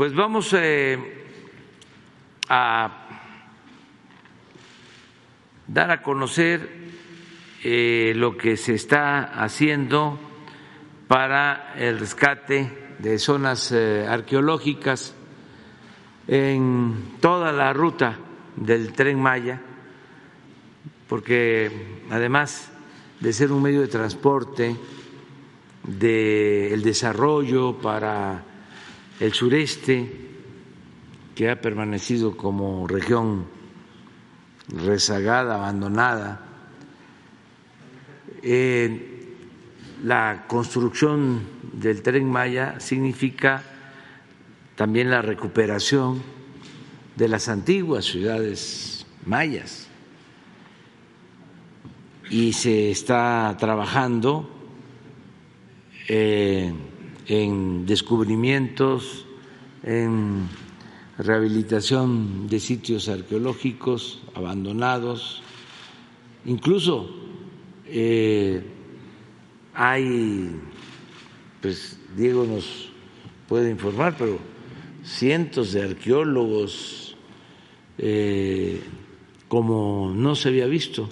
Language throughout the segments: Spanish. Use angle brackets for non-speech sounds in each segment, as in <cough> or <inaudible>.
pues vamos eh, a dar a conocer eh, lo que se está haciendo para el rescate de zonas eh, arqueológicas en toda la ruta del tren Maya, porque además de ser un medio de transporte, del desarrollo para el sureste, que ha permanecido como región rezagada, abandonada, eh, la construcción del tren Maya significa también la recuperación de las antiguas ciudades mayas. Y se está trabajando eh, en descubrimientos, en rehabilitación de sitios arqueológicos abandonados, incluso eh, hay, pues Diego nos puede informar, pero cientos de arqueólogos eh, como no se había visto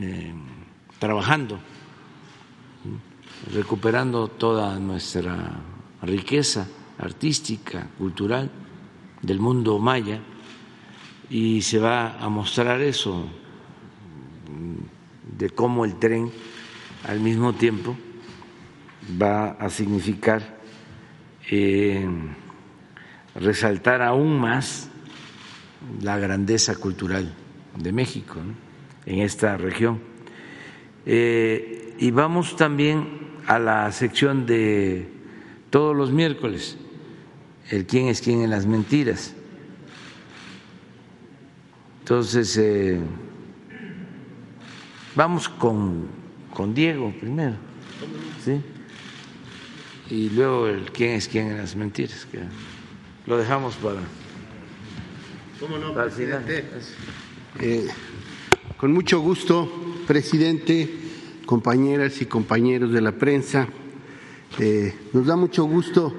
eh, trabajando, recuperando toda nuestra riqueza artística, cultural del mundo maya y se va a mostrar eso de cómo el tren al mismo tiempo va a significar eh, resaltar aún más la grandeza cultural de México en esta región. Eh, y vamos también a la sección de todos los miércoles el quién es quién en las mentiras. Entonces, eh, vamos con, con, Diego primero, ¿sí? Y luego el quién es quién en las mentiras, que lo dejamos para, ¿Cómo no, eh, con mucho gusto, presidente, compañeras y compañeros de la prensa, eh, nos da mucho gusto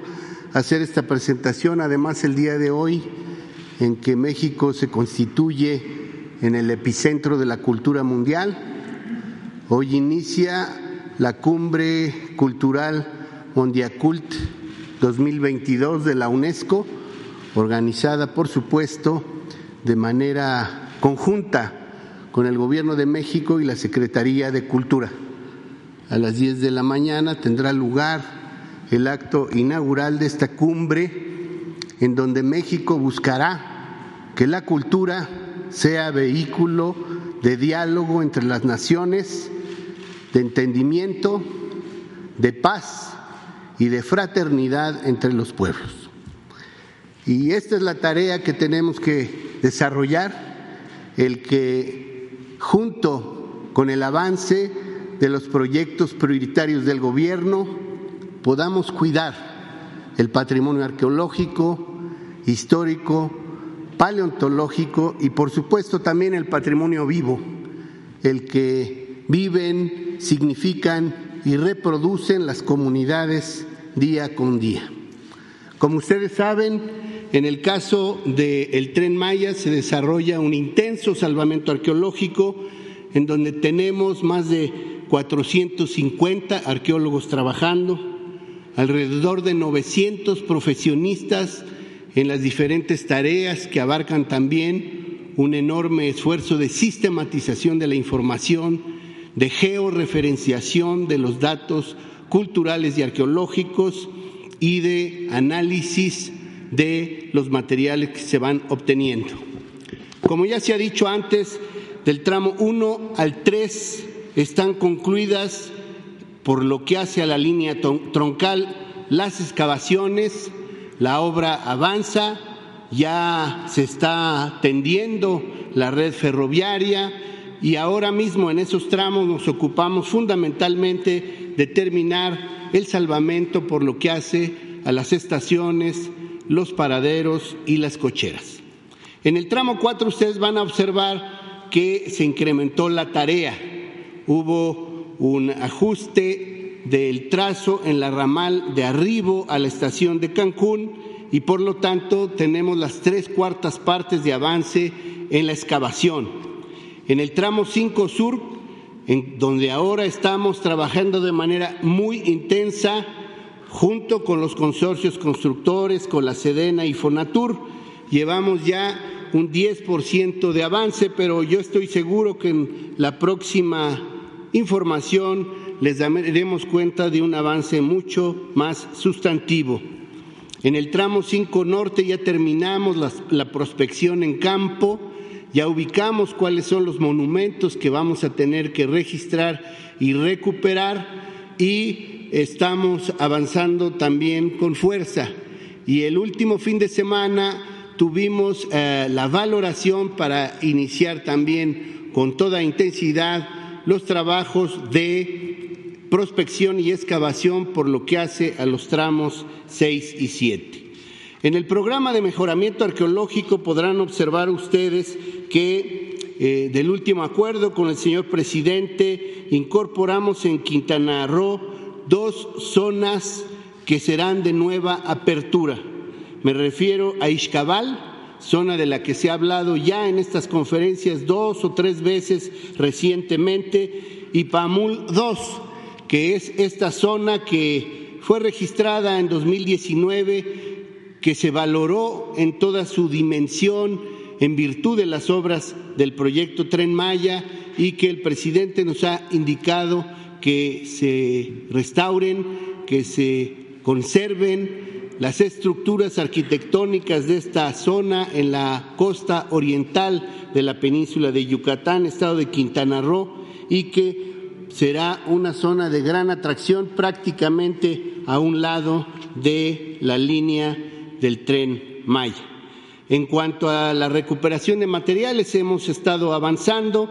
hacer esta presentación, además el día de hoy, en que México se constituye en el epicentro de la cultura mundial. Hoy inicia la cumbre cultural Mondiacult 2022 de la UNESCO, organizada, por supuesto, de manera conjunta con el Gobierno de México y la Secretaría de Cultura. A las 10 de la mañana tendrá lugar el acto inaugural de esta cumbre en donde México buscará que la cultura sea vehículo de diálogo entre las naciones, de entendimiento, de paz y de fraternidad entre los pueblos. Y esta es la tarea que tenemos que desarrollar, el que junto con el avance de los proyectos prioritarios del gobierno, podamos cuidar el patrimonio arqueológico, histórico, paleontológico y por supuesto también el patrimonio vivo, el que viven, significan y reproducen las comunidades día con día. Como ustedes saben, en el caso del tren Maya se desarrolla un intenso salvamento arqueológico en donde tenemos más de 450 arqueólogos trabajando, alrededor de 900 profesionistas en las diferentes tareas que abarcan también un enorme esfuerzo de sistematización de la información, de georreferenciación de los datos culturales y arqueológicos y de análisis de los materiales que se van obteniendo. Como ya se ha dicho antes, del tramo 1 al 3 están concluidas por lo que hace a la línea troncal las excavaciones, la obra avanza, ya se está tendiendo la red ferroviaria y ahora mismo en esos tramos nos ocupamos fundamentalmente de terminar el salvamento por lo que hace a las estaciones, los paraderos y las cocheras. En el tramo 4 ustedes van a observar que se incrementó la tarea. Hubo un ajuste del trazo en la ramal de arribo a la estación de Cancún y por lo tanto tenemos las tres cuartas partes de avance en la excavación. En el tramo 5 Sur, en donde ahora estamos trabajando de manera muy intensa junto con los consorcios constructores, con la Sedena y Fonatur, llevamos ya un 10% de avance, pero yo estoy seguro que en la próxima información les daremos cuenta de un avance mucho más sustantivo. En el tramo 5 norte ya terminamos la, prospección en campo, ya ubicamos cuáles son los monumentos que vamos a tener que registrar y recuperar y estamos avanzando también con fuerza. Y el último fin de semana tuvimos eh, la valoración para iniciar también con toda intensidad los trabajos de prospección y excavación por lo que hace a los tramos 6 y 7. En el programa de mejoramiento arqueológico podrán observar ustedes que eh, del último acuerdo con el señor presidente incorporamos en Quintana Roo dos zonas que serán de nueva apertura. Me refiero a Ixcabal, zona de la que se ha hablado ya en estas conferencias dos o tres veces recientemente, y Pamul 2, que es esta zona que fue registrada en 2019, que se valoró en toda su dimensión en virtud de las obras del proyecto Tren Maya y que el presidente nos ha indicado que se restauren, que se conserven las estructuras arquitectónicas de esta zona en la costa oriental de la península de Yucatán, estado de Quintana Roo, y que será una zona de gran atracción prácticamente a un lado de la línea del tren Maya. En cuanto a la recuperación de materiales, hemos estado avanzando.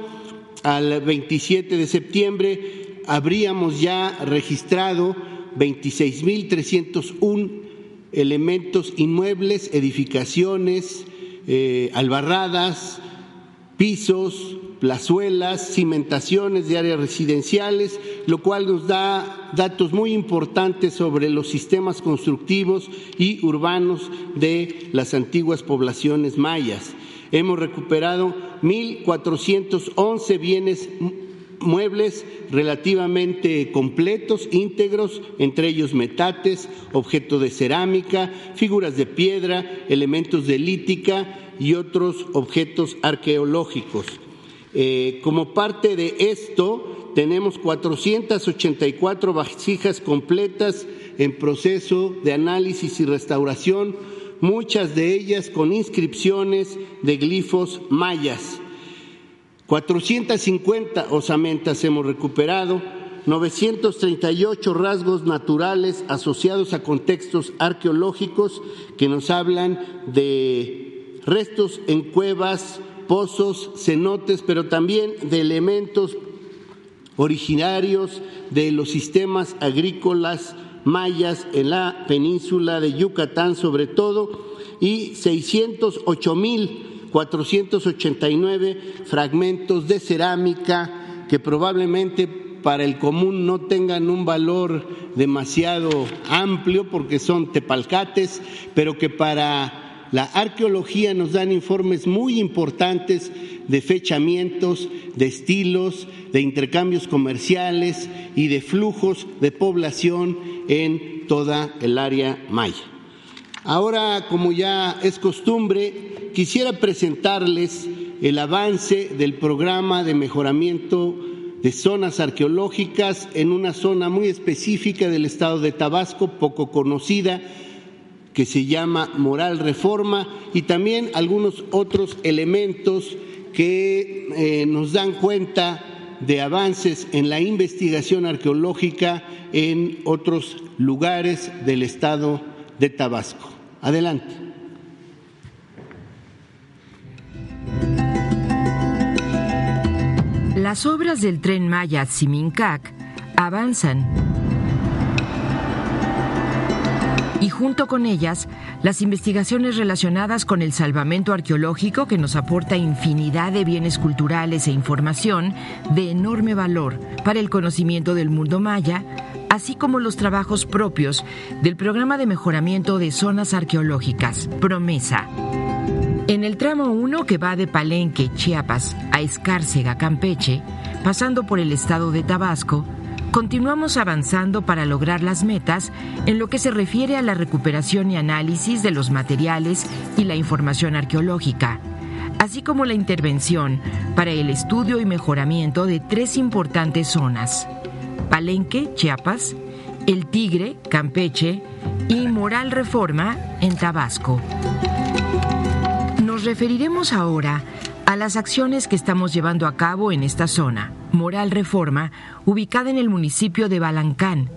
Al 27 de septiembre habríamos ya registrado 26.301 elementos inmuebles, edificaciones, eh, albarradas, pisos, plazuelas, cimentaciones de áreas residenciales, lo cual nos da datos muy importantes sobre los sistemas constructivos y urbanos de las antiguas poblaciones mayas. Hemos recuperado 1.411 bienes muebles relativamente completos, íntegros, entre ellos metates, objetos de cerámica, figuras de piedra, elementos de lítica y otros objetos arqueológicos. Eh, como parte de esto, tenemos 484 vasijas completas en proceso de análisis y restauración, muchas de ellas con inscripciones de glifos mayas. 450 osamentas hemos recuperado, 938 rasgos naturales asociados a contextos arqueológicos que nos hablan de restos en cuevas, pozos, cenotes, pero también de elementos originarios de los sistemas agrícolas mayas en la península de Yucatán sobre todo, y 608 mil 489 fragmentos de cerámica que probablemente para el común no tengan un valor demasiado amplio porque son tepalcates, pero que para la arqueología nos dan informes muy importantes de fechamientos, de estilos, de intercambios comerciales y de flujos de población en toda el área maya. Ahora, como ya es costumbre, quisiera presentarles el avance del programa de mejoramiento de zonas arqueológicas en una zona muy específica del estado de Tabasco, poco conocida, que se llama Moral Reforma, y también algunos otros elementos que eh, nos dan cuenta de avances en la investigación arqueológica en otros lugares del estado de Tabasco. Adelante. Las obras del tren Maya Tsimincac avanzan y junto con ellas las investigaciones relacionadas con el salvamento arqueológico que nos aporta infinidad de bienes culturales e información de enorme valor para el conocimiento del mundo maya así como los trabajos propios del Programa de Mejoramiento de Zonas Arqueológicas, Promesa. En el tramo 1 que va de Palenque, Chiapas, a Escárcega, Campeche, pasando por el estado de Tabasco, continuamos avanzando para lograr las metas en lo que se refiere a la recuperación y análisis de los materiales y la información arqueológica, así como la intervención para el estudio y mejoramiento de tres importantes zonas, Palenque, Chiapas, El Tigre, Campeche y Moral Reforma en Tabasco. Nos referiremos ahora a las acciones que estamos llevando a cabo en esta zona. Moral Reforma, ubicada en el municipio de Balancán,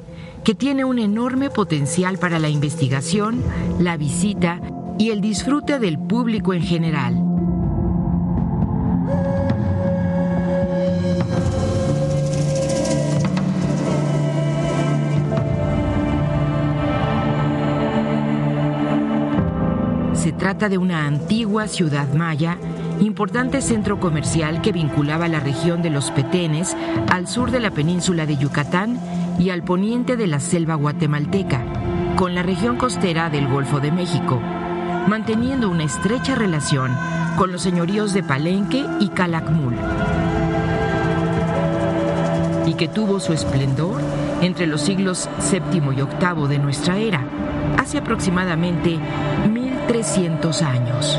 que tiene un enorme potencial para la investigación, la visita y el disfrute del público en general. Trata de una antigua ciudad maya importante centro comercial que vinculaba la región de los Petenes al sur de la península de Yucatán y al poniente de la selva guatemalteca, con la región costera del Golfo de México, manteniendo una estrecha relación con los señoríos de Palenque y Calakmul, y que tuvo su esplendor entre los siglos VII y VIII de nuestra era, hace aproximadamente 1300 años.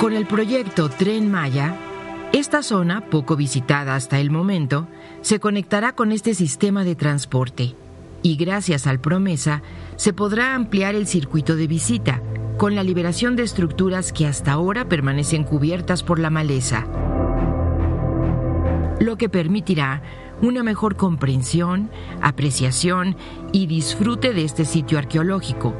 Con el proyecto Tren Maya, esta zona, poco visitada hasta el momento, se conectará con este sistema de transporte y gracias al promesa se podrá ampliar el circuito de visita con la liberación de estructuras que hasta ahora permanecen cubiertas por la maleza, lo que permitirá una mejor comprensión, apreciación y disfrute de este sitio arqueológico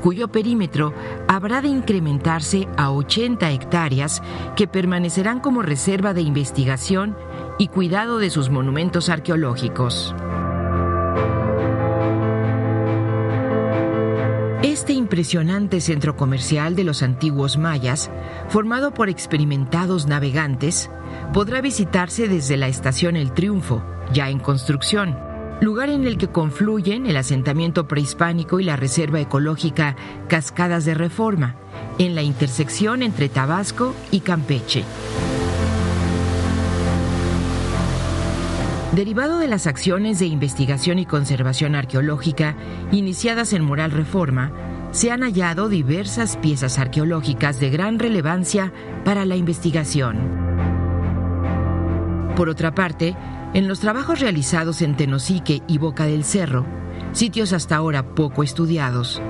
cuyo perímetro habrá de incrementarse a 80 hectáreas que permanecerán como reserva de investigación y cuidado de sus monumentos arqueológicos. Este impresionante centro comercial de los antiguos mayas, formado por experimentados navegantes, podrá visitarse desde la estación El Triunfo, ya en construcción, lugar en el que confluyen el asentamiento prehispánico y la reserva ecológica Cascadas de Reforma, en la intersección entre Tabasco y Campeche. Derivado de las acciones de investigación y conservación arqueológica iniciadas en Moral Reforma, se han hallado diversas piezas arqueológicas de gran relevancia para la investigación. Por otra parte, en los trabajos realizados en Tenosique y Boca del Cerro, sitios hasta ahora poco estudiados,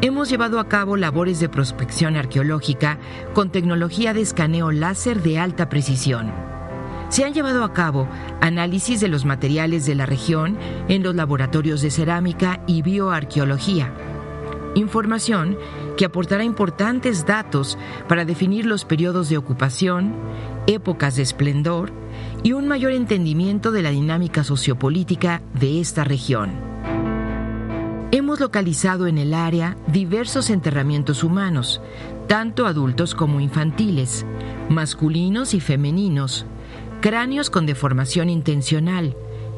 hemos llevado a cabo labores de prospección arqueológica con tecnología de escaneo láser de alta precisión. Se han llevado a cabo análisis de los materiales de la región en los laboratorios de cerámica y bioarqueología. Información que aportará importantes datos para definir los periodos de ocupación, épocas de esplendor, y un mayor entendimiento de la dinámica sociopolítica de esta región. Hemos localizado en el área diversos enterramientos humanos, tanto adultos como infantiles, masculinos y femeninos, cráneos con deformación intencional,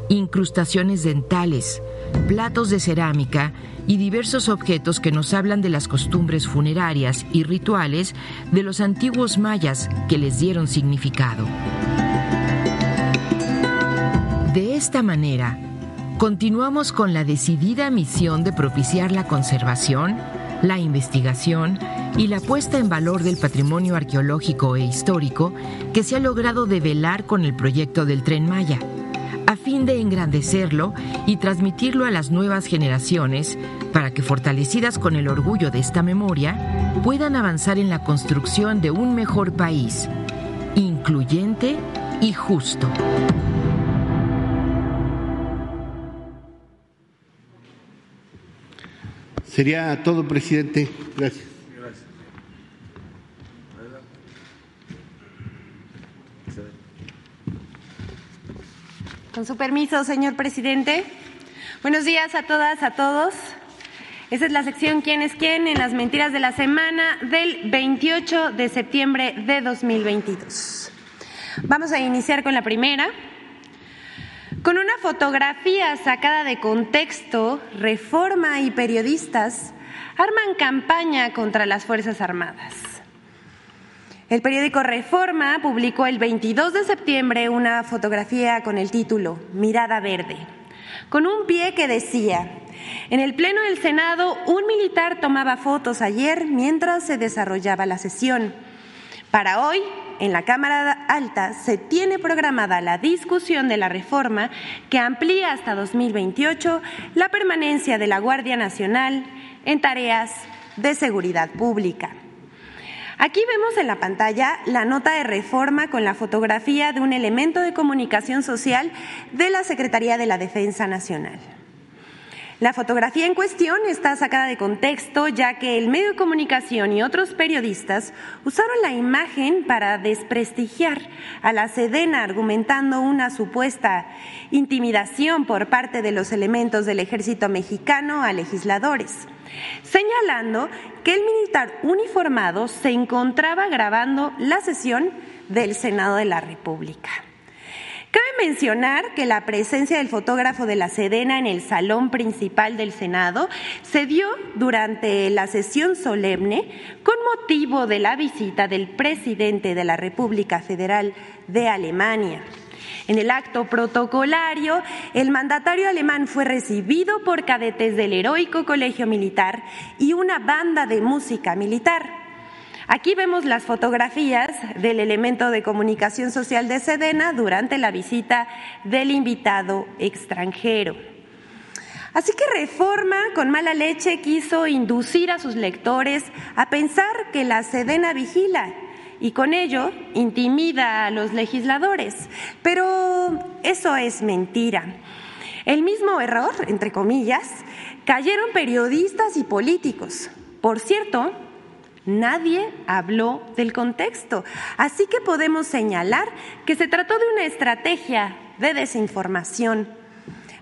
incrustaciones dentales, platos de cerámica y diversos objetos que nos hablan de las costumbres funerarias y rituales de los antiguos mayas que les dieron significado. De esta manera, continuamos con la decidida misión de propiciar la conservación, la investigación y la puesta en valor del patrimonio arqueológico e histórico que se ha logrado develar con el proyecto del tren Maya, a fin de engrandecerlo y transmitirlo a las nuevas generaciones para que, fortalecidas con el orgullo de esta memoria, puedan avanzar en la construcción de un mejor país, incluyente y justo. Sería todo, presidente. Gracias. Con su permiso, señor presidente. Buenos días a todas, a todos. Esa es la sección ¿Quién es quién? en las mentiras de la semana del 28 de septiembre de 2022. Vamos a iniciar con la primera. Con una fotografía sacada de contexto, Reforma y periodistas arman campaña contra las Fuerzas Armadas. El periódico Reforma publicó el 22 de septiembre una fotografía con el título Mirada Verde, con un pie que decía, en el Pleno del Senado, un militar tomaba fotos ayer mientras se desarrollaba la sesión. Para hoy, en la Cámara Alta se tiene programada la discusión de la reforma que amplía hasta 2028 la permanencia de la Guardia Nacional en tareas de seguridad pública. Aquí vemos en la pantalla la nota de reforma con la fotografía de un elemento de comunicación social de la Secretaría de la Defensa Nacional. La fotografía en cuestión está sacada de contexto ya que el medio de comunicación y otros periodistas usaron la imagen para desprestigiar a la Sedena argumentando una supuesta intimidación por parte de los elementos del ejército mexicano a legisladores, señalando que el militar uniformado se encontraba grabando la sesión del Senado de la República. Cabe mencionar que la presencia del fotógrafo de la Sedena en el salón principal del Senado se dio durante la sesión solemne con motivo de la visita del presidente de la República Federal de Alemania. En el acto protocolario, el mandatario alemán fue recibido por cadetes del heroico colegio militar y una banda de música militar. Aquí vemos las fotografías del elemento de comunicación social de Sedena durante la visita del invitado extranjero. Así que Reforma, con mala leche, quiso inducir a sus lectores a pensar que la Sedena vigila y con ello intimida a los legisladores. Pero eso es mentira. El mismo error, entre comillas, cayeron periodistas y políticos. Por cierto, Nadie habló del contexto. Así que podemos señalar que se trató de una estrategia de desinformación.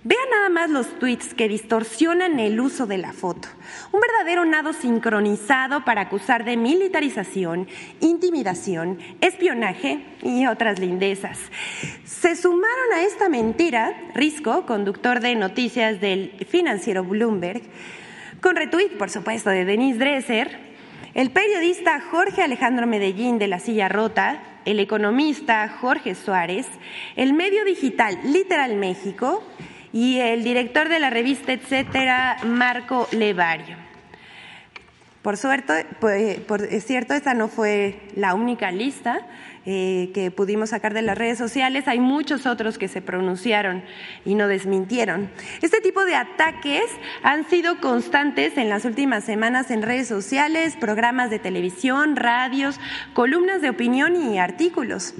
Vean nada más los tweets que distorsionan el uso de la foto. Un verdadero nado sincronizado para acusar de militarización, intimidación, espionaje y otras lindezas. Se sumaron a esta mentira Risco, conductor de noticias del financiero Bloomberg, con retweet, por supuesto, de Denise Dresser, el periodista Jorge Alejandro Medellín de La Silla Rota, el economista Jorge Suárez, el medio digital Literal México y el director de la revista Etcétera, Marco Levario. Por suerte, pues, es cierto, esta no fue la única lista. Eh, que pudimos sacar de las redes sociales, hay muchos otros que se pronunciaron y no desmintieron. Este tipo de ataques han sido constantes en las últimas semanas en redes sociales, programas de televisión, radios, columnas de opinión y artículos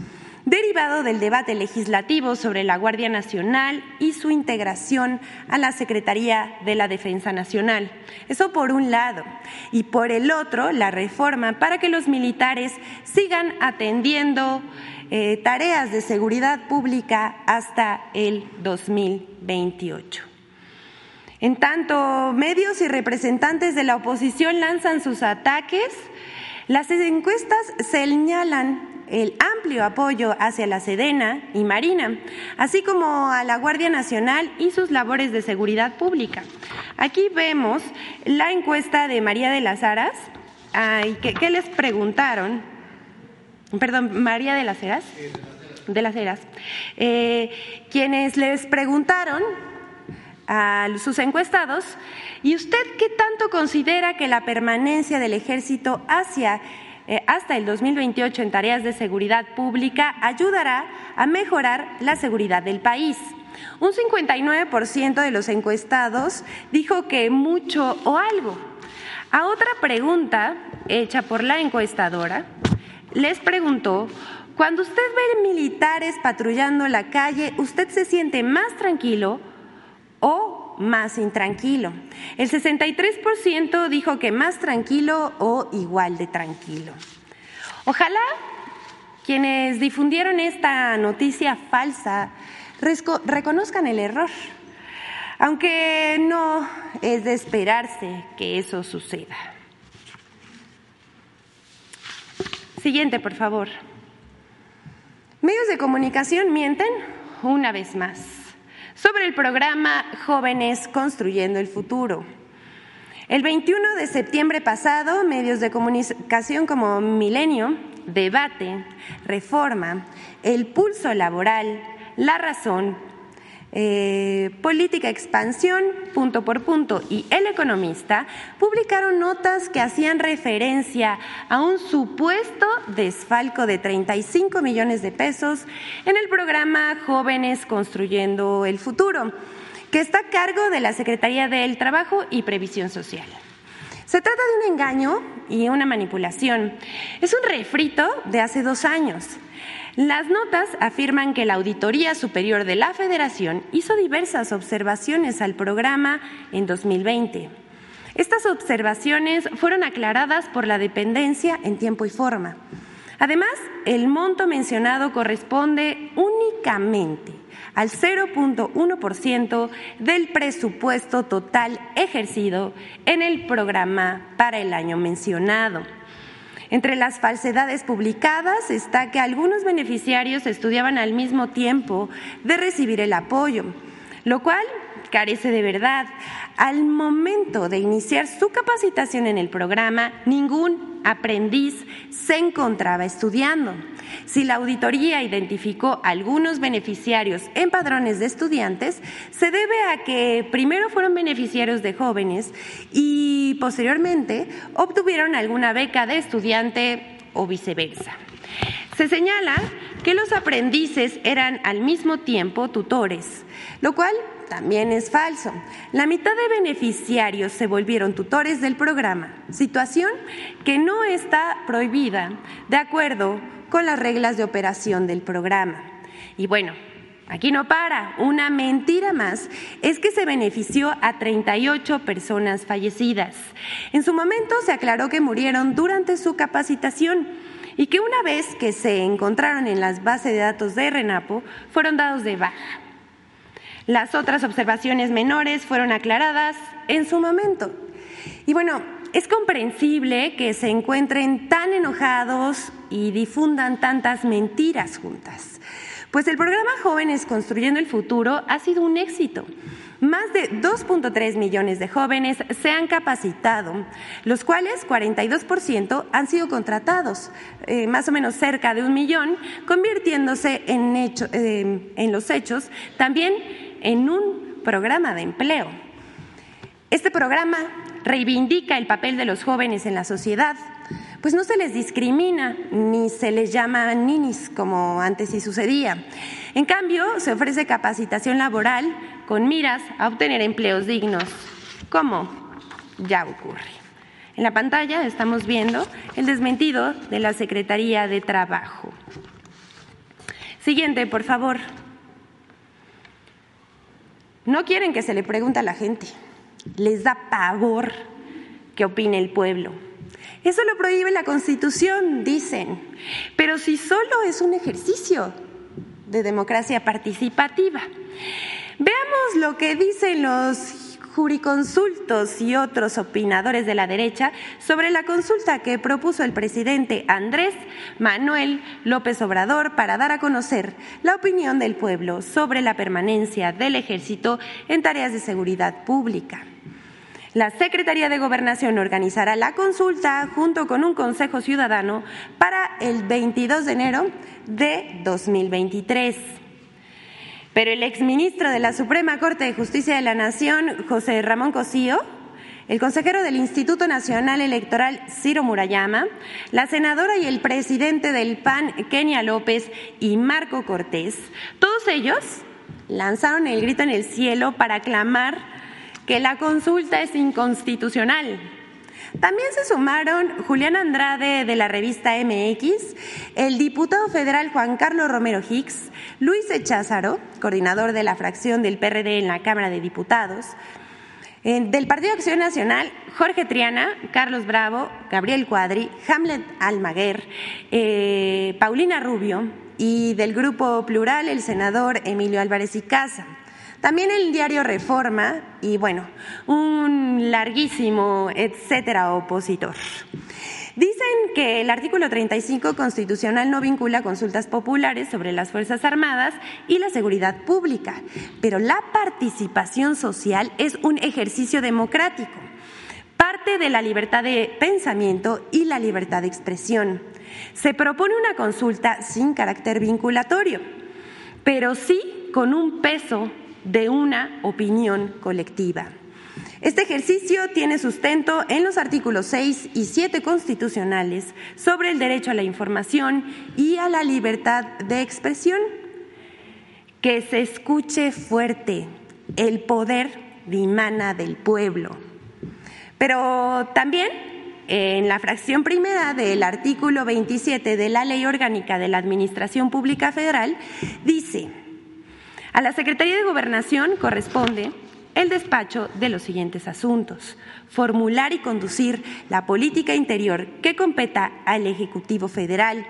derivado del debate legislativo sobre la Guardia Nacional y su integración a la Secretaría de la Defensa Nacional. Eso por un lado. Y por el otro, la reforma para que los militares sigan atendiendo eh, tareas de seguridad pública hasta el 2028. En tanto, medios y representantes de la oposición lanzan sus ataques, las encuestas señalan el amplio apoyo hacia la Sedena y Marina, así como a la Guardia Nacional y sus labores de seguridad pública. Aquí vemos la encuesta de María de las Aras, ¿qué, les preguntaron? Perdón, María de las Heras. De las Heras. Eh, quienes les preguntaron a sus encuestados, ¿y usted qué tanto considera que la permanencia del ejército hacia hasta el 2028 en tareas de seguridad pública ayudará a mejorar la seguridad del país. Un 59% de los encuestados dijo que mucho o algo. A otra pregunta hecha por la encuestadora, les preguntó, cuando usted ve militares patrullando la calle, ¿usted se siente más tranquilo o más intranquilo. El 63% dijo que más tranquilo o igual de tranquilo. Ojalá quienes difundieron esta noticia falsa reconozcan el error, aunque no es de esperarse que eso suceda. Siguiente, por favor. Medios de comunicación mienten una vez más. Sobre el programa Jóvenes Construyendo el Futuro. El 21 de septiembre pasado, medios de comunicación como Milenio, Debate, Reforma, El Pulso Laboral, La Razón, eh, Política Expansión, punto por punto, y El Economista publicaron notas que hacían referencia a un supuesto desfalco de 35 millones de pesos en el programa Jóvenes Construyendo el Futuro, que está a cargo de la Secretaría del Trabajo y Previsión Social. Se trata de un engaño y una manipulación. Es un refrito de hace dos años. Las notas afirman que la Auditoría Superior de la Federación hizo diversas observaciones al programa en 2020. Estas observaciones fueron aclaradas por la dependencia en tiempo y forma. Además, el monto mencionado corresponde únicamente al 0.1% del presupuesto total ejercido en el programa para el año mencionado. Entre las falsedades publicadas está que algunos beneficiarios estudiaban al mismo tiempo de recibir el apoyo, lo cual carece de verdad. Al momento de iniciar su capacitación en el programa, ningún aprendiz se encontraba estudiando. Si la auditoría identificó algunos beneficiarios en padrones de estudiantes, se debe a que primero fueron beneficiarios de jóvenes y posteriormente obtuvieron alguna beca de estudiante o viceversa. Se señala que los aprendices eran al mismo tiempo tutores, lo cual también es falso. La mitad de beneficiarios se volvieron tutores del programa, situación que no está prohibida de acuerdo con las reglas de operación del programa. Y bueno, Aquí no para. Una mentira más es que se benefició a 38 personas fallecidas. En su momento se aclaró que murieron durante su capacitación y que una vez que se encontraron en las bases de datos de RENAPO fueron dados de baja. Las otras observaciones menores fueron aclaradas en su momento. Y bueno, es comprensible que se encuentren tan enojados y difundan tantas mentiras juntas, pues el programa Jóvenes Construyendo el Futuro ha sido un éxito. Más de 2.3 millones de jóvenes se han capacitado, los cuales 42% han sido contratados, eh, más o menos cerca de un millón, convirtiéndose en, eh, en los hechos también en un programa de empleo. Este programa reivindica el papel de los jóvenes en la sociedad, pues no se les discrimina ni se les llama ninis como antes sí sucedía. En cambio, se ofrece capacitación laboral con miras a obtener empleos dignos, como ya ocurre. En la pantalla estamos viendo el desmentido de la Secretaría de Trabajo. Siguiente, por favor. No quieren que se le pregunte a la gente. Les da pavor que opine el pueblo. Eso lo prohíbe la Constitución, dicen. Pero si solo es un ejercicio de democracia participativa. Veamos lo que dicen los juriconsultos y otros opinadores de la derecha sobre la consulta que propuso el presidente Andrés Manuel López Obrador para dar a conocer la opinión del pueblo sobre la permanencia del ejército en tareas de seguridad pública. La Secretaría de Gobernación organizará la consulta junto con un Consejo Ciudadano para el 22 de enero de 2023. Pero el exministro de la Suprema Corte de Justicia de la Nación, José Ramón Cosío, el consejero del Instituto Nacional Electoral, Ciro Murayama, la senadora y el presidente del PAN, Kenia López y Marco Cortés, todos ellos lanzaron el grito en el cielo para clamar que la consulta es inconstitucional también se sumaron Julián Andrade de la revista MX, el diputado federal Juan Carlos Romero Hicks, Luis Echázaro, coordinador de la fracción del PRD en la Cámara de Diputados, del Partido Acción Nacional, Jorge Triana, Carlos Bravo, Gabriel Cuadri, Hamlet Almaguer, eh, Paulina Rubio y del Grupo Plural, el senador Emilio Álvarez y Casa. También el diario Reforma y bueno, un larguísimo etcétera opositor. Dicen que el artículo 35 constitucional no vincula consultas populares sobre las Fuerzas Armadas y la seguridad pública, pero la participación social es un ejercicio democrático, parte de la libertad de pensamiento y la libertad de expresión. Se propone una consulta sin carácter vinculatorio, pero sí con un peso de una opinión colectiva. Este ejercicio tiene sustento en los artículos 6 y 7 constitucionales sobre el derecho a la información y a la libertad de expresión. Que se escuche fuerte, el poder dimana del pueblo. Pero también en la fracción primera del artículo 27 de la Ley Orgánica de la Administración Pública Federal dice, a la Secretaría de Gobernación corresponde el despacho de los siguientes asuntos. Formular y conducir la política interior que competa al Ejecutivo Federal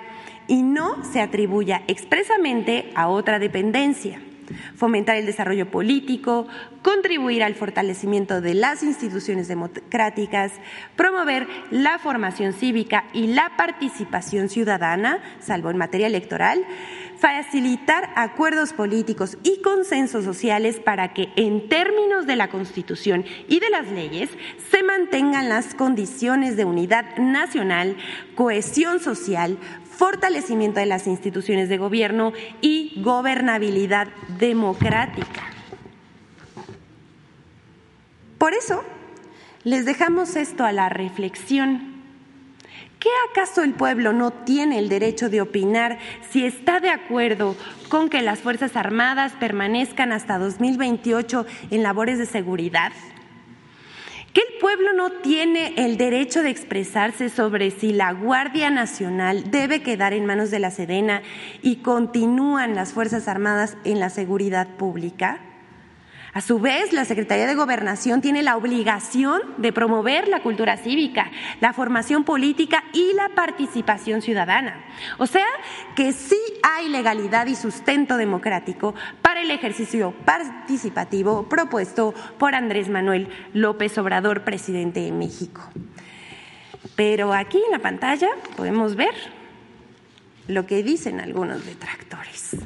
y no se atribuya expresamente a otra dependencia. Fomentar el desarrollo político, contribuir al fortalecimiento de las instituciones democráticas, promover la formación cívica y la participación ciudadana, salvo en materia electoral, facilitar acuerdos políticos y consensos sociales para que en términos de la Constitución y de las leyes se mantengan las condiciones de unidad nacional, cohesión social, fortalecimiento de las instituciones de gobierno y gobernabilidad democrática. Por eso, les dejamos esto a la reflexión. ¿Qué acaso el pueblo no tiene el derecho de opinar si está de acuerdo con que las Fuerzas Armadas permanezcan hasta 2028 en labores de seguridad? ¿Que el pueblo no tiene el derecho de expresarse sobre si la Guardia Nacional debe quedar en manos de la Sedena y continúan las Fuerzas Armadas en la seguridad pública? A su vez, la Secretaría de Gobernación tiene la obligación de promover la cultura cívica, la formación política y la participación ciudadana. O sea, que sí hay legalidad y sustento democrático para el ejercicio participativo propuesto por Andrés Manuel López Obrador, presidente de México. Pero aquí en la pantalla podemos ver lo que dicen algunos detractores.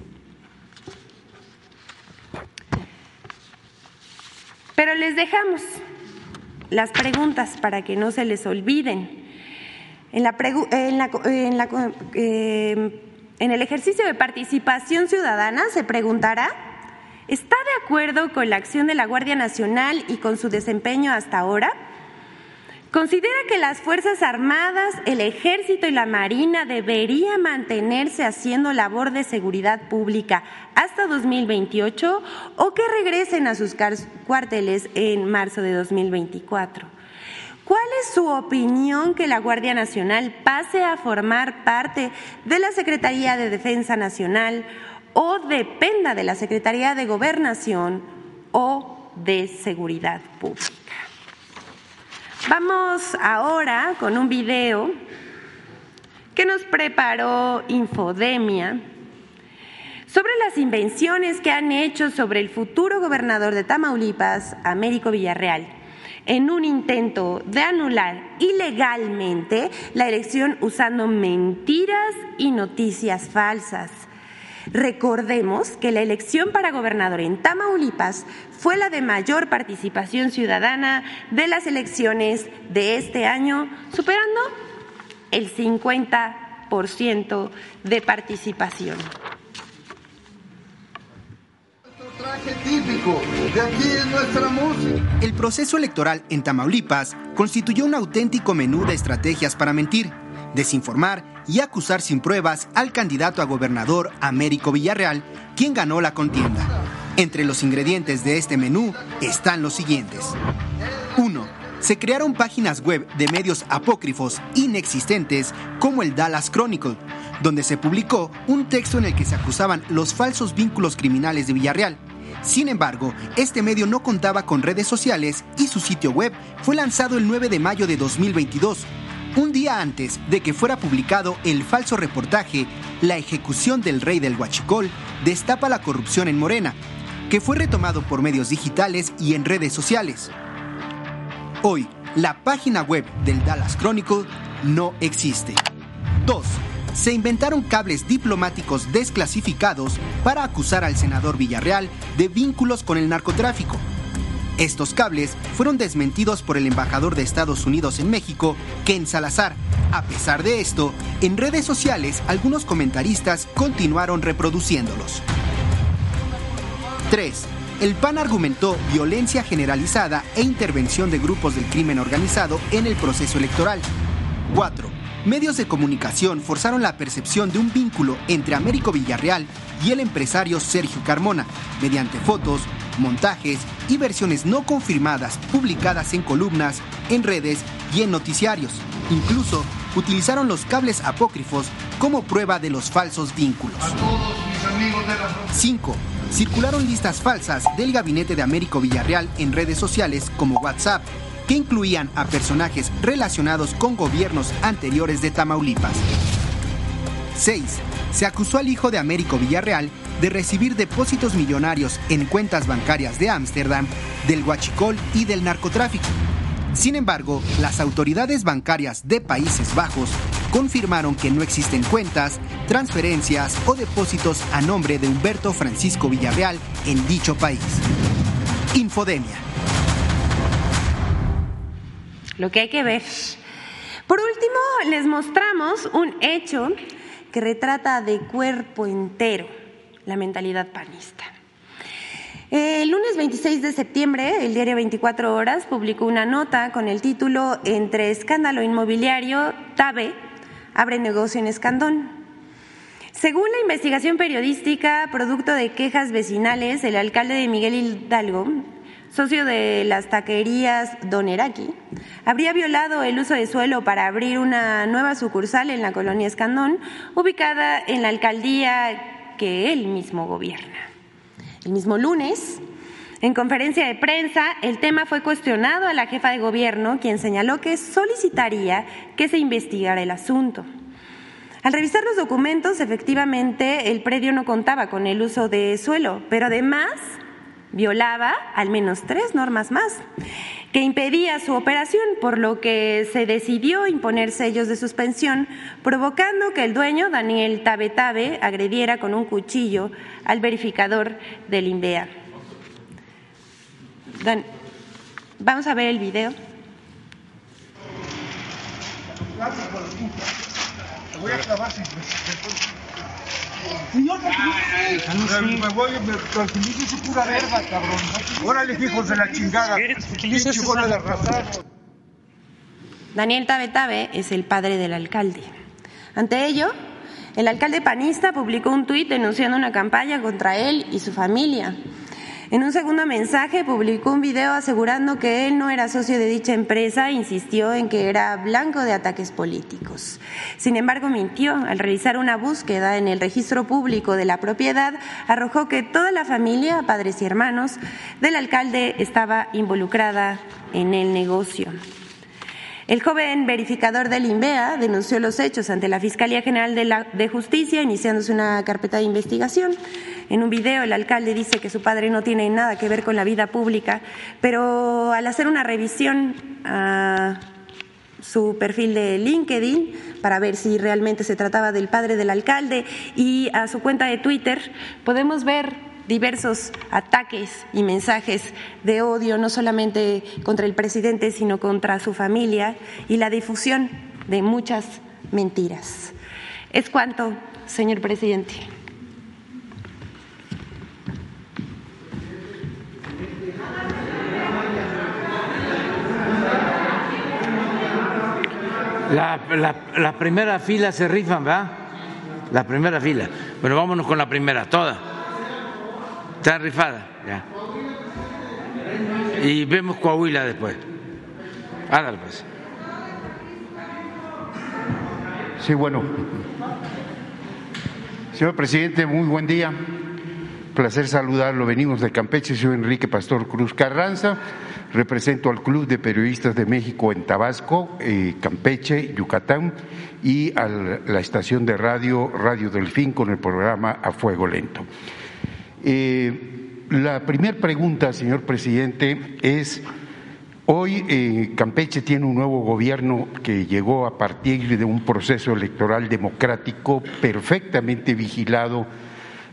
Pero les dejamos las preguntas para que no se les olviden. En, em, en el ejercicio de participación ciudadana se preguntará, ¿está de acuerdo con la acción de la Guardia Nacional y con su desempeño hasta ahora? Considera que las Fuerzas Armadas, el Ejército y la Marina deberían mantenerse haciendo labor de seguridad pública hasta 2028 o que regresen a sus cuarteles en marzo de 2024. ¿Cuál es su opinión que la Guardia Nacional pase a formar parte de la Secretaría de Defensa Nacional o dependa de la Secretaría de Gobernación o de Seguridad Pública? Vamos ahora con un video que nos preparó Infodemia sobre las invenciones que han hecho sobre el futuro gobernador de Tamaulipas, Américo Villarreal, en un intento de anular ilegalmente la elección usando mentiras y noticias falsas. Recordemos que la elección para gobernador en Tamaulipas fue la de mayor participación ciudadana de las elecciones de este año, superando el 50% de participación. El proceso electoral en Tamaulipas constituyó un auténtico menú de estrategias para mentir, desinformar y acusar sin pruebas al candidato a gobernador Américo Villarreal, quien ganó la contienda. Entre los ingredientes de este menú están los siguientes. 1. Se crearon páginas web de medios apócrifos inexistentes como el Dallas Chronicle, donde se publicó un texto en el que se acusaban los falsos vínculos criminales de Villarreal. Sin embargo, este medio no contaba con redes sociales y su sitio web fue lanzado el 9 de mayo de 2022, un día antes de que fuera publicado el falso reportaje La ejecución del rey del Huachicol destapa la corrupción en Morena, que fue retomado por medios digitales y en redes sociales. Hoy, la página web del Dallas Chronicle no existe. 2. Se inventaron cables diplomáticos desclasificados para acusar al senador Villarreal de vínculos con el narcotráfico. Estos cables fueron desmentidos por el embajador de Estados Unidos en México, Ken Salazar. A pesar de esto, en redes sociales algunos comentaristas continuaron reproduciéndolos. 3. El PAN argumentó violencia generalizada e intervención de grupos del crimen organizado en el proceso electoral. 4. Medios de comunicación forzaron la percepción de un vínculo entre Américo Villarreal y el empresario Sergio Carmona, mediante fotos, montajes y versiones no confirmadas publicadas en columnas, en redes y en noticiarios. Incluso utilizaron los cables apócrifos como prueba de los falsos vínculos. 5. Circularon listas falsas del gabinete de Américo Villarreal en redes sociales como WhatsApp, que incluían a personajes relacionados con gobiernos anteriores de Tamaulipas. 6. Se acusó al hijo de Américo Villarreal de recibir depósitos millonarios en cuentas bancarias de Ámsterdam, del huachicol y del narcotráfico. Sin embargo, las autoridades bancarias de Países Bajos confirmaron que no existen cuentas, transferencias o depósitos a nombre de Humberto Francisco Villarreal en dicho país. Infodemia. Lo que hay que ver. Por último, les mostramos un hecho que retrata de cuerpo entero la mentalidad panista. El lunes 26 de septiembre, el diario 24 Horas publicó una nota con el título Entre escándalo inmobiliario, TABE abre negocio en Escandón. Según la investigación periodística, producto de quejas vecinales, el alcalde de Miguel Hidalgo, socio de las taquerías Doneraki, habría violado el uso de suelo para abrir una nueva sucursal en la colonia Escandón, ubicada en la alcaldía que él mismo gobierna. El mismo lunes, en conferencia de prensa, el tema fue cuestionado a la jefa de gobierno, quien señaló que solicitaría que se investigara el asunto. Al revisar los documentos, efectivamente, el predio no contaba con el uso de suelo, pero además violaba al menos tres normas más que impedía su operación, por lo que se decidió imponer sellos de suspensión, provocando que el dueño, Daniel Tabe Tabe, agrediera con un cuchillo al verificador del INVEA. Vamos a ver el video. Voy a clavar Señor, me voy, me tranquilice su pura verga, cabrón. Órale, hijos de la chingada. Pinche de Daniel Tabe Tabe es el padre del alcalde. Ante ello, el alcalde panista publicó un tuit denunciando una campaña contra él y su familia. En un segundo mensaje publicó un video asegurando que él no era socio de dicha empresa e insistió en que era blanco de ataques políticos. Sin embargo, mintió. Al realizar una búsqueda en el registro público de la propiedad, arrojó que toda la familia, padres y hermanos, del alcalde estaba involucrada en el negocio. El joven verificador del INVEA denunció los hechos ante la Fiscalía General de, de, Justicia, iniciándose una carpeta de investigación. En un video, el alcalde dice que su padre no tiene nada que ver con la vida pública, pero al hacer una revisión a su perfil de LinkedIn para ver si realmente se trataba del padre del alcalde y a su cuenta de Twitter, podemos ver diversos ataques y mensajes de odio, no solamente contra el presidente, sino contra su familia y la difusión de muchas mentiras. Es cuanto, señor presidente. La, primera fila se rifan, ¿verdad? La primera fila. Bueno, vámonos con la primera, toda. Está rifada, ya. Y vemos Coahuila después. Ándale pues. Sí, bueno. Señor presidente, muy buen día. Placer saludarlo. Venimos de Campeche, soy Enrique Pastor Cruz Carranza. Represento al Club de Periodistas de México en Tabasco, eh, Campeche, Yucatán y a la estación de radio Radio Delfín con el programa A Fuego Lento. Eh, la primera pregunta, señor presidente, es Hoy eh, Campeche tiene un nuevo gobierno que llegó a partir de un proceso electoral democrático perfectamente vigilado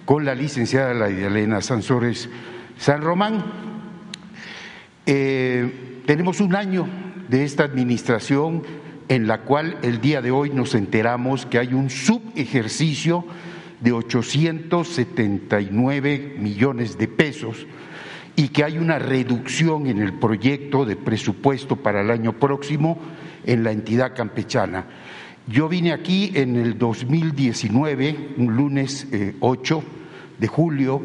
con la licenciada Elena Sansores San Román. Eh, tenemos un año de esta administración en la cual el día de hoy nos enteramos que hay un subejercicio de 879 millones de pesos y que hay una reducción en el proyecto de presupuesto para el año próximo en la entidad campechana. Yo vine aquí en el 2019, un lunes 8 eh, de julio,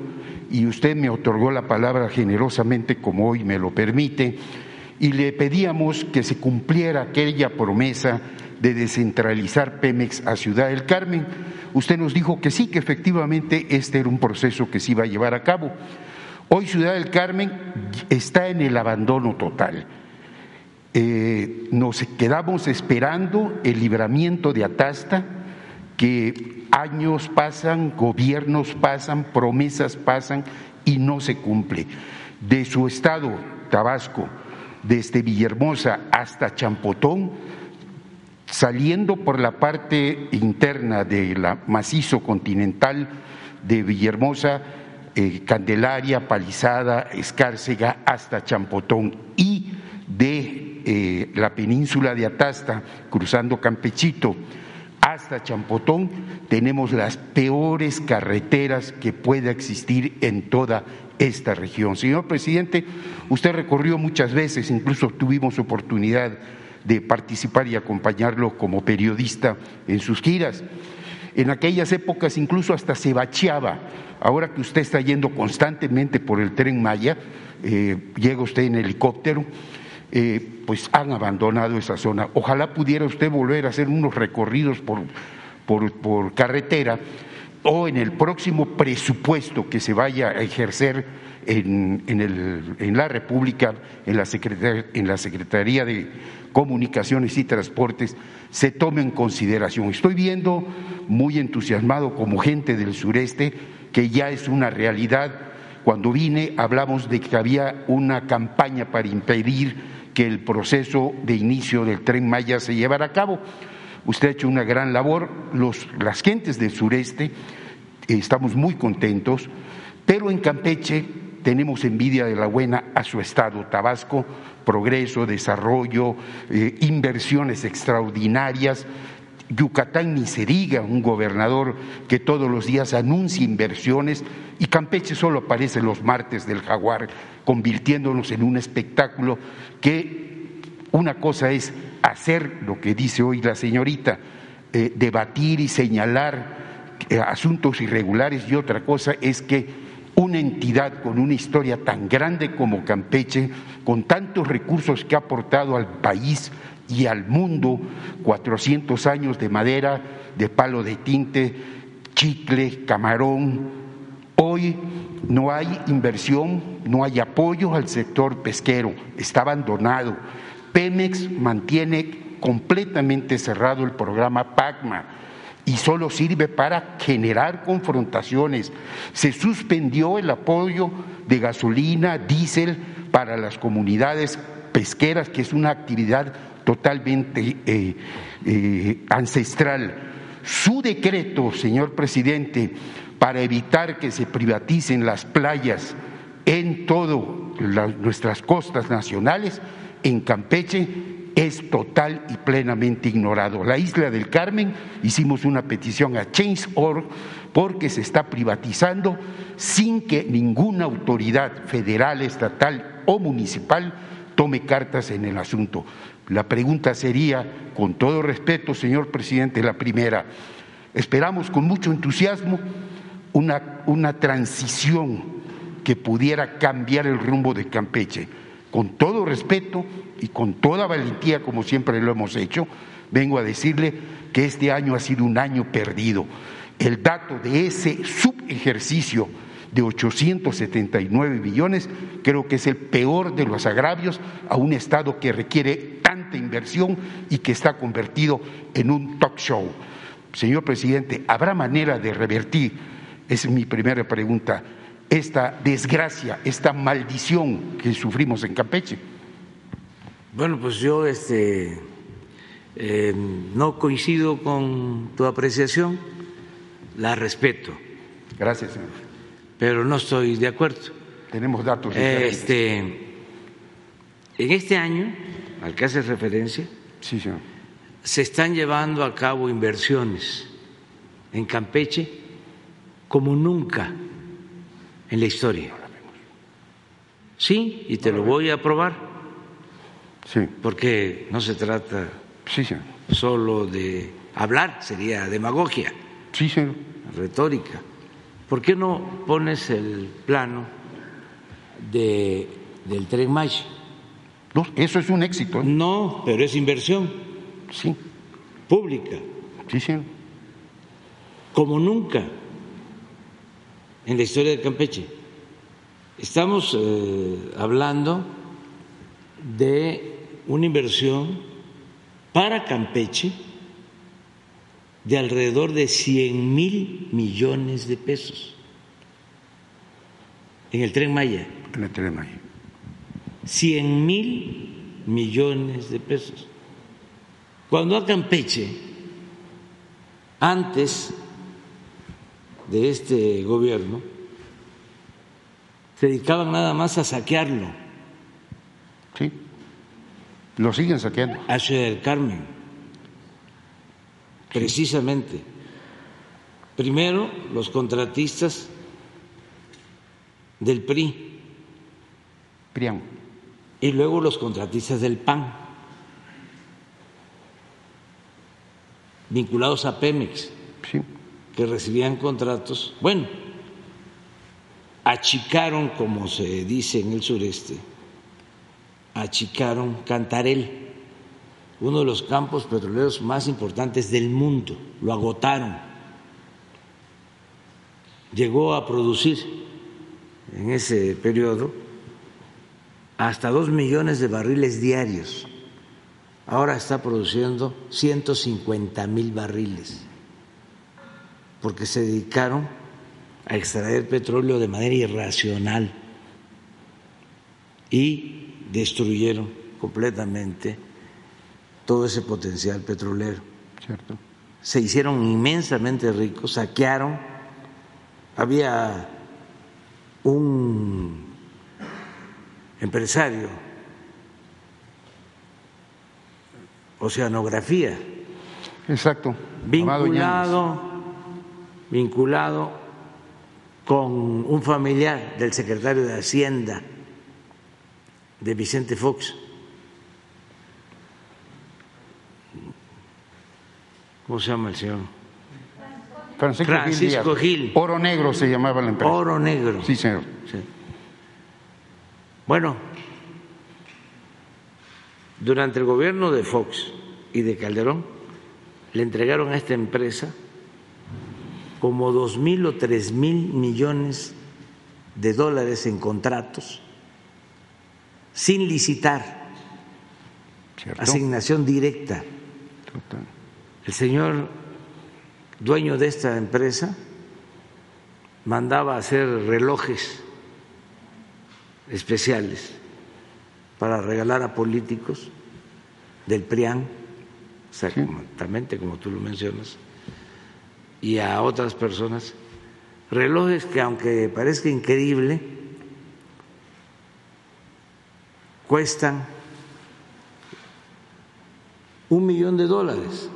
y usted me otorgó la palabra generosamente como hoy me lo permite, y le pedíamos que se cumpliera aquella promesa de descentralizar Pemex a Ciudad del Carmen. Usted nos dijo que sí, que efectivamente este era un proceso que se iba a llevar a cabo. Hoy Ciudad del Carmen está en el abandono total. Eh, nos quedamos esperando el libramiento de Atasta, que años pasan, gobiernos pasan, promesas pasan y no se cumple. De su estado, Tabasco, desde Villahermosa hasta Champotón, saliendo por la parte interna de la macizo continental de Villahermosa, eh, Candelaria, Palizada, Escárcega hasta Champotón y de eh, la península de Atasta, cruzando Campechito hasta Champotón, tenemos las peores carreteras que pueda existir en toda esta región. Señor presidente, usted recorrió muchas veces, incluso tuvimos oportunidad de participar y acompañarlo como periodista en sus giras. En aquellas épocas incluso hasta se bacheaba. Ahora que usted está yendo constantemente por el tren Maya, eh, llega usted en helicóptero, eh, pues han abandonado esa zona. Ojalá pudiera usted volver a hacer unos recorridos por, por, carretera o en el próximo presupuesto que se vaya a ejercer en, en, el, en la República, en la, en la Secretaría de Comunicaciones y Transportes, se tome en consideración. Estoy viendo muy entusiasmado como gente del sureste que ya es una realidad. Cuando vine hablamos de que había una campaña para impedir que el proceso de inicio del tren Maya se llevara a cabo. Usted ha hecho una gran labor, las gentes del sureste eh, estamos muy contentos, pero en Campeche tenemos envidia de la buena a su estado, Tabasco, progreso, desarrollo, eh, inversiones extraordinarias. Yucatán ni se diga, un gobernador que todos los días anuncia inversiones y Campeche solo aparece los martes del jaguar, convirtiéndonos en un espectáculo que una cosa es hacer lo que dice hoy la señorita, eh, debatir y señalar eh, asuntos irregulares y otra cosa es que una entidad con una historia tan grande como Campeche, con tantos recursos que ha aportado al país y al mundo, 400 años de madera, de palo de tinte, chicle, camarón. Hoy no hay inversión, no hay apoyo al sector pesquero, está abandonado. Pemex mantiene completamente cerrado el programa PACMA y solo sirve para generar confrontaciones. Se suspendió el apoyo de gasolina, diésel para las comunidades pesqueras, que es una actividad totalmente eh, eh, ancestral. Su decreto, señor presidente, para evitar que se privaticen las playas en todas nuestras costas nacionales, en Campeche, es total y plenamente ignorado. La isla del Carmen hicimos una petición a Change.org porque se está privatizando sin que ninguna autoridad federal, estatal o municipal tome cartas en el asunto. La pregunta sería, con todo respeto, señor presidente, la primera, esperamos con mucho entusiasmo una, una transición que pudiera cambiar el rumbo de Campeche con todo respeto y con toda valentía, como siempre lo hemos hecho, vengo a decirle que este año ha sido un año perdido. El dato de ese subejercicio de 879 billones creo que es el peor de los agravios a un Estado que requiere tanta inversión y que está convertido en un talk show. Señor presidente, ¿habrá manera de revertir? Esa es mi primera pregunta esta desgracia, esta maldición que sufrimos en Campeche. Bueno, pues yo este, eh, no coincido con tu apreciación, la respeto. Gracias, señor. Pero no estoy de acuerdo. Tenemos datos. Este, en este año, al que hace referencia, sí, señor. se están llevando a cabo inversiones en Campeche como nunca en la historia. Sí, y te lo voy a probar. Sí. Porque no se trata sí, señor. solo de hablar, sería demagogia. Sí, señor. Retórica. ¿Por qué no pones el plano de, del tren Maya? No, eso es un éxito. ¿eh? No, pero es inversión. Sí. Pública. Sí, señor. Como nunca en la historia de Campeche. Estamos eh, hablando de una inversión para Campeche de alrededor de 100 mil millones de pesos en el tren Maya. En el tren Maya. 100 mil millones de pesos. Cuando a Campeche, antes de este gobierno, se dedicaban nada más a saquearlo. Sí. Lo siguen saqueando. A Ciudad del Carmen. Precisamente. Primero, los contratistas del PRI. PRIAM. Y luego los contratistas del PAN. Vinculados a Pemex. Que recibían contratos. Bueno, achicaron, como se dice en el sureste, achicaron Cantarel, uno de los campos petroleros más importantes del mundo, lo agotaron. Llegó a producir en ese periodo hasta dos millones de barriles diarios. Ahora está produciendo 150 mil barriles, porque se dedicaron a extraer petróleo de manera irracional y destruyeron completamente todo ese potencial petrolero. Cierto. Se hicieron inmensamente ricos, saquearon. Había un empresario, oceanografía, Exacto. vinculado, vinculado con un familiar del secretario de Hacienda de Vicente Fox. ¿Cómo se llama el señor? Francisco, Francisco Gil, Gil. Oro Negro se llamaba la empresa. Oro Negro. Sí, señor. Sí. Bueno, durante el gobierno de Fox y de Calderón le entregaron a esta empresa como dos mil o tres mil millones de dólares en contratos sin licitar, ¿Cierto? asignación directa. Total. El señor dueño de esta empresa mandaba hacer relojes especiales para regalar a políticos del PRIAN, exactamente como tú lo mencionas, y a otras personas, relojes que aunque parezca increíble, cuestan un millón de dólares.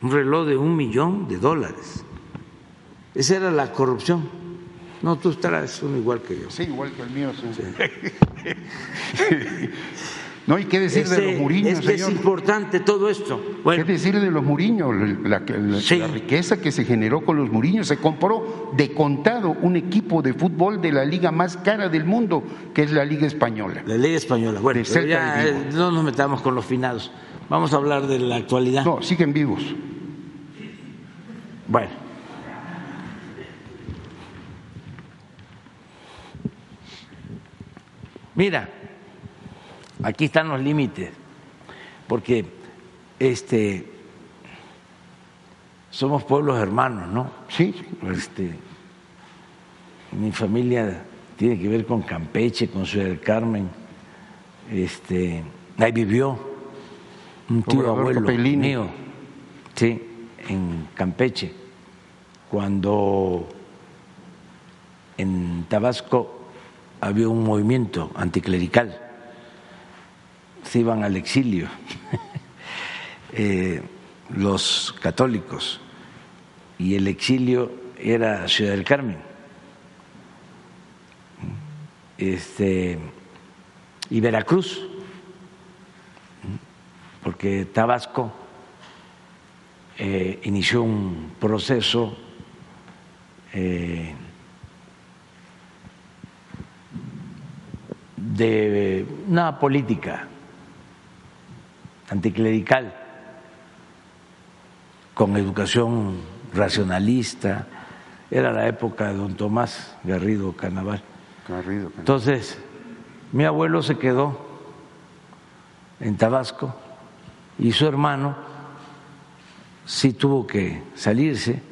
Un reloj de un millón de dólares. Esa era la corrupción. No, tú traes uno igual que yo. Sí, igual que el mío. Sí. <laughs> no, y qué decir de los muriños, es que es señor. importante todo esto. Bueno, ¿Qué decir de los muriños? La, la- la- Sí. la riqueza que se generó con los muriños. Se compró de contado un equipo de fútbol de la liga más cara del mundo, que es la Liga Española. la ley española. Bueno, pero ya eh, no nos metamos con los finados. Vamos a hablar de la actualidad. No, siguen vivos. Bueno. Mira, aquí están los límites, porque este somos pueblos hermanos, ¿no? Sí. Este, mi familia tiene que ver con Campeche, con Ciudad del Carmen. Este, ahí vivió un tío abuelo mío, sí, en Campeche, cuando en Tabasco había un movimiento anticlerical, se iban al exilio. <laughs> Eh, los católicos. Y el exilio era Ciudad del Carmen. Este, y Veracruz, porque Tabasco eh, inició un proceso eh, de una política anticlerical con educación racionalista. Era la época de don Tomás Garrido Carnaval. Entonces, mi abuelo se quedó en Tabasco y su hermano sí tuvo que salirse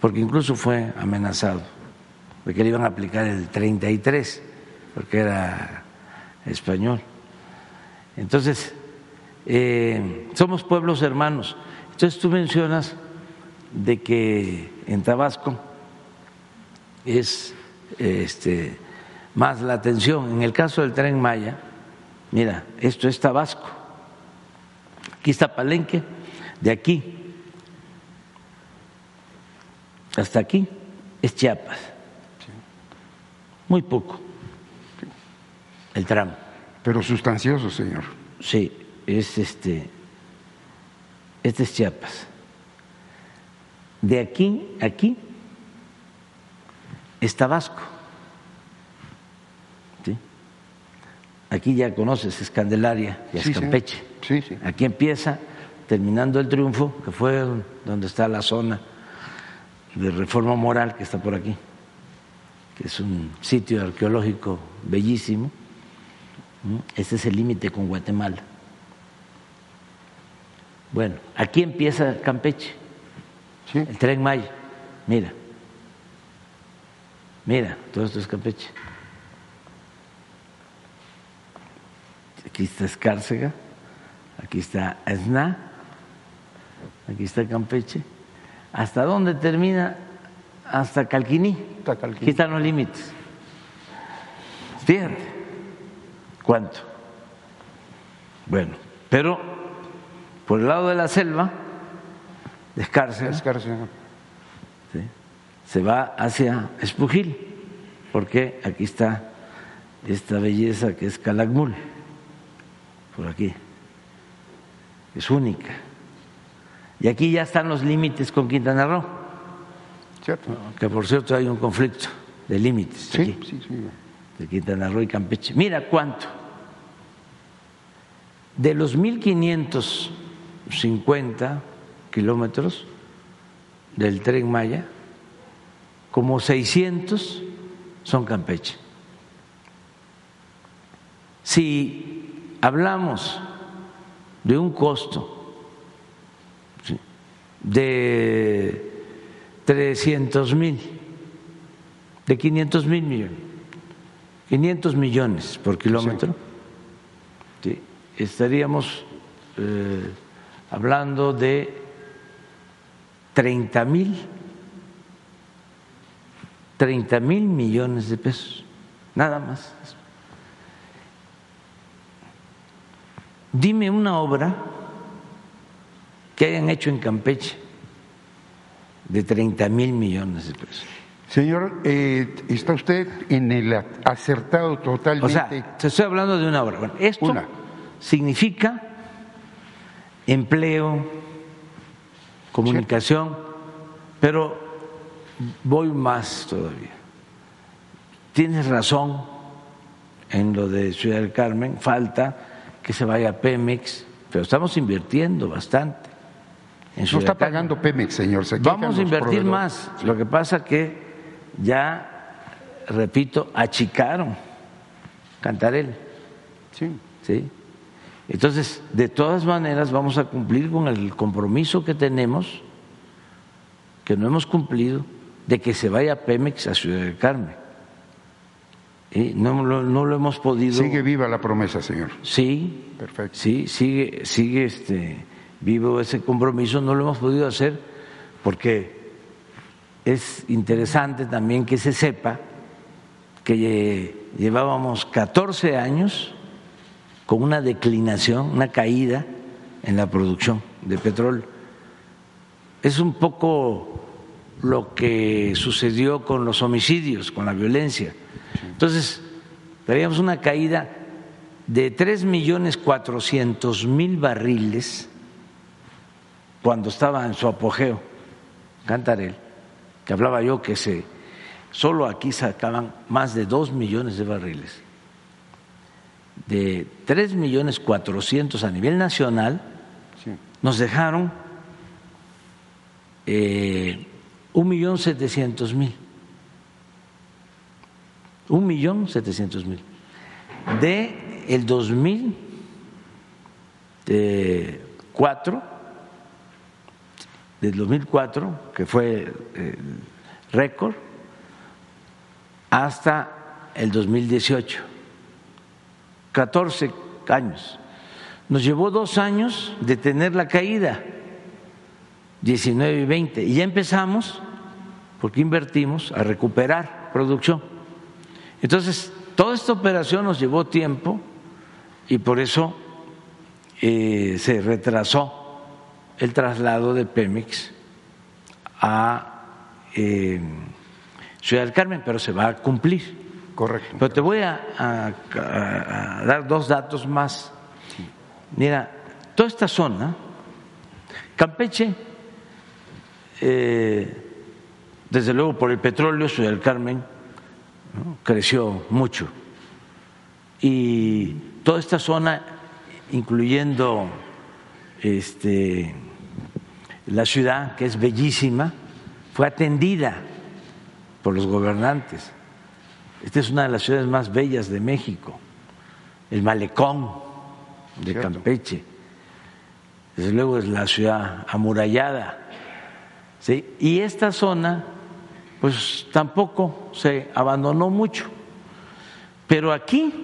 porque incluso fue amenazado de que le iban a aplicar el 33 porque era español. Entonces, eh, somos pueblos hermanos. Entonces tú mencionas de que en Tabasco es este, más la atención. En el caso del tren Maya, mira, esto es Tabasco. Aquí está Palenque, de aquí hasta aquí es Chiapas. Muy poco el tramo. Pero sustancioso, señor. Sí, es este, este es Chiapas. De aquí, aquí, es Tabasco. ¿Sí? Aquí ya conoces, es Candelaria y es Campeche. Sí, aquí empieza, terminando el triunfo, que fue donde está la zona de reforma moral que está por aquí, que es un sitio arqueológico bellísimo este es el límite con Guatemala. Bueno, aquí empieza Campeche, el tren Maya. Mira, mira, todo esto es Campeche. Aquí está Escárcega, aquí está Esna, aquí está Campeche. ¿Hasta dónde termina? Hasta Calquiní. Aquí están los límites. Fíjate. ¿Cuánto? Bueno, pero por el lado de la selva, descarce, se va hacia Espujil, porque aquí está esta belleza que es Calakmul, por aquí, es única. Y aquí ya están los límites con Quintana Roo. Cierto. Que por cierto hay un conflicto de límites. Sí, sí, sí de Quintana Roo y Campeche. Mira cuánto. De los 1.550 kilómetros del tren Maya, como 600 son Campeche. Si hablamos de un costo de 300 mil, de 500 mil millones, 500 millones por kilómetro, estaríamos eh, hablando de 30 mil, 30 mil millones de pesos, nada más. Dime una obra que hayan hecho en Campeche de 30 mil millones de pesos. Señor, eh, está usted en el acertado totalmente. O sea, te estoy hablando de una obra. esto significa empleo, comunicación, pero voy más todavía. Tienes razón en lo de Ciudad del Carmen, falta que se vaya Pemex, pero estamos invirtiendo bastante. En no está pagando Pemex, señor. Vamos a invertir más. Lo que pasa que ya, repito, achicaron Cantarel. Sí. ¿Sí? Entonces, de todas maneras, vamos a cumplir con el compromiso que tenemos, que no hemos cumplido, de que se vaya Pemex a Ciudad del Carmen. Y no, no, lo hemos podido. Sigue viva la promesa, señor. Sí, perfecto. Sí, sigue, sigue este, vivo ese compromiso. No lo hemos podido hacer porque es interesante también que se sepa que llevábamos 14 años con una declinación, una caída en la producción de petróleo. Es un poco lo que sucedió con los homicidios, con la violencia. Entonces, teníamos una caída de tres millones cuatrocientos mil barriles cuando estaba en su apogeo, Cantarel, que hablaba yo que se, solo aquí sacaban más de dos millones de barriles. De tres millones cuatrocientos a nivel nacional, nos dejaron eh, un millón setecientos mil. Un millón setecientos mil. De el 2004, del 2004, que fue el récord, hasta el 2018. 14 años. Nos llevó dos años de tener la caída, 19 y 20, y ya empezamos, porque invertimos, a recuperar producción. Entonces, toda esta operación nos llevó tiempo y por eso eh, se retrasó el traslado de Pemex a eh, Ciudad del Carmen, pero se va a cumplir. Pero te voy a dar dos datos más Mira, toda esta zona, Campeche, eh, desde luego por el petróleo, Ciudad del Carmen creció mucho. Y toda esta zona, incluyendo este, la ciudad, que es bellísima, fue atendida por los gobernantes. Esta es una de las ciudades más bellas de México, el malecón de Campeche. Desde luego es la ciudad amurallada. ¿sí? Y esta zona, pues tampoco se abandonó mucho. Pero aquí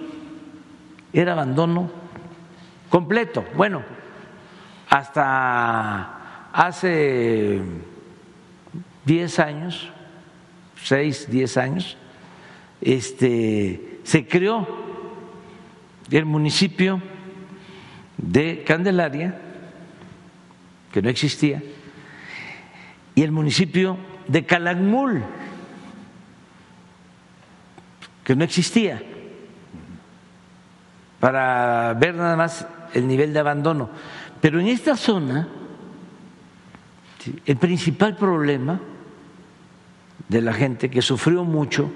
era abandono completo. Bueno, hasta hace 10 años, 6, 10 años, este, se creó el municipio de Candelaria, que no existía, y el municipio de Calakmul, que no existía, para ver nada más el nivel de abandono. Pero en esta zona, el principal problema de la gente que sufrió mucho,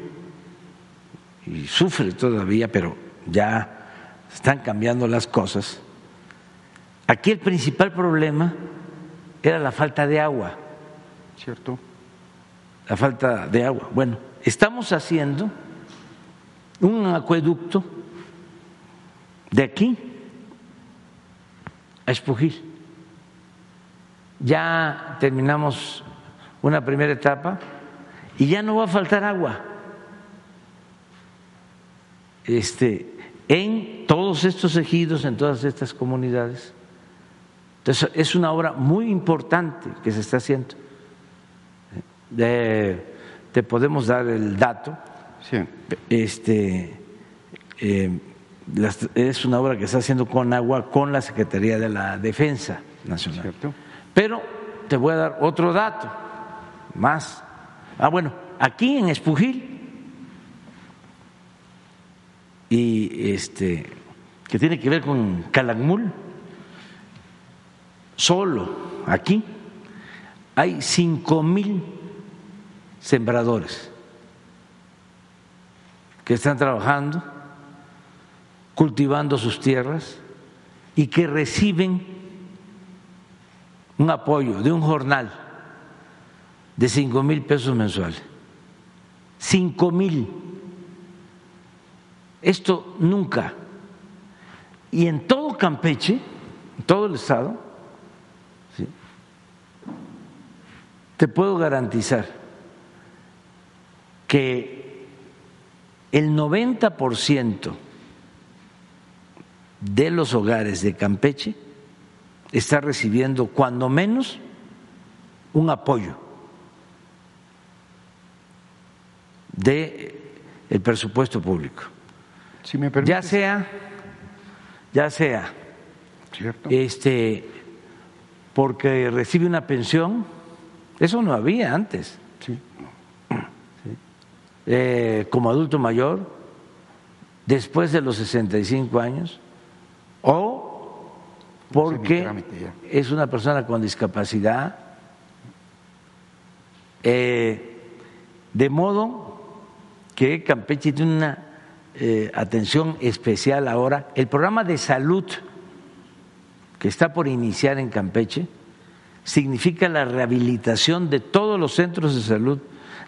y sufre todavía, pero ya están cambiando las cosas, Aquí el principal problema era la falta de agua. ¿Cierto? La falta de agua. Bueno, estamos haciendo un acueducto de aquí a Espujil. Ya terminamos una primera etapa y ya no va a faltar agua. Este, en todos estos ejidos, en todas estas comunidades. Entonces, es una obra muy importante que se está haciendo. te podemos dar el dato. Sí. Este, eh, es una obra que está haciendo con agua con la Secretaría de la Defensa Nacional. Cierto. Pero te voy a dar otro dato más. Ah, bueno, aquí en Espujil y este que tiene que ver con Calakmul solo aquí hay cinco mil sembradores que están trabajando, cultivando sus tierras y que reciben un apoyo de un jornal de cinco mil pesos mensuales. Cinco mil. Esto nunca. Y en todo Campeche, en todo el estado, te puedo garantizar que el 90% de los hogares de Campeche está recibiendo cuando menos un apoyo de el presupuesto público. Si me ya sea, ya sea, este, porque recibe una pensión, eso no había antes. Sí. Eh, como adulto mayor, después de los 65 años, o porque es una persona con discapacidad, eh, de modo que Campeche tiene una eh, atención especial ahora. El programa de salud que está por iniciar en Campeche significa la rehabilitación de todos los centros de salud,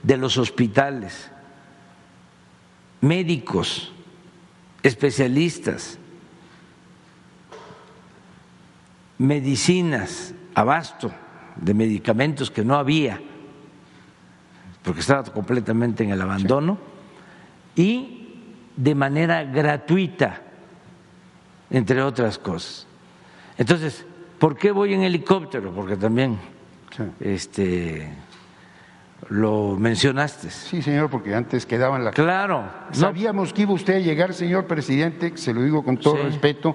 de los hospitales, médicos, especialistas, medicinas, abasto de medicamentos que no había, porque estaba completamente en el abandono, y de manera gratuita, entre otras cosas. Entonces, ¿por qué voy en helicóptero? Porque también este lo mencionaste. Sí, señor, porque antes quedaban las. Claro. Sabíamos que iba usted a llegar, señor presidente, se lo digo con todo respeto.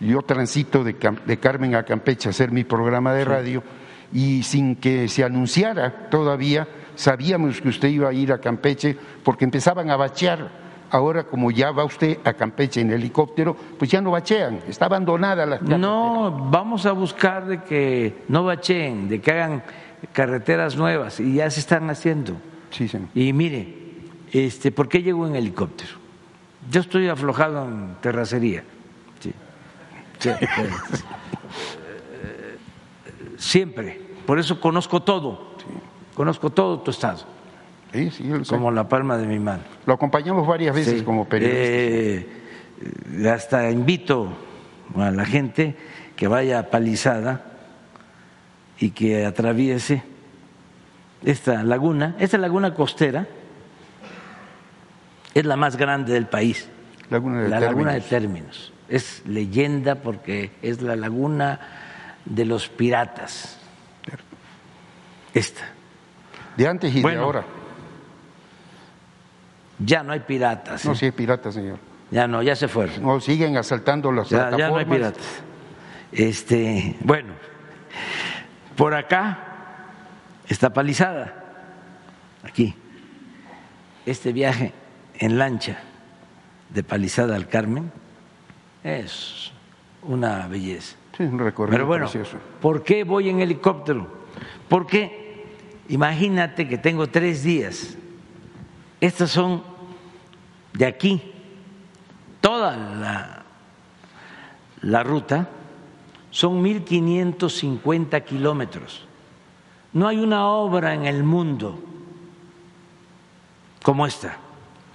Yo transito de, Carmen a Campeche a hacer mi programa de radio y sin que se anunciara todavía, sabíamos que usted iba a ir a Campeche porque empezaban a bachear. Ahora, como ya va usted a Campeche en helicóptero, pues ya no bachean, está abandonada la. No, vamos a buscar de que no bacheen, de que hagan carreteras nuevas y ya se están haciendo. Sí, señor. Y mire, este, ¿por qué llego en helicóptero? Yo estoy aflojado en terracería. Sí. <laughs> Siempre. Por eso conozco todo. Conozco todo tu estado. Sí, sí, como la palma de mi mano. Lo acompañamos varias veces como periodistas. Eh, hasta invito a la gente que vaya a Palizada y que atraviese esta laguna. Esta laguna costera es la más grande del país. la laguna de términos. Es leyenda porque es la laguna de los piratas. Esta. De antes y de ahora. Ya no hay piratas. No, ¿eh? sí hay piratas, señor. Ya no, ya se fueron. No, siguen asaltando las ya, Ya no hay piratas. Este, bueno, por acá está palizada, aquí. Este viaje en lancha de Palizada al Carmen es una belleza. Sí, un recorrido Pero bueno, ¿por qué voy en helicóptero? Porque imagínate que tengo tres días. Estas son de aquí, toda la, la ruta son 1.550 kilómetros. No hay una obra en el mundo como esta.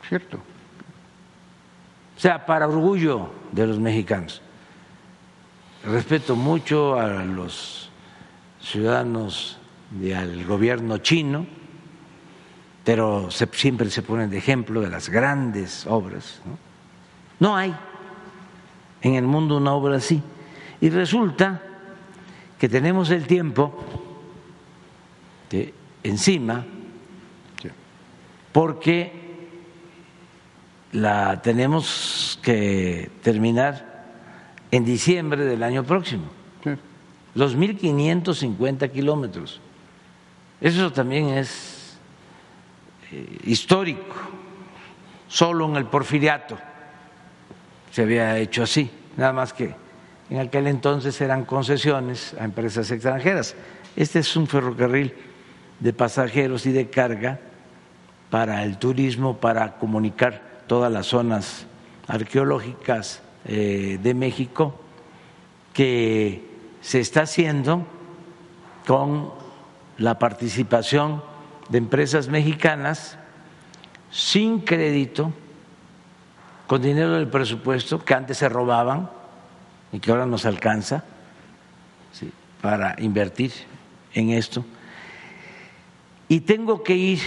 Cierto. O sea, para orgullo de los mexicanos. Respeto mucho a los ciudadanos y al gobierno chino, pero siempre se ponen de ejemplo de las grandes obras. no hay en el mundo una obra así. Y resulta que tenemos el tiempo encima porque la tenemos que terminar en diciembre del año próximo. Los 1.550 kilómetros. Eso también es histórico. Solo en el porfiriato se había hecho así, nada más que en aquel entonces eran concesiones a empresas extranjeras. Este es un ferrocarril de pasajeros y de carga para el turismo, para comunicar todas las zonas arqueológicas eh, de México, que se está haciendo con la participación de empresas mexicanas sin crédito, con dinero del presupuesto que antes se robaban y que ahora nos alcanza para invertir en esto. Y tengo que ir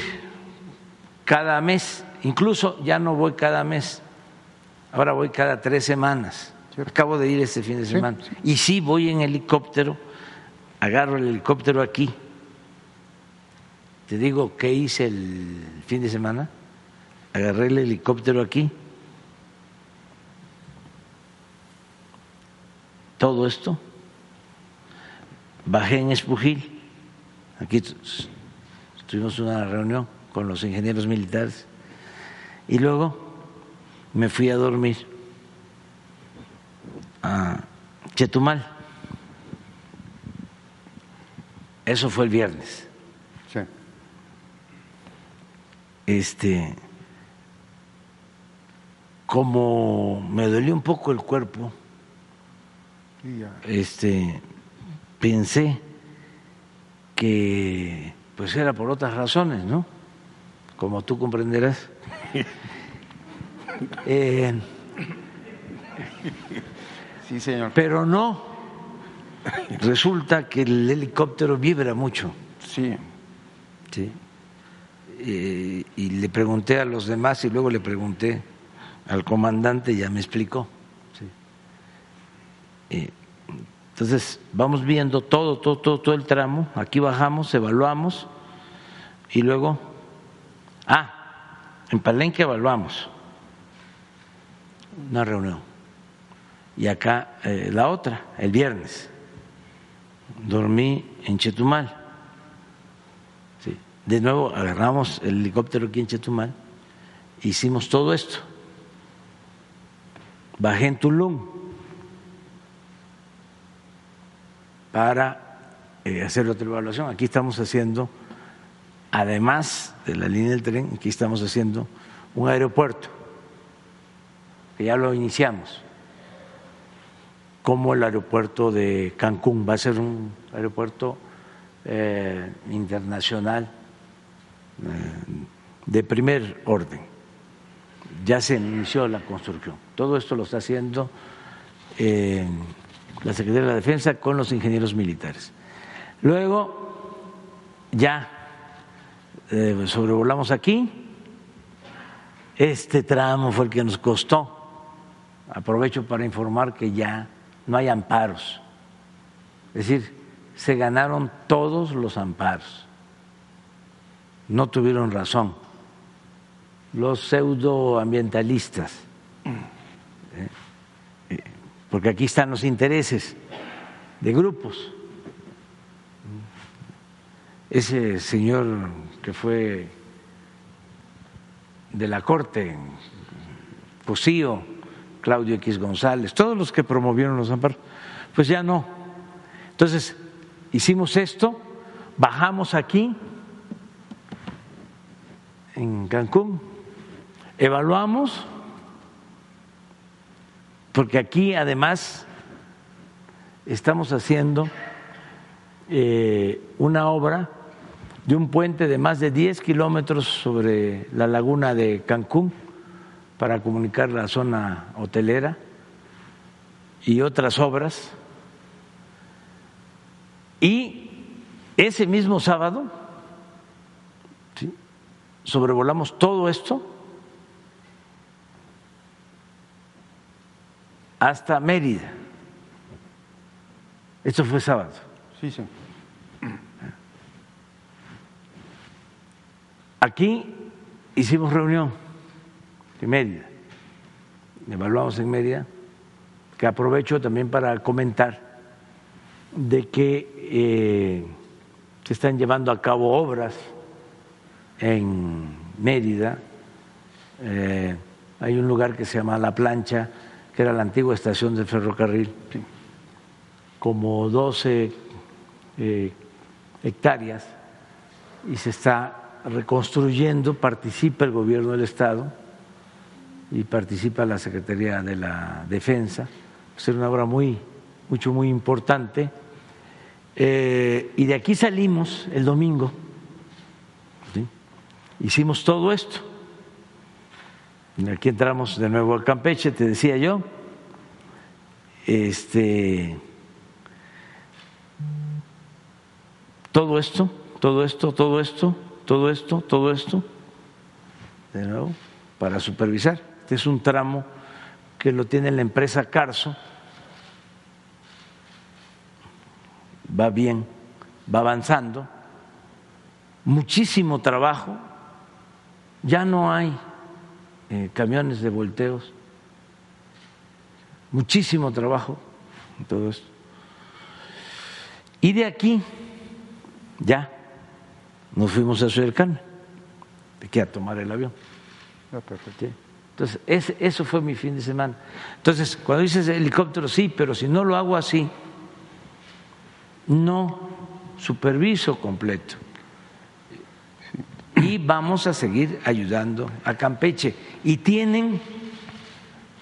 cada mes Incluso ya no voy cada mes, ahora voy cada tres semanas. Acabo de ir este fin de semana. Y sí voy en helicóptero, agarro el helicóptero aquí. Te digo qué hice el fin de semana. Agarré el helicóptero aquí. Todo esto. Bajé en Espujil. Aquí tuvimos una reunión con los ingenieros militares. Y luego me fui a dormir a Chetumal. Eso fue el viernes. Sí. Este, como me dolió un poco el cuerpo, este, pensé que pues era por otras razones, ¿no? Como tú comprenderás. <laughs> Eh, Sí, señor. pero no, resulta que el helicóptero vibra mucho. Sí. Sí. Eh, y le pregunté a los demás y luego le pregunté al comandante ya me explicó. Sí. Eh, entonces, vamos viendo todo, todo, todo, todo el tramo. Aquí bajamos, evaluamos y luego, ah, en Palenque evaluamos una reunión. Y acá eh, la otra, el viernes. Dormí en Chetumal. De nuevo agarramos el helicóptero aquí en Chetumal, hicimos todo esto. Bajé en Tulum para eh, hacer otra evaluación. Aquí estamos haciendo, además de la línea del tren, aquí estamos haciendo un aeropuerto, que ya lo iniciamos, como el aeropuerto de Cancún. Va a ser un aeropuerto eh, internacional de primer orden. Ya se inició la construcción. Todo esto lo está haciendo eh, la Secretaría de la Defensa con los ingenieros militares. Luego, ya eh, sobrevolamos aquí. Este tramo fue el que nos costó. Aprovecho para informar que ya no hay amparos. Es decir, se ganaron todos los amparos. No tuvieron razón. Los pseudoambientalistas, ¿eh? Porque aquí están los intereses de grupos. Ese señor que fue de la Corte, Cosío, Claudio X González, todos los que promovieron los amparos, pues ya no. Entonces, hicimos esto, bajamos aquí, en Cancún, evaluamos, porque aquí además estamos haciendo eh, una obra de un puente de más de 10 kilómetros sobre la laguna de Cancún para comunicar la zona hotelera y otras obras. Y ese mismo sábado. Sobrevolamos todo esto hasta Mérida. Esto fue sábado. Sí, sí. Aquí hicimos reunión en Mérida, evaluamos en Mérida, que aprovecho también para comentar de que eh, se están llevando a cabo obras en Mérida. Eh, hay un lugar que se llama La Plancha, que era la antigua estación del ferrocarril, como 12 eh, hectáreas, y se está reconstruyendo, participa el gobierno del Estado y participa la Secretaría de la Defensa. Ser una obra muy, mucho, muy importante. Eh, y de aquí salimos el domingo. Hicimos todo esto. Aquí entramos de nuevo a Campeche, te decía yo. Este, todo esto, todo esto, todo esto, todo esto, todo esto, de nuevo, para supervisar. Este es un tramo que lo tiene la empresa Carso. Va bien, va avanzando. Muchísimo trabajo. Ya no hay eh, camiones de volteos. Muchísimo trabajo en todo esto. Y de aquí, ya, nos fuimos a del de aquí a tomar el avión. Ah, Entonces, ese, eso fue mi fin de semana. Entonces, cuando dices helicóptero, sí, pero si no lo hago así, no superviso completo. Y vamos a seguir ayudando a Campeche. Y tienen,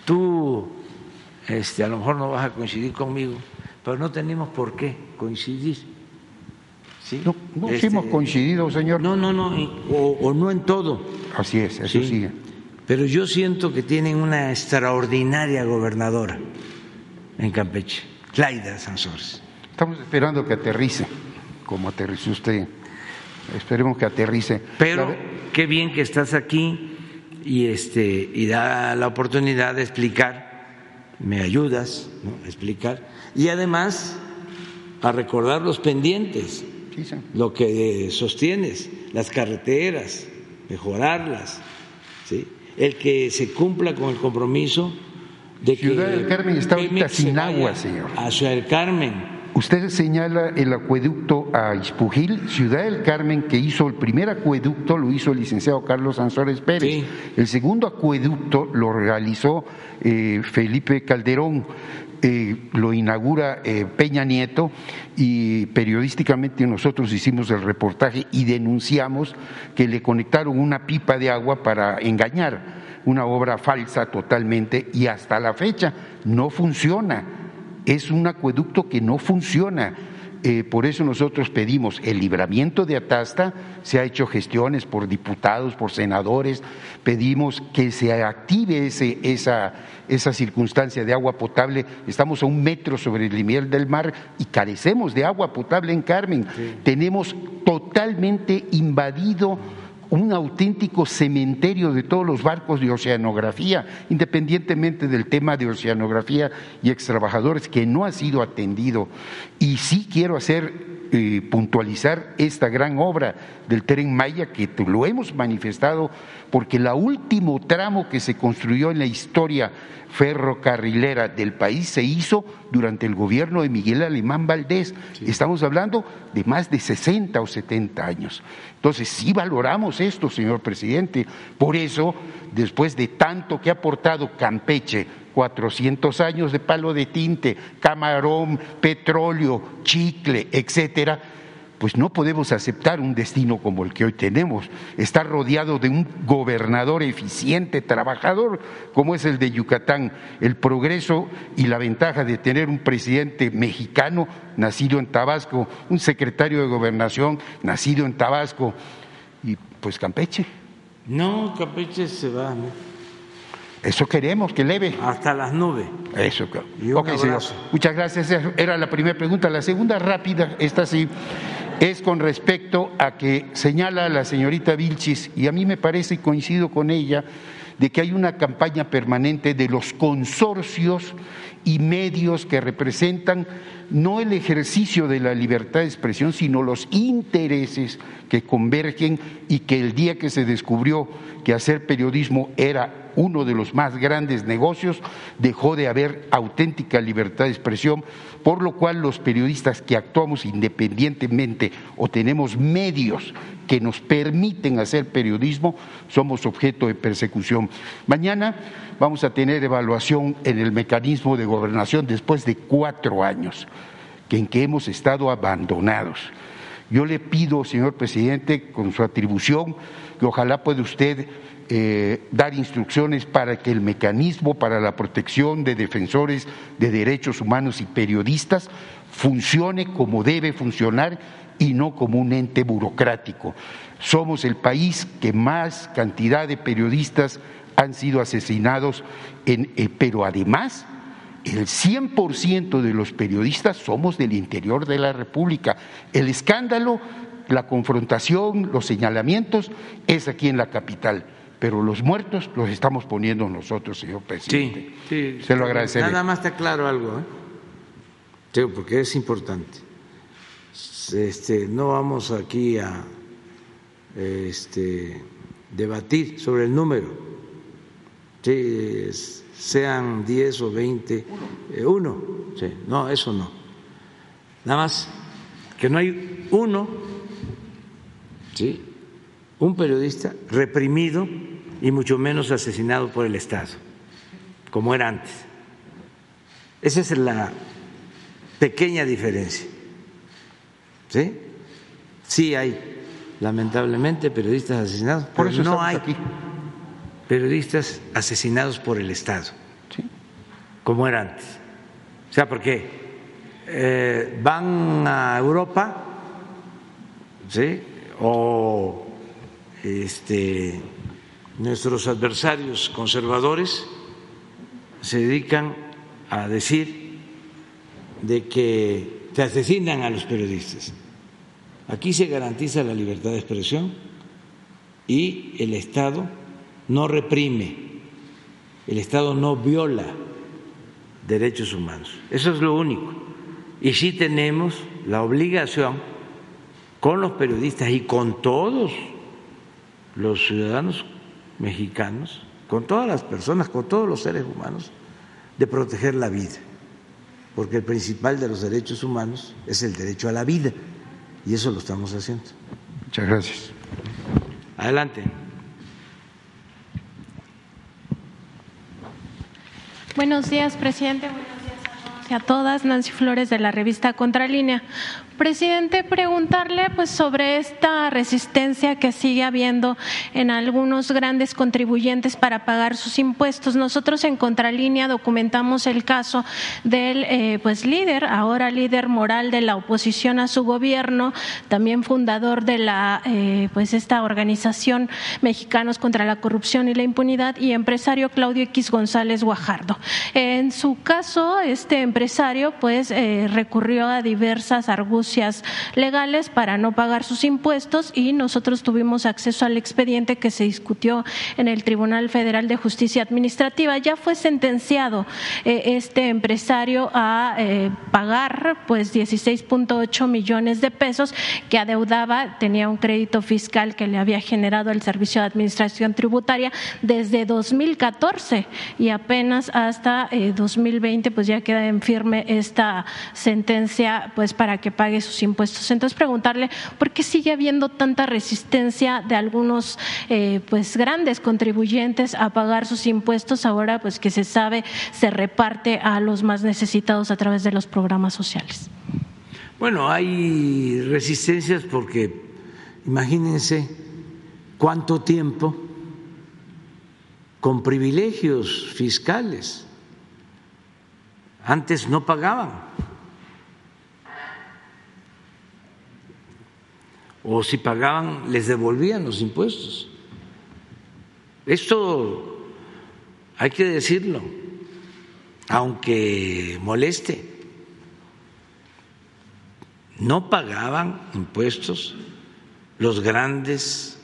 tú, este, a lo mejor no vas a coincidir conmigo, pero no tenemos por qué coincidir. No, no este, hemos coincidido, señor. No, no, no, o, no en todo. Así es, eso sí. Pero yo siento que tienen una extraordinaria gobernadora en Campeche, Claida Sansores. Estamos esperando que aterrice, como aterrizó usted. Esperemos que aterrice. Pero qué bien que estás aquí y este y da la oportunidad de explicar, me ayudas a explicar y además a recordar los pendientes, lo que sostienes, las carreteras, mejorarlas, ¿sí? el que se cumpla con el compromiso de que Ciudad del Carmen está ahorita sin agua, señor. A Ciudad del Carmen. Usted señala el acueducto a Ispujil, Ciudad del Carmen, que hizo el primer acueducto, lo hizo el licenciado Carlos Ansores Pérez. El segundo acueducto lo realizó eh, Felipe Calderón. Eh, lo inaugura eh, Peña Nieto y periodísticamente nosotros hicimos el reportaje y denunciamos que le conectaron una pipa de agua para engañar, una obra falsa totalmente y hasta la fecha no funciona. Es un acueducto que no funciona eh, por eso nosotros pedimos el libramiento de Atasta, se ha hecho gestiones por diputados, por senadores, pedimos que se active ese, esa, esa circunstancia de agua potable. Estamos a un metro sobre el nivel del mar y carecemos de agua potable en Carmen. Tenemos totalmente invadido un auténtico cementerio de todos los barcos de oceanografía, independientemente del tema de oceanografía y extrabajadores que no ha sido atendido. Y sí quiero hacer eh, puntualizar esta gran obra del tren Maya que lo hemos manifestado porque el último tramo que se construyó en la historia ferrocarrilera del país se hizo durante el gobierno de Miguel Alemán Valdés. Estamos hablando de más de 60 o 70 años. Entonces, sí valoramos esto, señor presidente. Por eso, después de tanto que ha aportado Campeche, 400 años de palo de tinte, camarón, petróleo, chicle, etcétera, pues no podemos aceptar un destino como el que hoy tenemos. Estar rodeado de un gobernador eficiente, trabajador, como es el de Yucatán. El progreso y la ventaja de tener un presidente mexicano nacido en Tabasco, un secretario de gobernación nacido en Tabasco, y pues Campeche. No, Campeche se va. Eso queremos, que leve. Hasta las nubes. Eso, ok, señor. Muchas gracias. Era la primera pregunta. La segunda rápida, esta sí es con respecto a que señala la señorita Vilchis, y a mí me parece, y coincido con ella, de que hay una campaña permanente de los consorcios y medios que representan no el ejercicio de la libertad de expresión, sino los intereses que convergen y que el día que se descubrió que hacer periodismo era uno de los más grandes negocios, dejó de haber auténtica libertad de expresión, por lo cual los periodistas que actuamos independientemente o tenemos medios que nos permiten hacer periodismo, somos objeto de persecución. Mañana vamos a tener evaluación en el mecanismo de gobernación después de cuatro años en que hemos estado abandonados. Yo le pido, señor presidente, con su atribución, que ojalá pueda usted eh, dar instrucciones para que el mecanismo para la protección de defensores de derechos humanos y periodistas funcione como debe funcionar y no como un ente burocrático. Somos el país que más cantidad de periodistas han sido asesinados, eh, pero además el 100% de los periodistas somos del interior de la República. El escándalo, la confrontación, los señalamientos es aquí en la capital pero los muertos los estamos poniendo nosotros, señor presidente. Sí, sí. Se lo agradeceré. Nada más está claro algo, ¿eh? porque es importante. Este, no vamos aquí a este, debatir sobre el número, sean 10 o 20, uno, eh, no, eso no. Nada más que no hay uno, ¿sí? un periodista reprimido y mucho menos asesinado por el Estado, como era antes. Esa es la pequeña diferencia. ¿Sí? Sí hay, lamentablemente, periodistas asesinados, por eso no hay periodistas asesinados por el Estado, como era antes. O sea, porque eh, van a Europa, ¿sí? O este, nuestros adversarios conservadores se dedican a decir de que se asesinan a los periodistas. Aquí se garantiza la libertad de expresión y el Estado no reprime, el Estado no viola derechos humanos. Eso es lo único. Y sí tenemos la obligación con los periodistas y con todos los ciudadanos mexicanos, con todas las personas, con todos los seres humanos, de proteger la vida, porque el principal de los derechos humanos es el derecho a la vida, y eso lo estamos haciendo. Muchas gracias. Adelante. Buenos días, presidente. Buenos días a todos y a todas. Nancy Flores de la revista Contralínea. Presidente, preguntarle pues sobre esta resistencia que sigue habiendo en algunos grandes contribuyentes para pagar sus impuestos. Nosotros en Contralínea documentamos el caso del eh, pues líder, ahora líder moral de la oposición a su gobierno, también fundador de la eh, pues esta organización Mexicanos contra la Corrupción y la Impunidad y empresario Claudio X González Guajardo. En su caso, este empresario pues eh, recurrió a diversas legales para no pagar sus impuestos y nosotros tuvimos acceso al expediente que se discutió en el Tribunal Federal de Justicia Administrativa. Ya fue sentenciado eh, este empresario a eh, pagar pues 16.8 millones de pesos que adeudaba, tenía un crédito fiscal que le había generado el Servicio de Administración Tributaria desde 2014 y apenas hasta 2020 eh, pues ya queda en firme esta sentencia pues para que pague sus impuestos. Entonces preguntarle por qué sigue habiendo tanta resistencia de algunos eh, pues grandes contribuyentes a pagar sus impuestos ahora pues que se sabe se reparte a los más necesitados a través de los programas sociales. Bueno, hay resistencias porque imagínense cuánto tiempo con privilegios fiscales. Antes no pagaban o si pagaban les devolvían los impuestos. Esto hay que decirlo, aunque moleste. No pagaban impuestos los grandes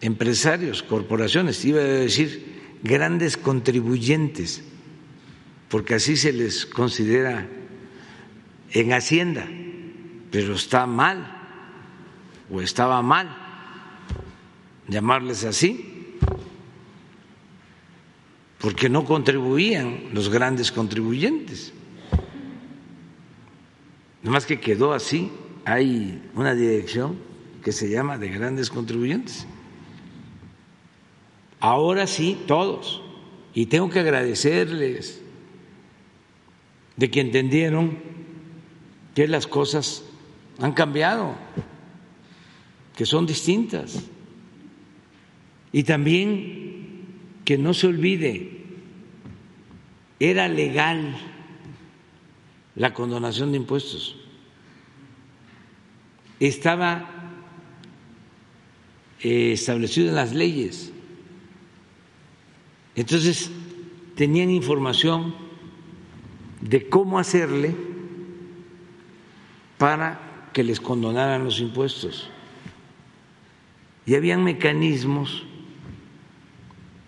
empresarios, corporaciones, iba a decir grandes contribuyentes, porque así se les considera en Hacienda pero está mal o estaba mal llamarles así, porque no contribuían los grandes contribuyentes. más que quedó así, hay una dirección que se llama de grandes contribuyentes. Ahora sí, todos. Y tengo que agradecerles de que entendieron que las cosas han cambiado, que son distintas. Y también que no se olvide, era legal la condonación de impuestos. Estaba eh, establecido en las leyes. Entonces, tenían información de cómo hacerle para que les condonaran los impuestos. y habían mecanismos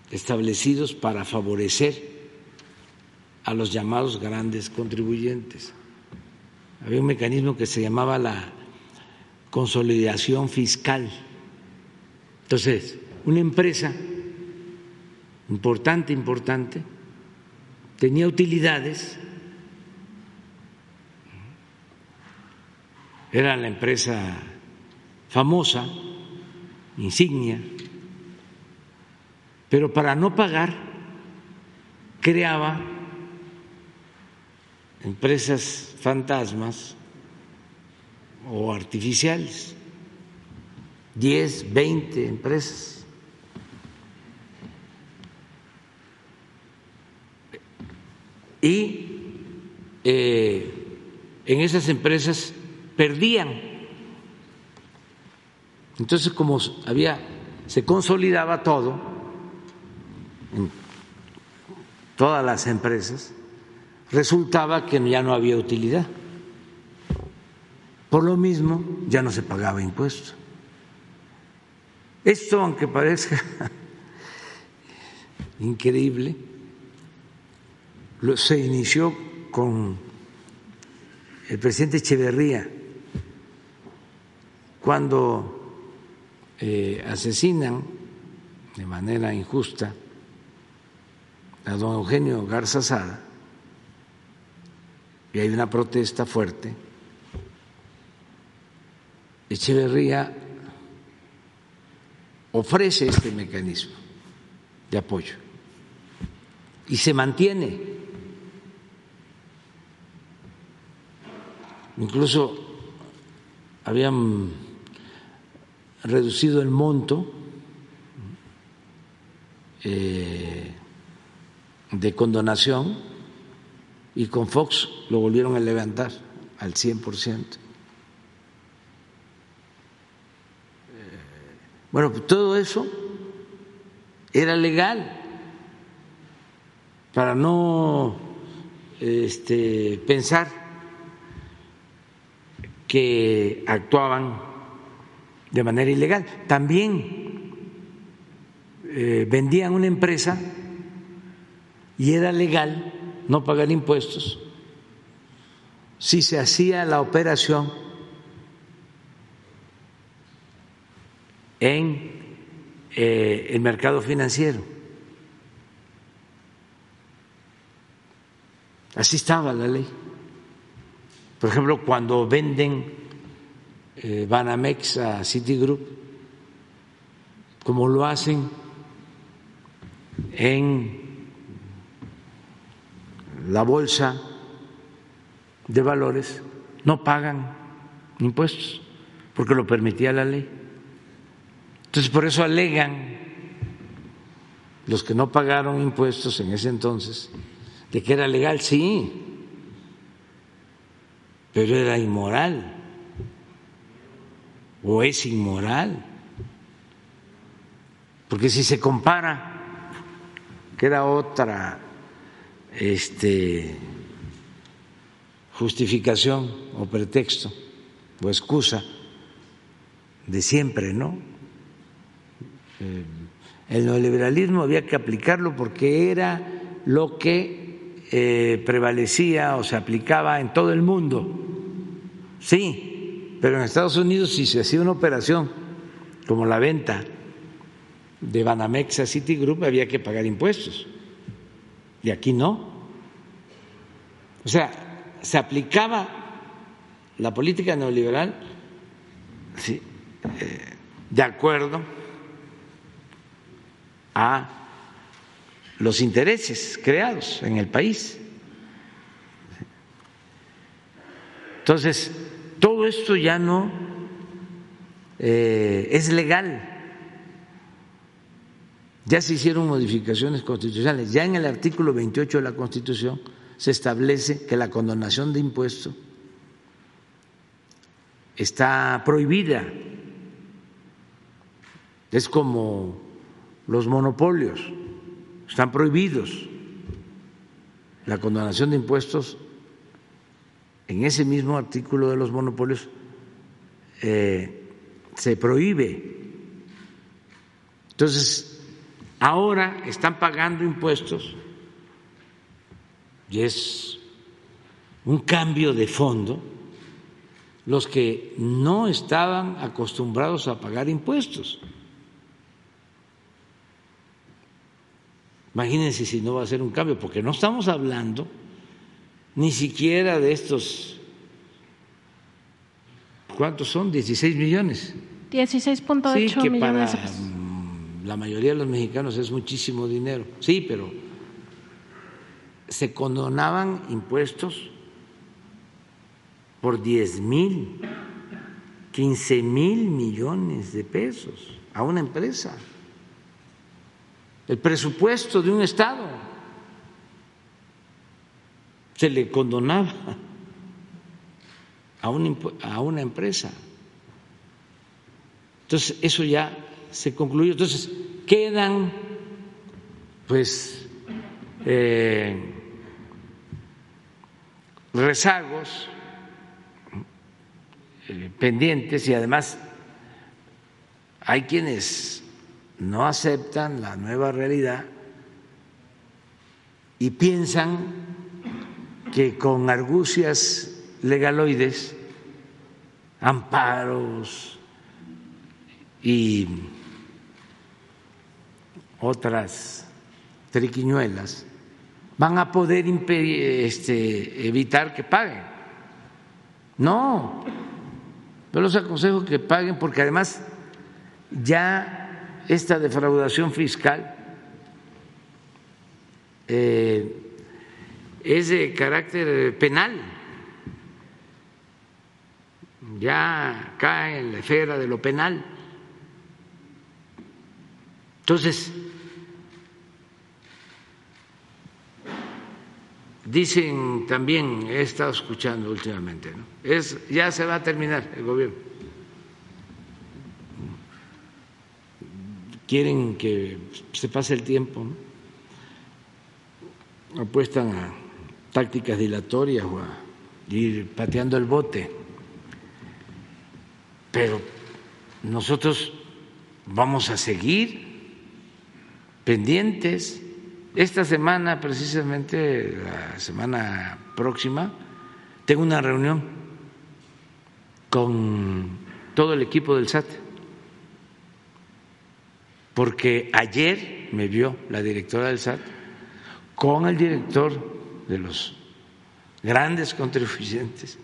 establecidos para favorecer a los llamados grandes contribuyentes. Había un mecanismo que se llamaba la consolidación fiscal. Entonces, una empresa importante, importante, tenía utilidades, era la empresa famosa, insignia, pero para no pagar creaba empresas fantasmas o artificiales, 10, 20 empresas. Y eh, en esas empresas perdían. Entonces, como había, se consolidaba todo en todas las empresas, resultaba que ya no había utilidad. Por lo mismo, ya no se pagaba impuesto. Esto, aunque parezca <laughs> increíble, se inició con el presidente Echeverría, cuando eh, asesinan de manera injusta a don Eugenio Garza Sada, y hay una protesta fuerte, Echeverría ofrece este mecanismo de apoyo y se mantiene. Incluso habían reducido el monto eh, de condonación y con Fox lo volvieron a levantar al 100%. Bueno, pues todo eso era legal para no este, pensar que actuaban de manera ilegal. También eh, vendían una empresa y era legal no pagar impuestos si se hacía la operación en eh, el mercado financiero. Así estaba la ley. Por ejemplo, cuando venden Banamex a Citigroup, como lo hacen en la bolsa de valores, no pagan impuestos, porque lo permitía la ley. Entonces, por eso alegan los que no pagaron impuestos en ese entonces de que era legal, sí, pero era inmoral o es inmoral. Porque si se compara, que era otra este, justificación o pretexto o excusa de siempre, ¿no? Eh, el neoliberalismo había que aplicarlo porque era lo que eh, prevalecía o se aplicaba en todo el mundo. Sí, pero en Estados Unidos si se hacía una operación como la venta de Banamex a Citigroup había que pagar impuestos y aquí no. O sea, se aplicaba la política neoliberal sí, eh, de acuerdo a los intereses creados en el país. Entonces, todo esto ya no eh, es legal. Ya se hicieron modificaciones constitucionales. Ya en el artículo 28 de la Constitución se establece que la condonación de impuestos está prohibida. Es como los monopolios, están prohibidos. La condonación de impuestos en ese mismo artículo de los monopolios eh, se prohíbe Entonces, ahora están pagando impuestos y es un cambio de fondo los que no estaban acostumbrados a pagar impuestos. Imagínense si no va a ser un cambio, porque no estamos hablando ni siquiera de estos, ¿cuántos son? 16 millones. 16.8 sí, que millones. Para la mayoría de los mexicanos es muchísimo dinero, sí, pero se condonaban impuestos por 10 mil, 15 mil millones de pesos a una empresa. El presupuesto de un Estado se le condonaba a una, a una empresa. Entonces, eso ya se concluyó. Entonces, quedan, pues, eh, rezagos eh, pendientes y además hay quienes no aceptan la nueva realidad y piensan que con argucias legaloides, amparos y otras triquiñuelas van a poder este, evitar que paguen. No, yo los aconsejo que paguen porque además ya esta defraudación fiscal eh, es de carácter penal, ya cae en la esfera de lo penal. Entonces, Dicen también, he estado escuchando últimamente, es, ya se va a terminar el gobierno. Quieren que se pase el tiempo, apuestan a tácticas dilatorias o a ir pateando el bote. Pero nosotros vamos a seguir pendientes esta semana, precisamente la semana próxima, tengo una reunión con todo el equipo del SAT, porque ayer me vio la directora del SAT con el director de los grandes contribuyentes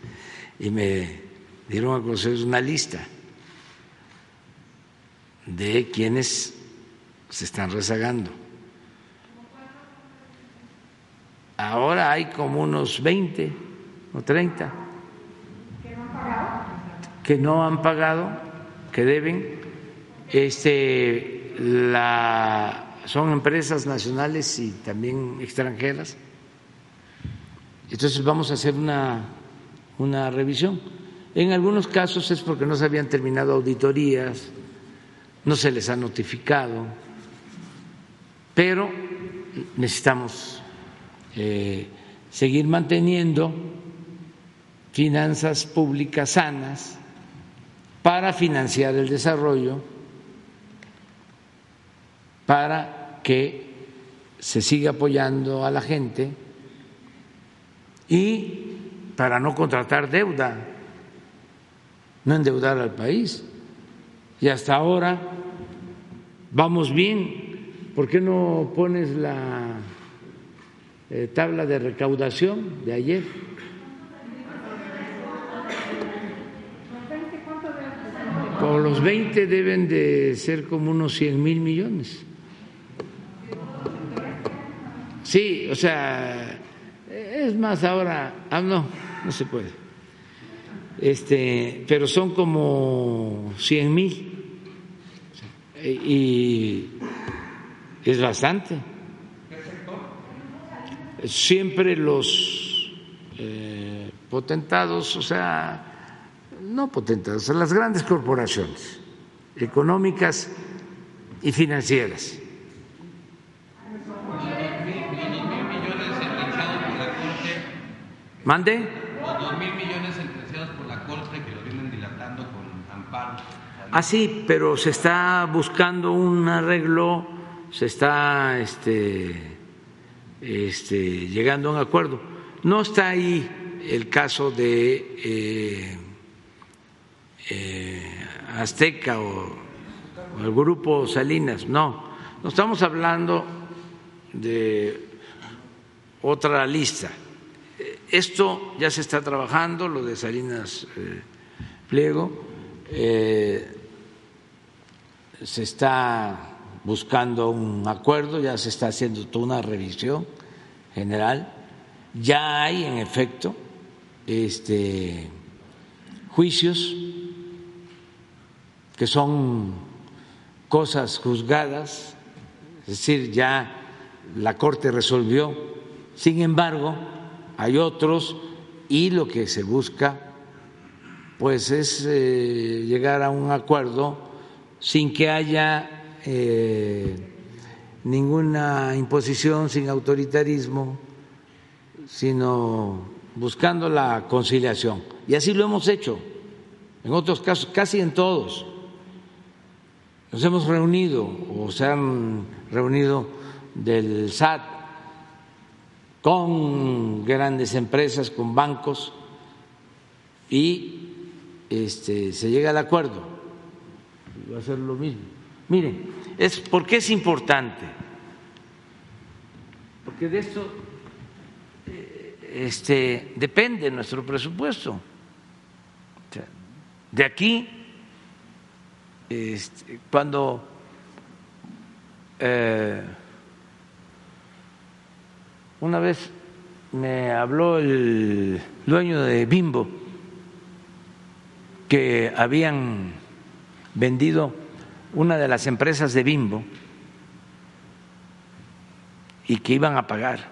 y me dieron a conocer una lista de quienes se están rezagando Ahora hay como unos 20 o 30 que no han pagado, que deben. Este, la, son empresas nacionales y también extranjeras. Entonces vamos a hacer una, una revisión. En algunos casos es porque no se habían terminado auditorías, no se les ha notificado, pero necesitamos eh, seguir manteniendo finanzas públicas sanas para financiar el desarrollo, para que se siga apoyando a la gente y para no contratar deuda, no endeudar al país. Y hasta ahora vamos bien. ¿Por qué no pones la eh, tabla de recaudación de ayer. Por los 20 deben de ser como unos 100 mil millones. Sí, o sea, es más ahora, ah, no, no se puede. Este, pero son como 100 mil y es bastante siempre los eh, potentados, o sea, no potentados, las grandes corporaciones económicas y financieras. ¿Mande? Dos mil millones sentenciados por la Corte que lo vienen dilatando con amparo. Ah, sí, pero se está buscando un arreglo, se está este, este, llegando a un acuerdo. No está ahí el caso de eh, eh, Azteca o, o el grupo Salinas, no. No estamos hablando de otra lista. Esto ya se está trabajando, lo de Salinas eh, Pliego. Eh, se está buscando un acuerdo, ya se está haciendo toda una revisión general, ya hay en efecto este, juicios que son cosas juzgadas, es decir, ya la Corte resolvió, sin embargo, hay otros y lo que se busca pues es eh, llegar a un acuerdo sin que haya eh, ninguna imposición, sin autoritarismo, sino buscando la conciliación. Y así lo hemos hecho, en otros casos, casi en todos. Nos hemos reunido o se han reunido del SAT con grandes empresas, con bancos, y este, se llega al acuerdo. Va a ser lo mismo. Miren, es, ¿por qué es importante? Porque de esto este, depende nuestro presupuesto. De aquí, este, cuando eh, una vez me habló el dueño de Bimbo, que habían vendido una de las empresas de Bimbo y que iban a pagar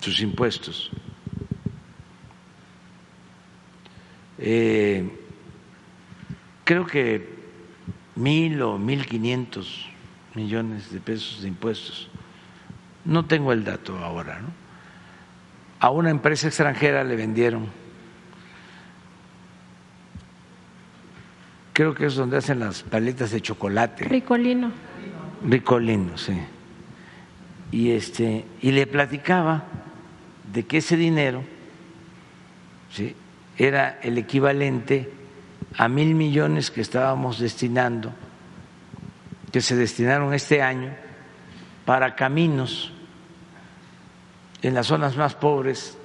sus impuestos. Eh, creo que mil o mil quinientos millones de pesos de impuestos. No tengo el dato ahora, ¿no? A una empresa extranjera le vendieron, creo que es donde hacen las paletas de chocolate. Ricolino. Ricolino, sí. Y este, y le platicaba de que ese dinero ¿sí? era el equivalente a mil millones que estábamos destinando, que se destinaron este año para caminos en las zonas más pobres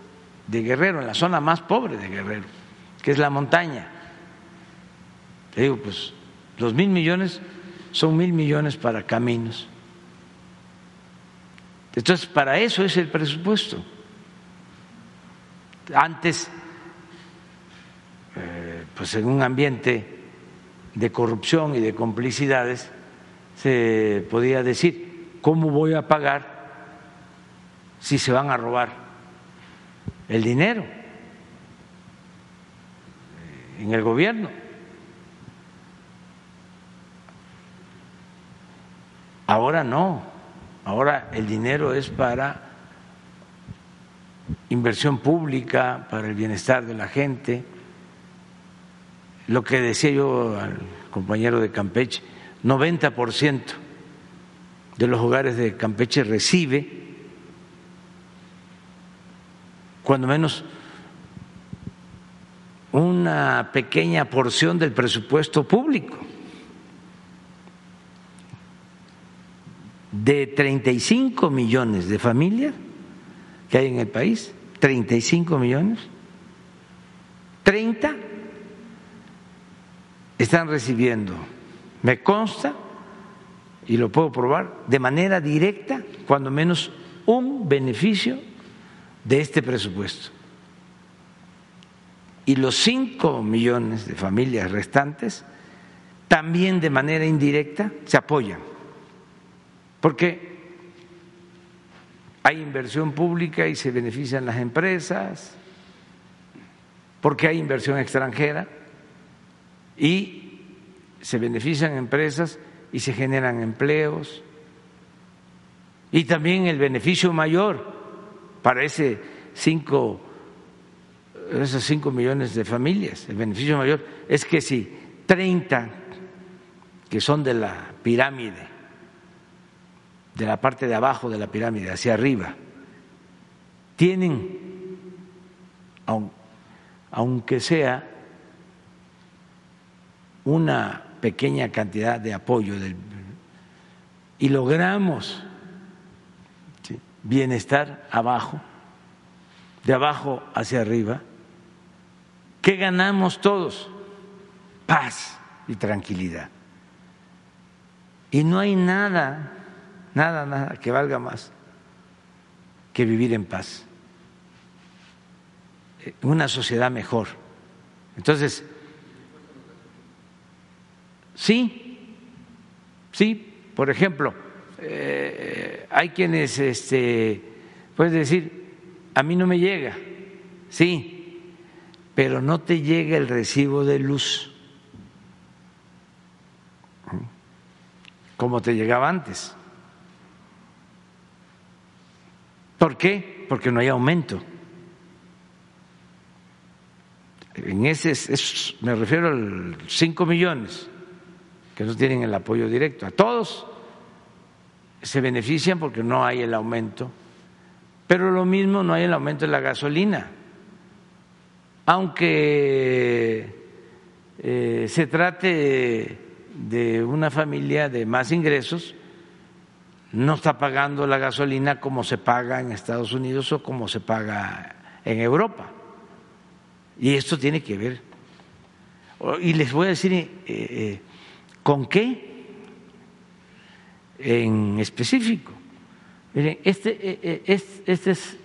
de Guerrero, en la zona más pobre de Guerrero, que es la montaña. Te digo, pues los mil millones son mil millones para caminos. Entonces, para eso es el presupuesto. Antes, eh, pues en un ambiente de corrupción y de complicidades, se podía decir, ¿cómo voy a pagar si se van a robar el dinero en el gobierno? Ahora no, ahora el dinero es para inversión pública, para el bienestar de la gente. Lo que decía yo al compañero de Campeche, 90% de los hogares de Campeche recibe cuando menos una pequeña porción del presupuesto público. De 35 millones de familias que hay en el país, 35 millones, 30 están recibiendo, me consta, y lo puedo probar, de manera directa, cuando menos un beneficio de este presupuesto. Y los 5 millones de familias restantes también de manera indirecta se apoyan, porque hay inversión pública y se benefician las empresas, porque hay inversión extranjera y se benefician empresas y se generan empleos. Y también el beneficio mayor para ese cinco, esos cinco millones de familias, el beneficio mayor es que si 30 que son de la pirámide, de la parte de abajo de la pirámide hacia arriba, tienen, aunque sea una pequeña cantidad de apoyo y logramos bienestar abajo, de abajo hacia arriba, ¿qué ganamos todos? Paz y tranquilidad. Y no hay nada, nada, nada que valga más que vivir en paz, una sociedad mejor. Entonces, sí, sí, por ejemplo, eh, hay quienes, este, puedes decir, a mí no me llega, sí, pero no te llega el recibo de luz como te llegaba antes. ¿Por qué? Porque no hay aumento. En ese, me refiero a 5 millones que no tienen el apoyo directo. A todos se benefician porque no hay el aumento, pero lo mismo no hay el aumento de la gasolina. Aunque eh, se trate de una familia de más ingresos, no está pagando la gasolina como se paga en Estados Unidos o como se paga en Europa. Y esto tiene que ver. Y les voy a decir eh, eh, con qué en específico. Miren, este, eh, este es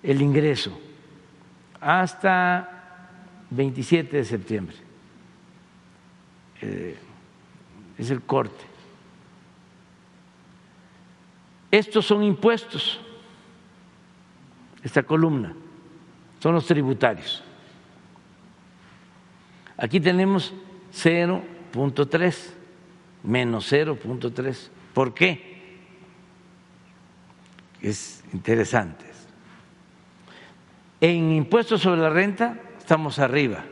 el ingreso hasta 27 de septiembre. Es el corte. Estos son impuestos, esta columna, son los tributarios. Aquí tenemos 0.3, menos 0.3. ¿Por qué? Es interesante. En impuestos sobre la renta estamos arriba,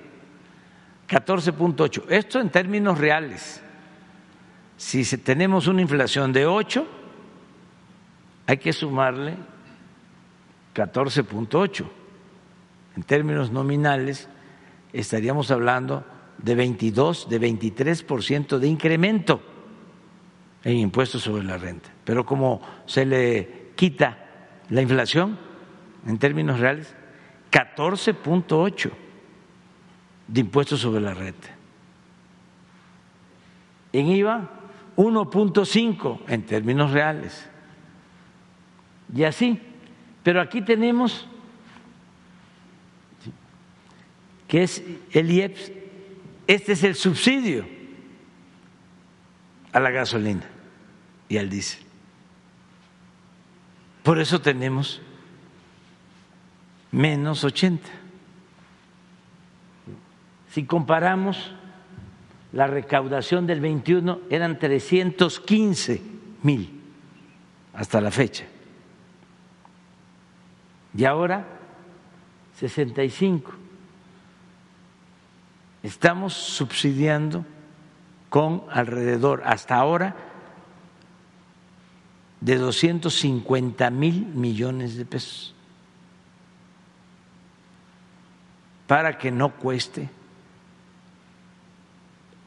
14.8. Esto en términos reales. Si tenemos una inflación de 8, hay que sumarle 14.8. En términos nominales, estaríamos hablando de 22, de 23% de incremento en impuestos sobre la renta. Pero como se le quita la inflación, en términos reales, 14.8 de impuestos sobre la renta. En IVA, 1.5 en términos reales. Y así. Pero aquí tenemos que es el IEPS, este es el subsidio a la gasolina y al diésel. Por eso tenemos menos 80. Si comparamos la recaudación del 21 eran 315 mil hasta la fecha. Y ahora 65. Estamos subsidiando con alrededor, hasta ahora, de 250 mil millones de pesos para que no cueste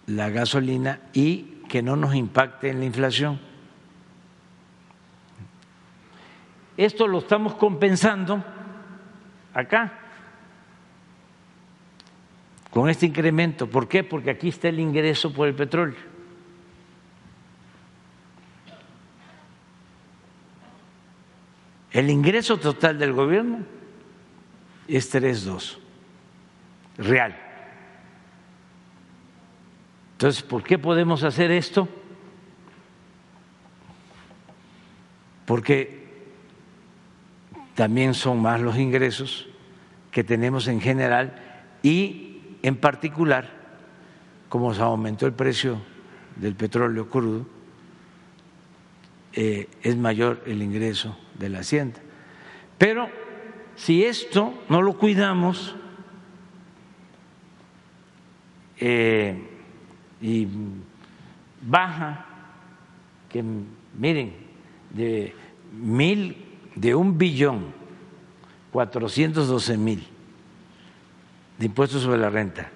la gasolina y que no nos impacte en la inflación. Esto lo estamos compensando acá con este incremento. ¿Por qué? Porque aquí está el ingreso por el petróleo. El ingreso total del gobierno es 3.2, real. Entonces, ¿por qué podemos hacer esto? Porque también son más los ingresos que tenemos en general y en particular, como se aumentó el precio del petróleo crudo, eh, es mayor el ingreso de la hacienda. Pero si esto no lo cuidamos, eh, y baja, que miren, de mil, de un billón cuatrocientos doce mil de impuestos sobre la renta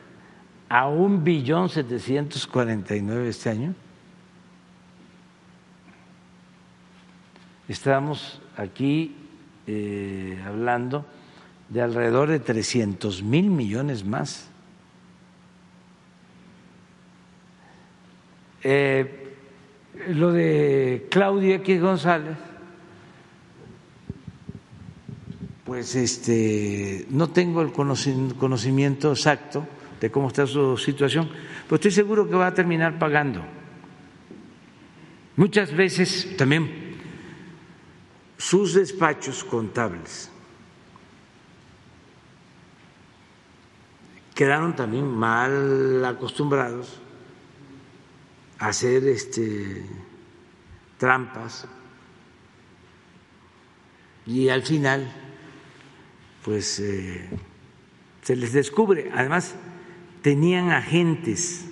a un billón setecientos cuarenta y nueve este año. Estamos aquí eh, hablando de alrededor de 300 mil millones más. Eh, lo de Claudia X González, pues este, no tengo el conocimiento exacto de cómo está su situación, pero estoy seguro que va a terminar pagando. Muchas veces también sus despachos contables quedaron también mal acostumbrados a hacer este trampas y al final pues eh, se les descubre. Además tenían agentes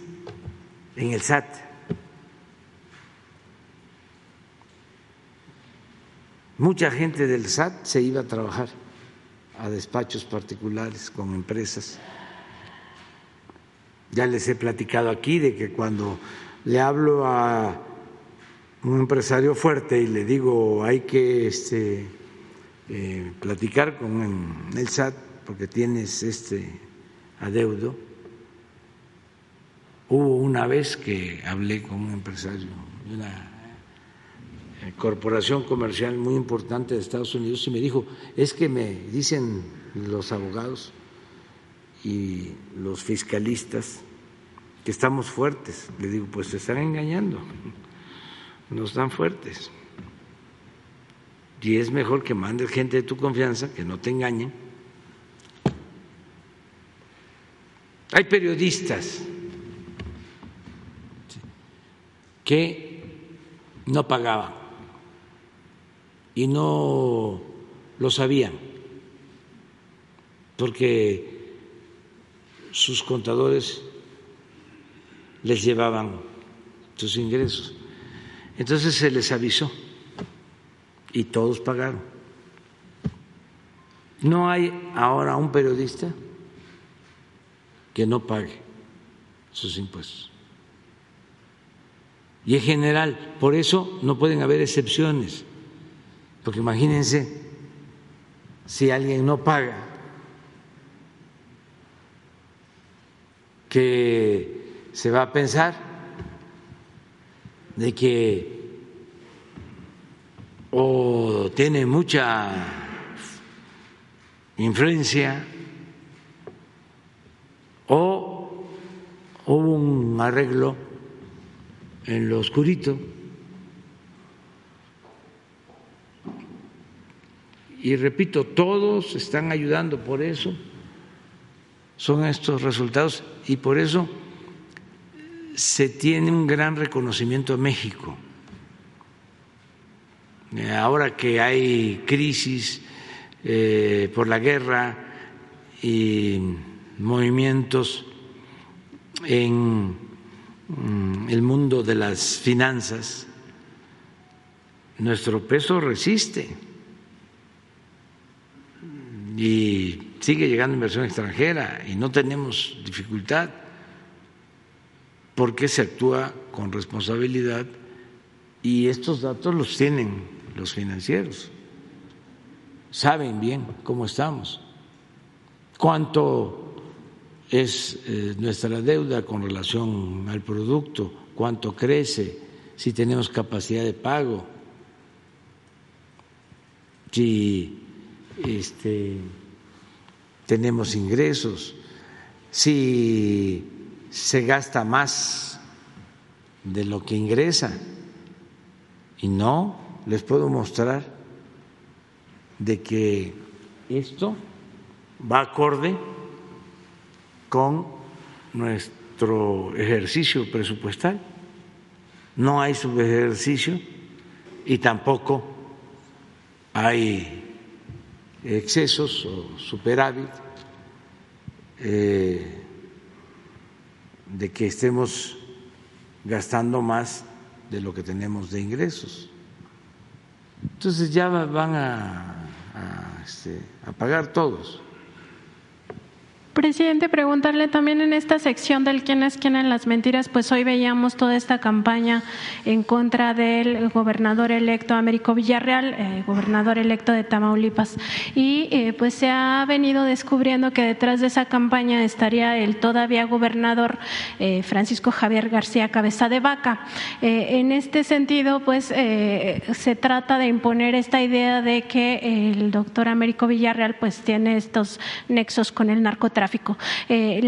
en el SAT. Mucha gente del SAT se iba a trabajar a despachos particulares con empresas. Ya les he platicado aquí de que cuando le hablo a un empresario fuerte y le digo hay que este, eh, platicar con el SAT porque tienes este adeudo. Hubo una vez que hablé con un empresario de una eh, corporación comercial muy importante de Estados Unidos y me dijo, es que me dicen los abogados y los fiscalistas que estamos fuertes. Le digo, pues se están engañando, no están fuertes. Y es mejor que mandes gente de tu confianza, que no te engañen. Hay periodistas que no pagaban y no lo sabían, porque sus contadores les llevaban sus ingresos. Entonces se les avisó y todos pagaron. No hay ahora un periodista que no pague sus impuestos. Y en general, por eso no pueden haber excepciones, porque imagínense si alguien no paga, que se va a pensar de que o tiene mucha influencia o hubo un arreglo en lo oscurito y repito, todos están ayudando por eso, son estos resultados y por eso se tiene un gran reconocimiento a México. Eh, ahora que hay crisis eh, por la guerra y movimientos en mm, el mundo de las finanzas, nuestro peso resiste. Y sigue llegando inversión extranjera y no tenemos dificultad porque se actúa con responsabilidad y estos datos los tienen los financieros. Saben bien cómo estamos, cuánto es eh, nuestra deuda con relación al producto, cuánto crece, si tenemos capacidad de pago, si este, tenemos ingresos, si se gasta más de lo que ingresa. Y no les puedo mostrar de que esto va acorde con nuestro ejercicio presupuestal. No hay subejercicio y tampoco hay excesos o superávit. Eh, de que estemos gastando más de lo que tenemos de ingresos. Entonces ya van a, este, a pagar todos. Presidente, preguntarle también en esta sección del quién es quién en las mentiras, pues hoy veíamos toda esta campaña en contra del gobernador electo Américo Villarreal, eh, gobernador electo de Tamaulipas. Y eh, pues se ha venido descubriendo que detrás de esa campaña estaría el todavía gobernador eh, Francisco Javier García Cabeza de Vaca. en este sentido, pues se trata de imponer esta idea de que el doctor Américo Villarreal pues tiene estos nexos con el narcotráfico eh,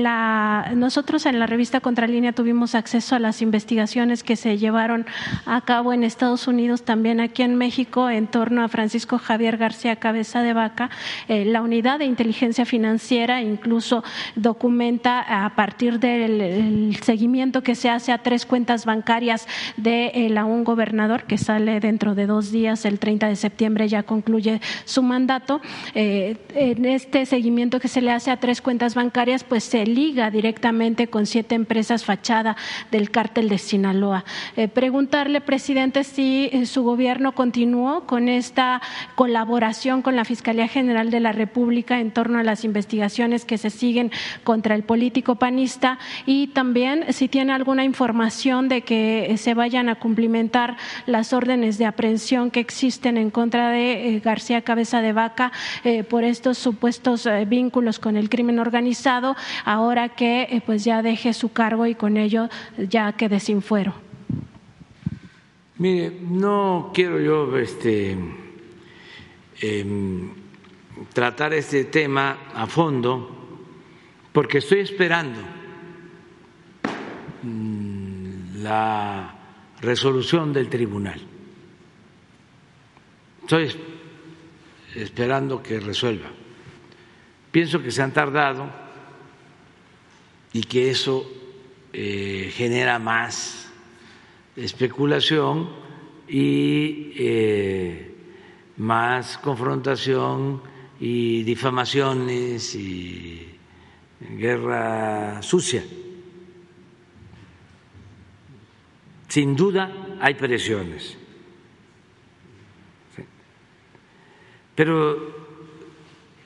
nosotros en la revista Contralínea tuvimos acceso a las investigaciones que se llevaron a cabo en Estados Unidos, también aquí en México, en torno a Francisco Javier García Cabeza de Vaca. Eh, la unidad de inteligencia financiera incluso documenta a partir del seguimiento que se hace a tres cuentas bancarias de eh, la un gobernador que sale dentro de dos días, el 30 de septiembre ya concluye su mandato. en este seguimiento que se le hace a tres cuentas bancarias, pues se liga directamente con siete empresas fachada del cártel de Sinaloa. Eh, preguntarle, presidente, si eh, su gobierno continuó con esta colaboración con la Fiscalía General de la República en torno a las investigaciones que se siguen contra el político panista y también si tiene alguna información de que eh, se vayan a cumplimentar las órdenes de aprehensión que existen en contra de García Cabeza de Vaca por estos supuestos vínculos con el crimen organizado ahora que eh, pues ya deje su cargo y con ello ya quede sin fuero. Mire, no quiero yo este, em, tratar este tema a fondo porque estoy esperando mm, la resolución del tribunal. Estoy esperando que resuelva. Pienso que se han tardado y que eso eh, genera más especulación y eh, más confrontación y difamaciones y guerra sucia. Sin duda hay presiones. Pero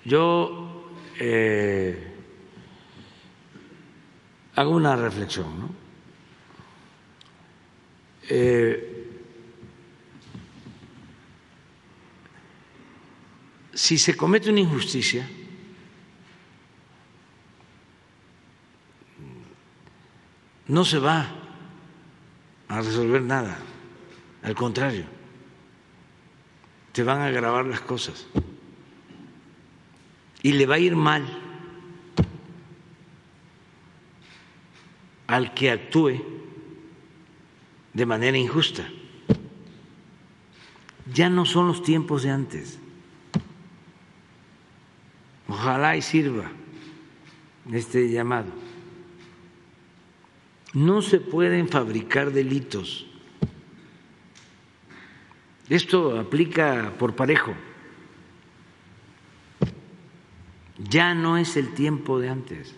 yo eh, hago una reflexión. ¿no? Eh, si se comete una injusticia, no se va a resolver nada, al contrario, te van a agravar las cosas y le va a ir mal al que actúe de manera injusta. Ya no son los tiempos de antes. Ojalá y sirva este llamado. No se pueden fabricar delitos. Esto aplica por parejo. Ya no es el tiempo de antes,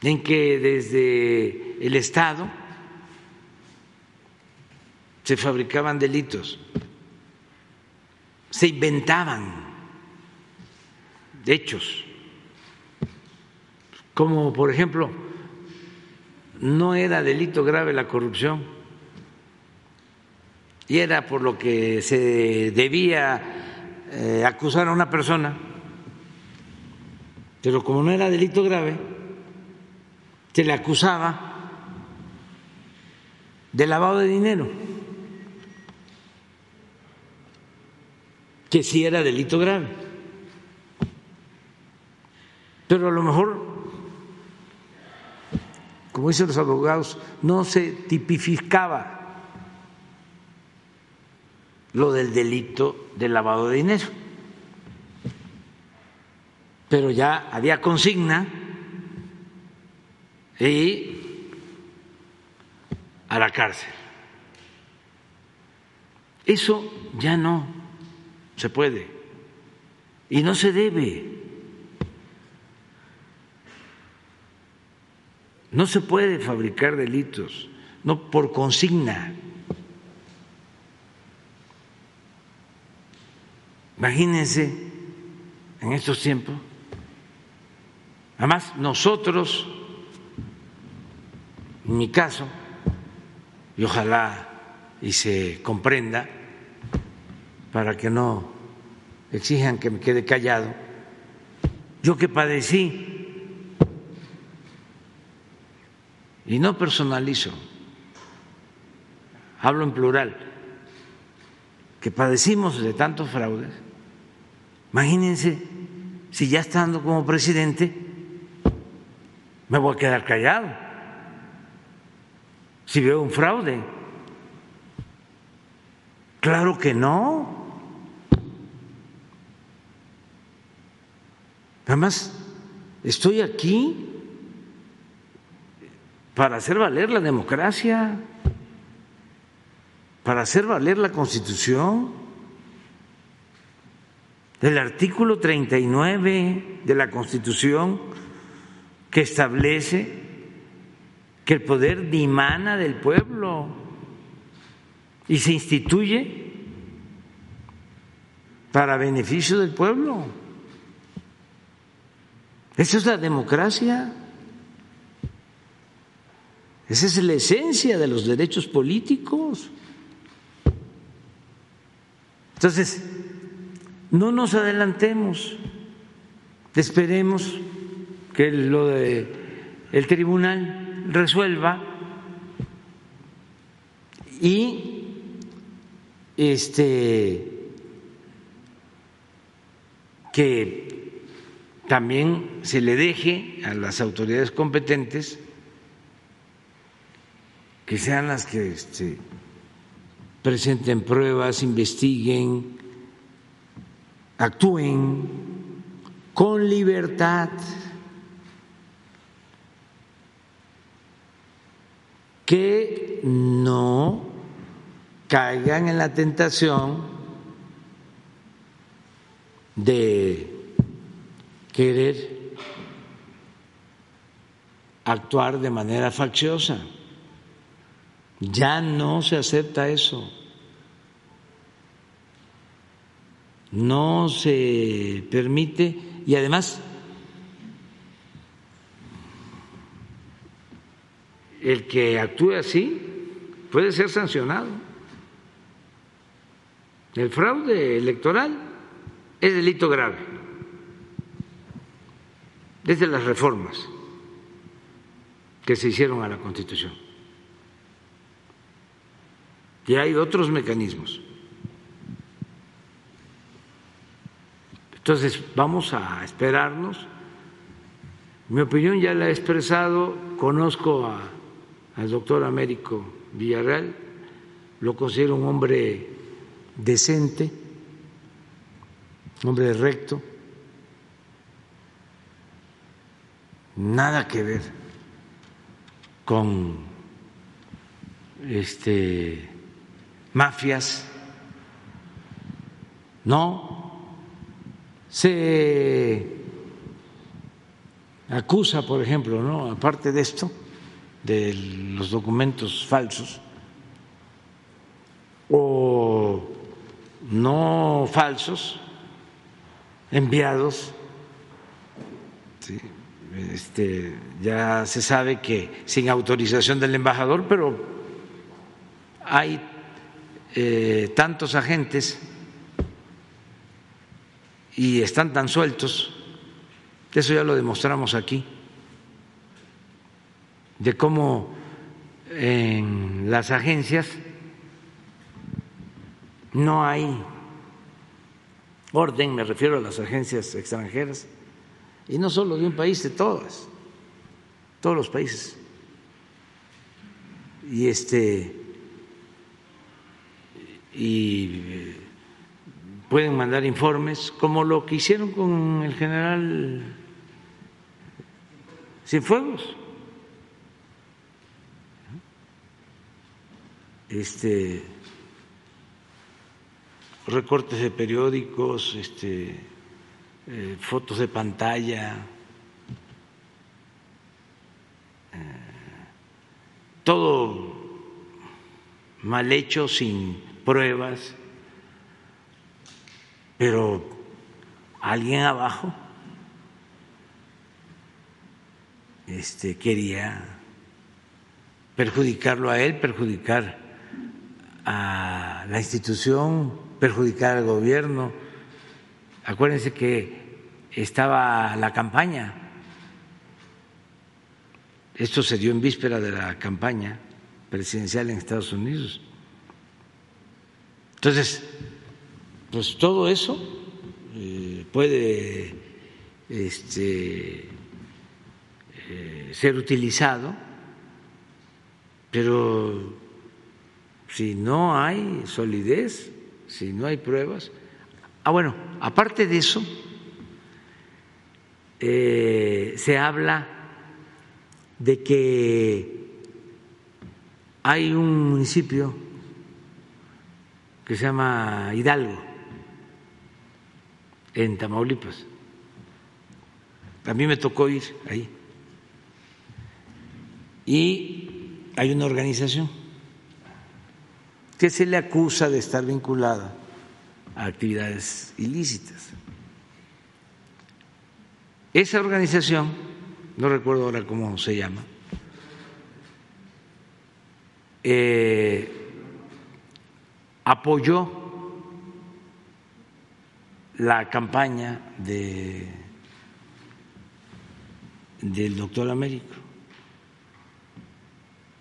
en que desde el Estado se fabricaban delitos, se inventaban hechos, como por ejemplo, no era delito grave la corrupción y era por lo que se debía eh, acusar a una persona, pero como no era delito grave, se le acusaba de lavado de dinero, que sí era delito grave. Pero a lo mejor, como dicen los abogados, no se tipificaba lo del delito de lavado de dinero. Pero ya había consigna y a la cárcel. Eso ya no se puede y no se debe. No se puede fabricar delitos, no por consigna. Imagínense en estos tiempos. Además, nosotros, en mi caso, y ojalá y se comprenda, para que no exijan que me quede callado, yo que padecí, y no personalizo, hablo en plural, que padecimos de tantos fraudes, imagínense si ya estando como presidente me voy a quedar callado si veo un fraude. Claro que no. Además, estoy aquí para hacer valer la democracia, para hacer valer la Constitución. El artículo 39 de la Constitución que establece que el poder dimana del pueblo y se instituye para beneficio del pueblo. Esa es la democracia. Esa es la esencia de los derechos políticos. Entonces, no nos adelantemos, esperemos que lo de el tribunal resuelva y este que también se le deje a las autoridades competentes que sean las que este, presenten pruebas, investiguen, actúen con libertad. Que no caigan en la tentación de querer actuar de manera facciosa. Ya no se acepta eso. No se permite y además el que actúe así puede ser sancionado. El fraude electoral es delito grave desde las reformas que se hicieron a la Constitución. Y hay otros mecanismos. Entonces, vamos a esperarnos. Mi opinión ya la he expresado, conozco a al doctor Américo Villarreal, lo considero un hombre decente, un hombre recto, nada que ver con este mafias, no se acusa, por ejemplo, no aparte de esto, de los documentos falsos. O no falsos enviados. Este, ya se sabe que sin autorización del embajador, pero hay eh, tantos agentes y están tan sueltos, eso ya lo demostramos aquí de cómo en las agencias no hay orden, me refiero a las agencias extranjeras, y no solo de un país, de todas, todos los países. Y este y pueden mandar informes como lo que hicieron con el general Cienfuegos este, recortes de periódicos, este, eh, fotos de pantalla. Eh, todo mal hecho, sin pruebas, pero alguien abajo este, quería perjudicarlo a él, perjudicar a la institución, perjudicar al gobierno. Acuérdense que estaba la campaña. Esto se dio en víspera de la campaña presidencial en Estados Unidos. Entonces, pues todo eso eh, puede este, eh, ser utilizado, pero si no hay solidez, si no hay pruebas. Ah, bueno, aparte de eso, eh, se habla de que hay un municipio que se llama Hidalgo, en Tamaulipas. A mí me tocó ir ahí. Y hay una organización que se le acusa de estar vinculada a actividades ilícitas. Esa organización, no recuerdo ahora cómo se llama, eh, apoyó la campaña de, del doctor Américo.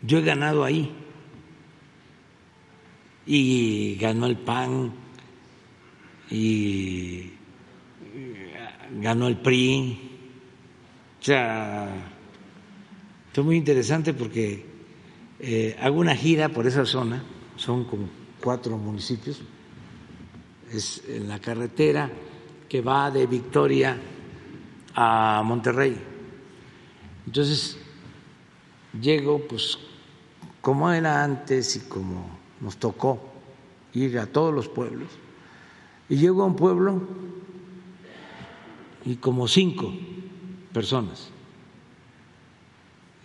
Yo he ganado ahí y ganó el PAN y ganó el PRI. O sea, fue muy interesante porque eh, hago una gira por esa zona, son como cuatro municipios, es en la carretera que va de Victoria a Monterrey. Entonces, llego, pues, como era antes y como nos tocó ir a todos los pueblos, y llego a un pueblo y como cinco personas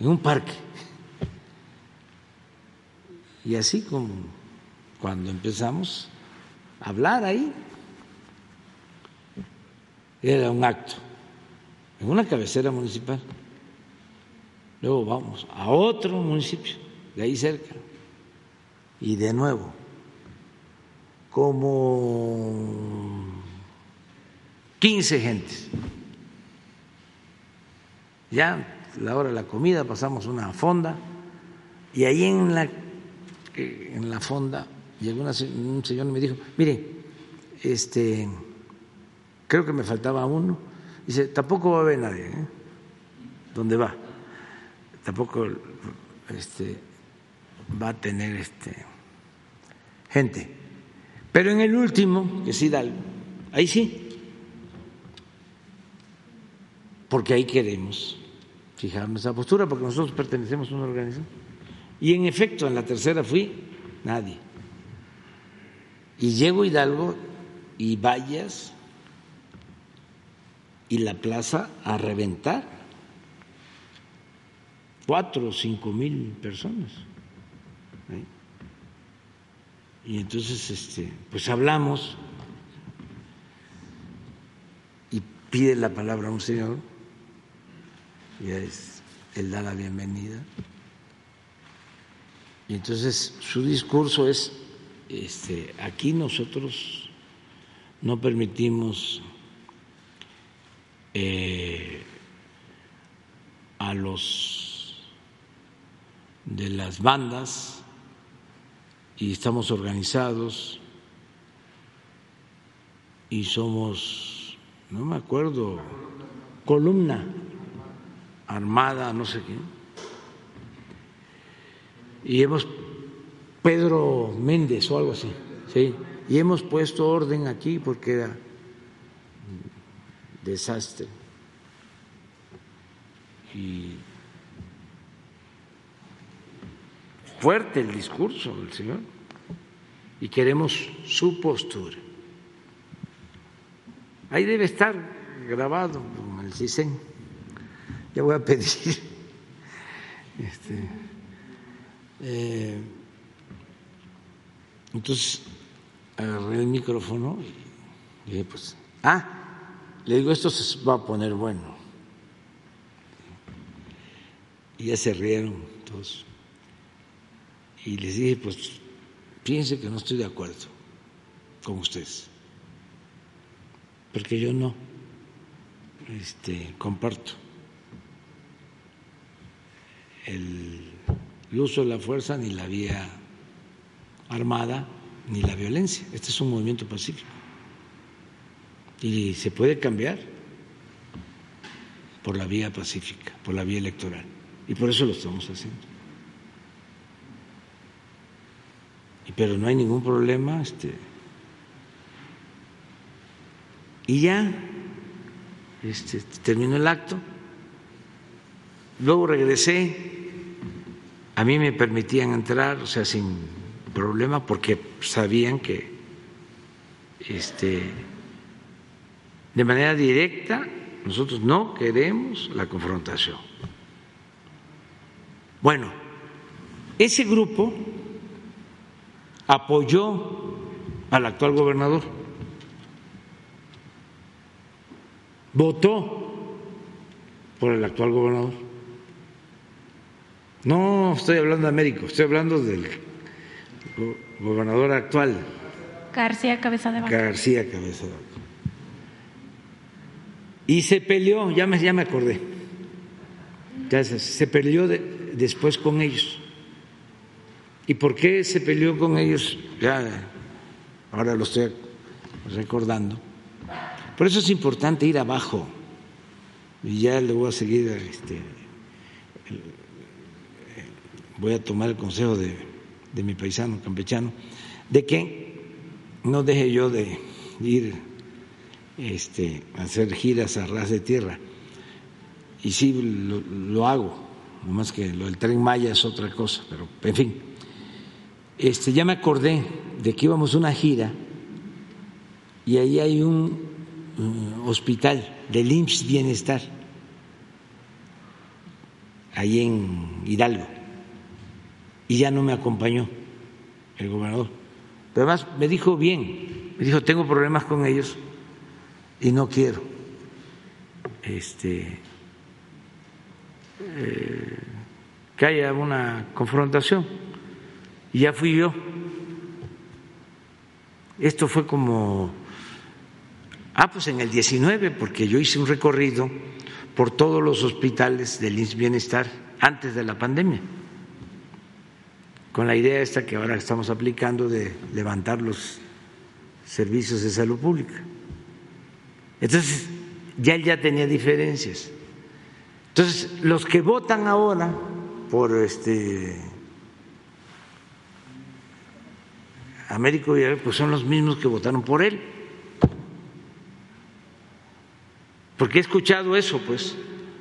en un parque. Y así como cuando empezamos a hablar ahí, era un acto en una cabecera municipal. Luego vamos a otro municipio, de ahí cerca, y de nuevo, como 15 gentes. Ya la hora de la comida pasamos una fonda y ahí en la, en la fonda llegó un señor y me dijo, mire, este, creo que me faltaba uno. Dice, tampoco va a haber nadie. ¿eh? ¿Dónde va? Tampoco este, va a tener este, gente. Pero en el último, que sí da ahí sí, porque ahí queremos fijar nuestra postura, porque nosotros pertenecemos a una organización. Y en efecto, en la tercera fui nadie. Y llego Hidalgo y vayas y la plaza a reventar. Cuatro o cinco mil personas. Y entonces, este, pues hablamos y pide la palabra a un señor ya es, él da la bienvenida. Y entonces su discurso es, este, aquí nosotros no permitimos eh, a los de las bandas y estamos organizados y somos, no me acuerdo, columna armada, no sé quién. Y hemos, Pedro Méndez o algo así, sí, y hemos puesto orden aquí porque era desastre. Y fuerte el discurso del Señor y queremos su postura. Ahí debe estar grabado el CISEN ya voy a pedir <laughs> este, Eh, entonces agarré el micrófono y dije, pues, ah, le digo, esto se va a poner bueno. Y ya se rieron todos. Y les dije, pues, fíjense que no estoy de acuerdo con ustedes, porque yo no este, comparto el, uso de la fuerza ni la vía armada ni la violencia. Este es un movimiento pacífico y se puede cambiar por la vía pacífica, por la vía electoral. Y por eso lo estamos haciendo. Pero no hay ningún problema. Este, y ya este, terminó el acto. Luego regresé. A mí me permitían entrar, o sea, sin problema, porque sabían que este, de manera directa nosotros no queremos la confrontación. Bueno, ese grupo apoyó al actual gobernador, votó por el actual gobernador. No estoy hablando de Américo, estoy hablando del gobernador actual. García Cabeza de Vaca. García Cabeza de Vaca. Y se peleó, ya me, ya me acordé, ya se, se peleó después con ellos. ¿Y por qué se peleó con ellos? Ya, ahora lo estoy recordando. Por eso es importante ir abajo. Y ya le voy a seguir, este, voy a tomar el consejo de, de mi paisano campechano, de que no deje yo de ir este, hacer giras a ras de tierra. Y sí, lo, lo hago, más que lo del tren Maya es otra cosa, pero en fin este, ya me acordé de que íbamos a una gira y ahí hay un uh, hospital del IMSS Bienestar, ahí en Hidalgo, y ya no me acompañó el gobernador. Pero además me dijo bien, me dijo, tengo problemas con ellos y no quiero este, eh, que haya una confrontación y ya fui yo. Esto fue como, ah, pues en el 19, porque yo hice un recorrido por todos los hospitales del INS Bienestar antes de la pandemia, con la idea esta que ahora estamos aplicando de levantar los servicios de salud pública. Entonces, ya él ya tenía diferencias. Entonces, los que votan ahora por este Américo Villarreal, pues son los mismos que votaron por él. Porque he escuchado eso, pues,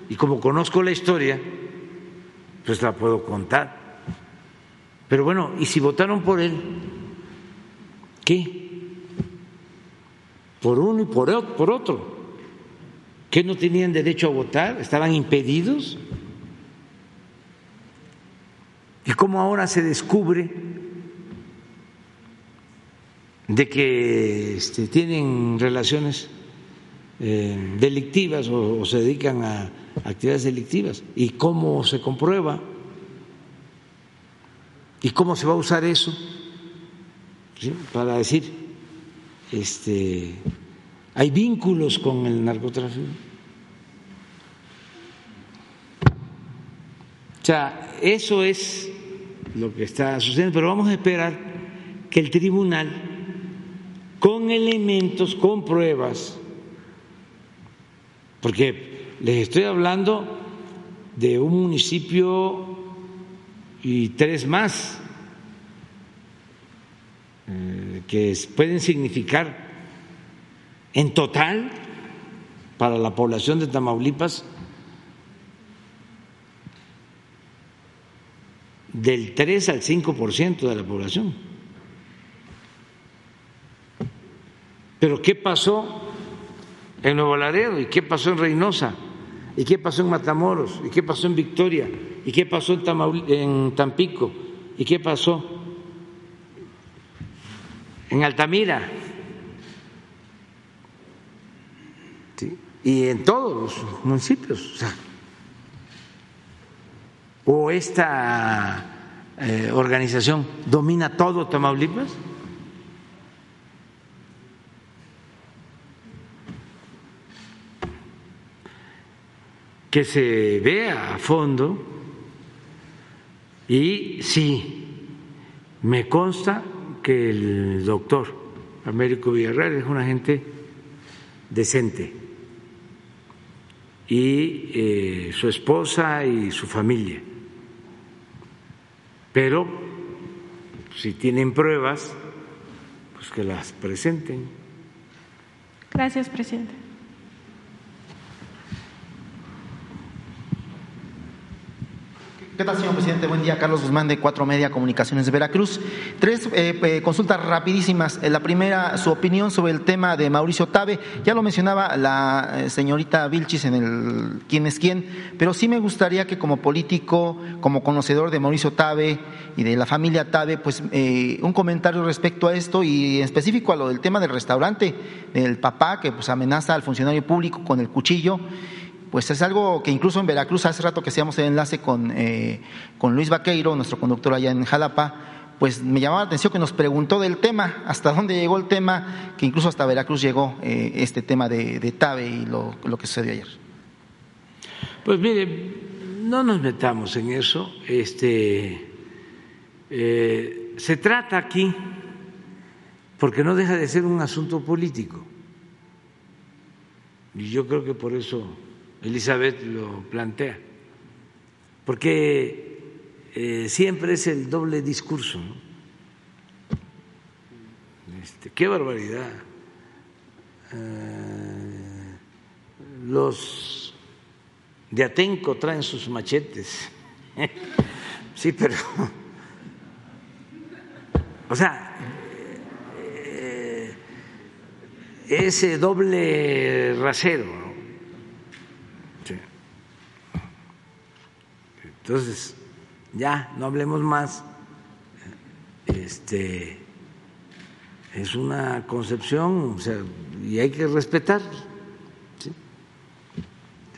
y como conozco la historia, pues la puedo contar. Pero bueno, ¿y si votaron por él? ¿Qué? Por uno y por, otro. ¿Qué no tenían derecho a votar? ¿Estaban impedidos? ¿Y cómo ahora se descubre de que este, tienen relaciones eh, delictivas o, se dedican a actividades delictivas. Y cómo se comprueba y cómo se va a usar eso para decir este hay vínculos con el narcotráfico o sea eso es lo que está sucediendo pero vamos a esperar que el tribunal con elementos, con pruebas, porque les estoy hablando de un municipio y tres más eh, que pueden significar en total para la población de Tamaulipas del 3 al 5% de la población. Pero ¿qué pasó en Nuevo Laredo? ¿Y qué pasó en Reynosa? ¿Y qué pasó en Matamoros? ¿Y qué pasó en Victoria? ¿Y qué pasó en, Tampico? ¿Y qué pasó? En Altamira. Y en todos los municipios. O, esta eh, organización domina todo Tamaulipas. Que se vea a fondo y sí, me consta que el doctor Américo Villarreal es una gente decente y eh, su esposa y su familia. Pero si tienen pruebas, pues que las presenten. Gracias, presidente. ¿Qué tal, señor presidente? Buen día, Carlos Guzmán de Cuatro Media Comunicaciones de Veracruz. Tres eh, consultas rapidísimas. Eh, la primera, su opinión sobre el tema de Mauricio Tabe. Ya lo mencionaba la eh, señorita Vilchis en el quién es quién, pero sí me gustaría que como político, como conocedor de Mauricio Tabe y de la familia Tabe, pues un comentario respecto a esto y en específico a lo del tema del restaurante, del papá que pues amenaza al funcionario público con el cuchillo pues es algo que incluso en Veracruz, hace rato que hacíamos el enlace con, eh, con Luis Vaqueiro, nuestro conductor allá en Jalapa, pues me llamaba la atención que nos preguntó del tema, <laughs> hasta dónde llegó el tema, que incluso hasta Veracruz llegó eh, este tema de, TABE y lo, que sucedió ayer. Pues mire, no nos metamos en eso. Este, eh, se trata aquí, porque no deja de ser un asunto político. Y yo creo que por eso Elizabeth lo plantea, porque eh, siempre es el doble discurso. Este, ¡Qué barbaridad! Eh, los de Atenco traen sus machetes. <laughs> sí, pero... <laughs> O sea, eh, ese doble rasero Entonces, ya, no hablemos más. Este es una concepción, y hay que respetar.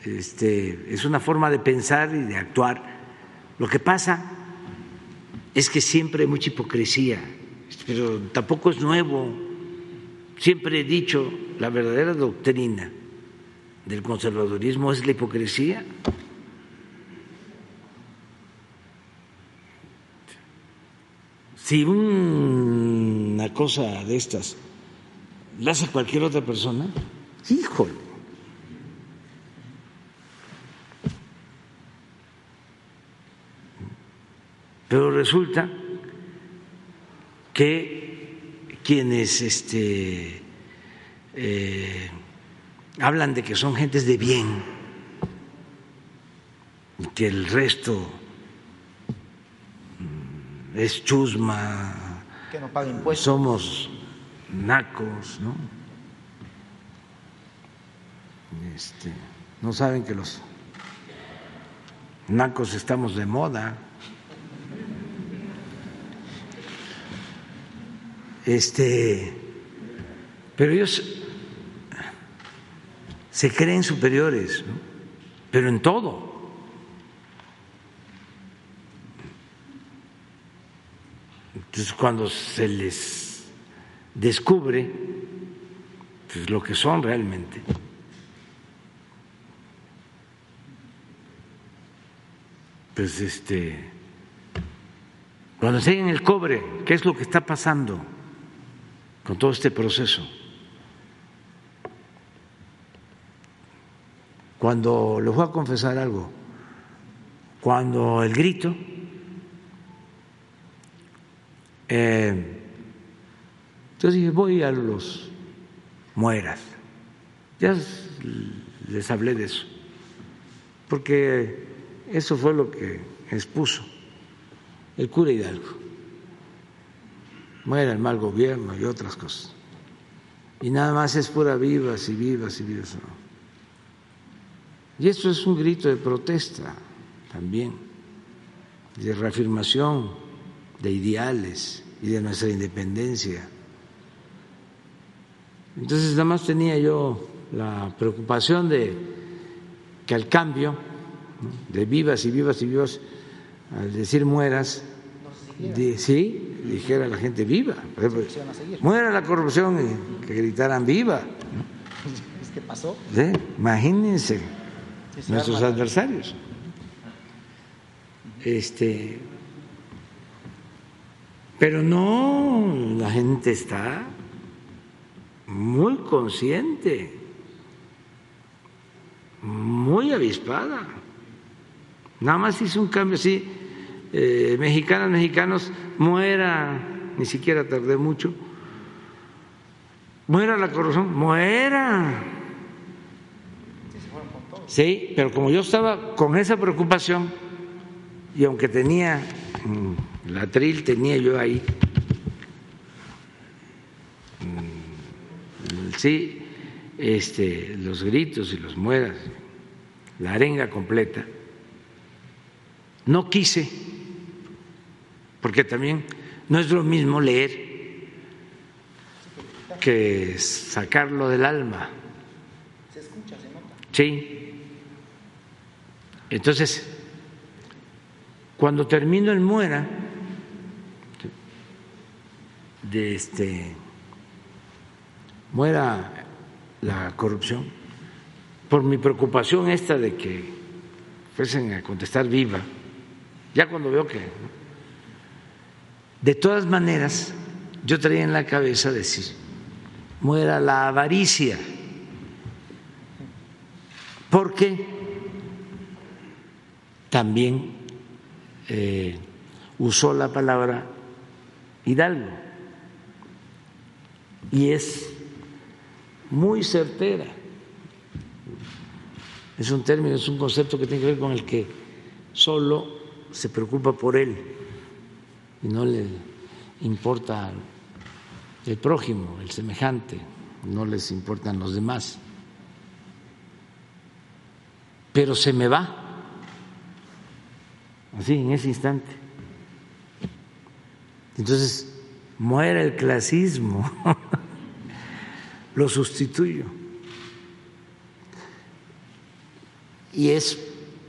Este, es una forma de pensar y de actuar. Lo que pasa es que siempre hay mucha hipocresía, pero tampoco es nuevo. Siempre he dicho, la verdadera doctrina del conservadurismo es la hipocresía. Si una cosa de estas la hace cualquier otra persona, híjole. Pero resulta que quienes este, eh, hablan de que son gentes de bien y que el resto es chusma, que no paga impuestos. somos nacos, ¿no? Este, no saben que los nacos estamos de moda. Este, pero ellos se creen superiores, ¿no? pero en todo. Entonces, cuando se les descubre pues, lo que son realmente, pues este, cuando enseñan el cobre, ¿qué es lo que está pasando con todo este proceso? Cuando les voy a confesar algo, cuando el grito entonces dije, voy a los mueras. Ya les hablé de eso, porque eso fue lo que expuso el cura Hidalgo. Muera el mal gobierno y otras cosas. Y nada más es pura vivas y vivas y vivas. Y esto es un grito de protesta también, de reafirmación de ideales y de nuestra independencia. Entonces nada más tenía yo la preocupación de que al cambio de vivas y vivas y vivas, al decir mueras, sí, dijera la gente viva. Muera la corrupción y que gritaran viva. <laughs> ¿Qué pasó? Imagínense nuestros adversarios. Este, pero no, la gente está muy consciente, muy avispada. Nada más hizo un cambio así, eh, mexicanas, mexicanos, muera, ni siquiera tardé mucho, muera la corrupción, muera. Sí, pero como yo estaba con esa preocupación, y aunque tenía mm, la tril, tenía yo ahí sí, este, los gritos y los mueras, la arenga completa. No quise, porque también no es lo mismo leer que sacarlo del alma. Se escucha, se nota. Sí. Entonces, cuando termino el muera, de este muera la corrupción, por mi preocupación esta de que fuesen a contestar viva, ya cuando veo que... De todas maneras, yo traía en la cabeza decir, muera la avaricia, porque también eh, usó la palabra Hidalgo y es muy certera. Es un término, es un concepto que tiene que ver con el que solo se preocupa por él y no le importa el prójimo, el semejante, no les importan los demás. Pero se me va, así, en ese instante. Entonces, muere el clasismo. <laughs> lo sustituyo. Y es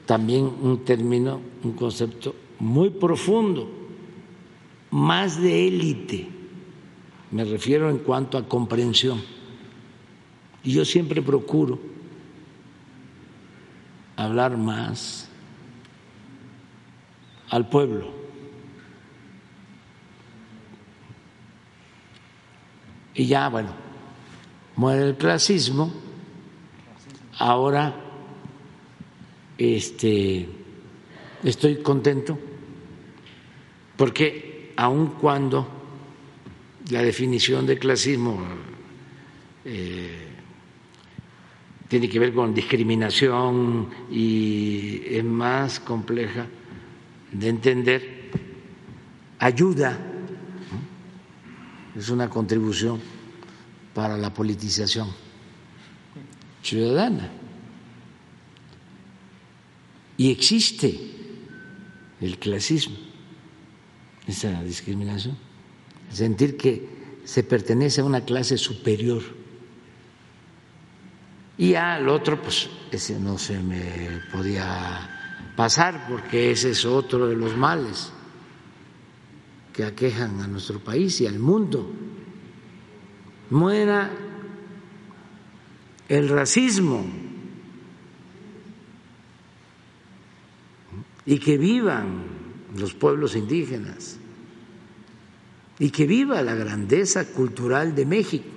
también un término, un concepto muy profundo, más de élite, me refiero en cuanto a comprensión. Y yo siempre procuro hablar más al pueblo. Y ya, bueno, muere el clasismo, ahora este, estoy contento porque aun cuando la definición de clasismo eh, tiene que ver con discriminación y es más compleja de entender, ayuda, es una contribución para la politización ciudadana. Y existe el clasismo, esa discriminación, sentir que se pertenece a una clase superior. Y al otro, pues ese no se me podía pasar porque ese es otro de los males que aquejan a nuestro país y al mundo muera el racismo y que vivan los pueblos indígenas y que viva la grandeza cultural de México.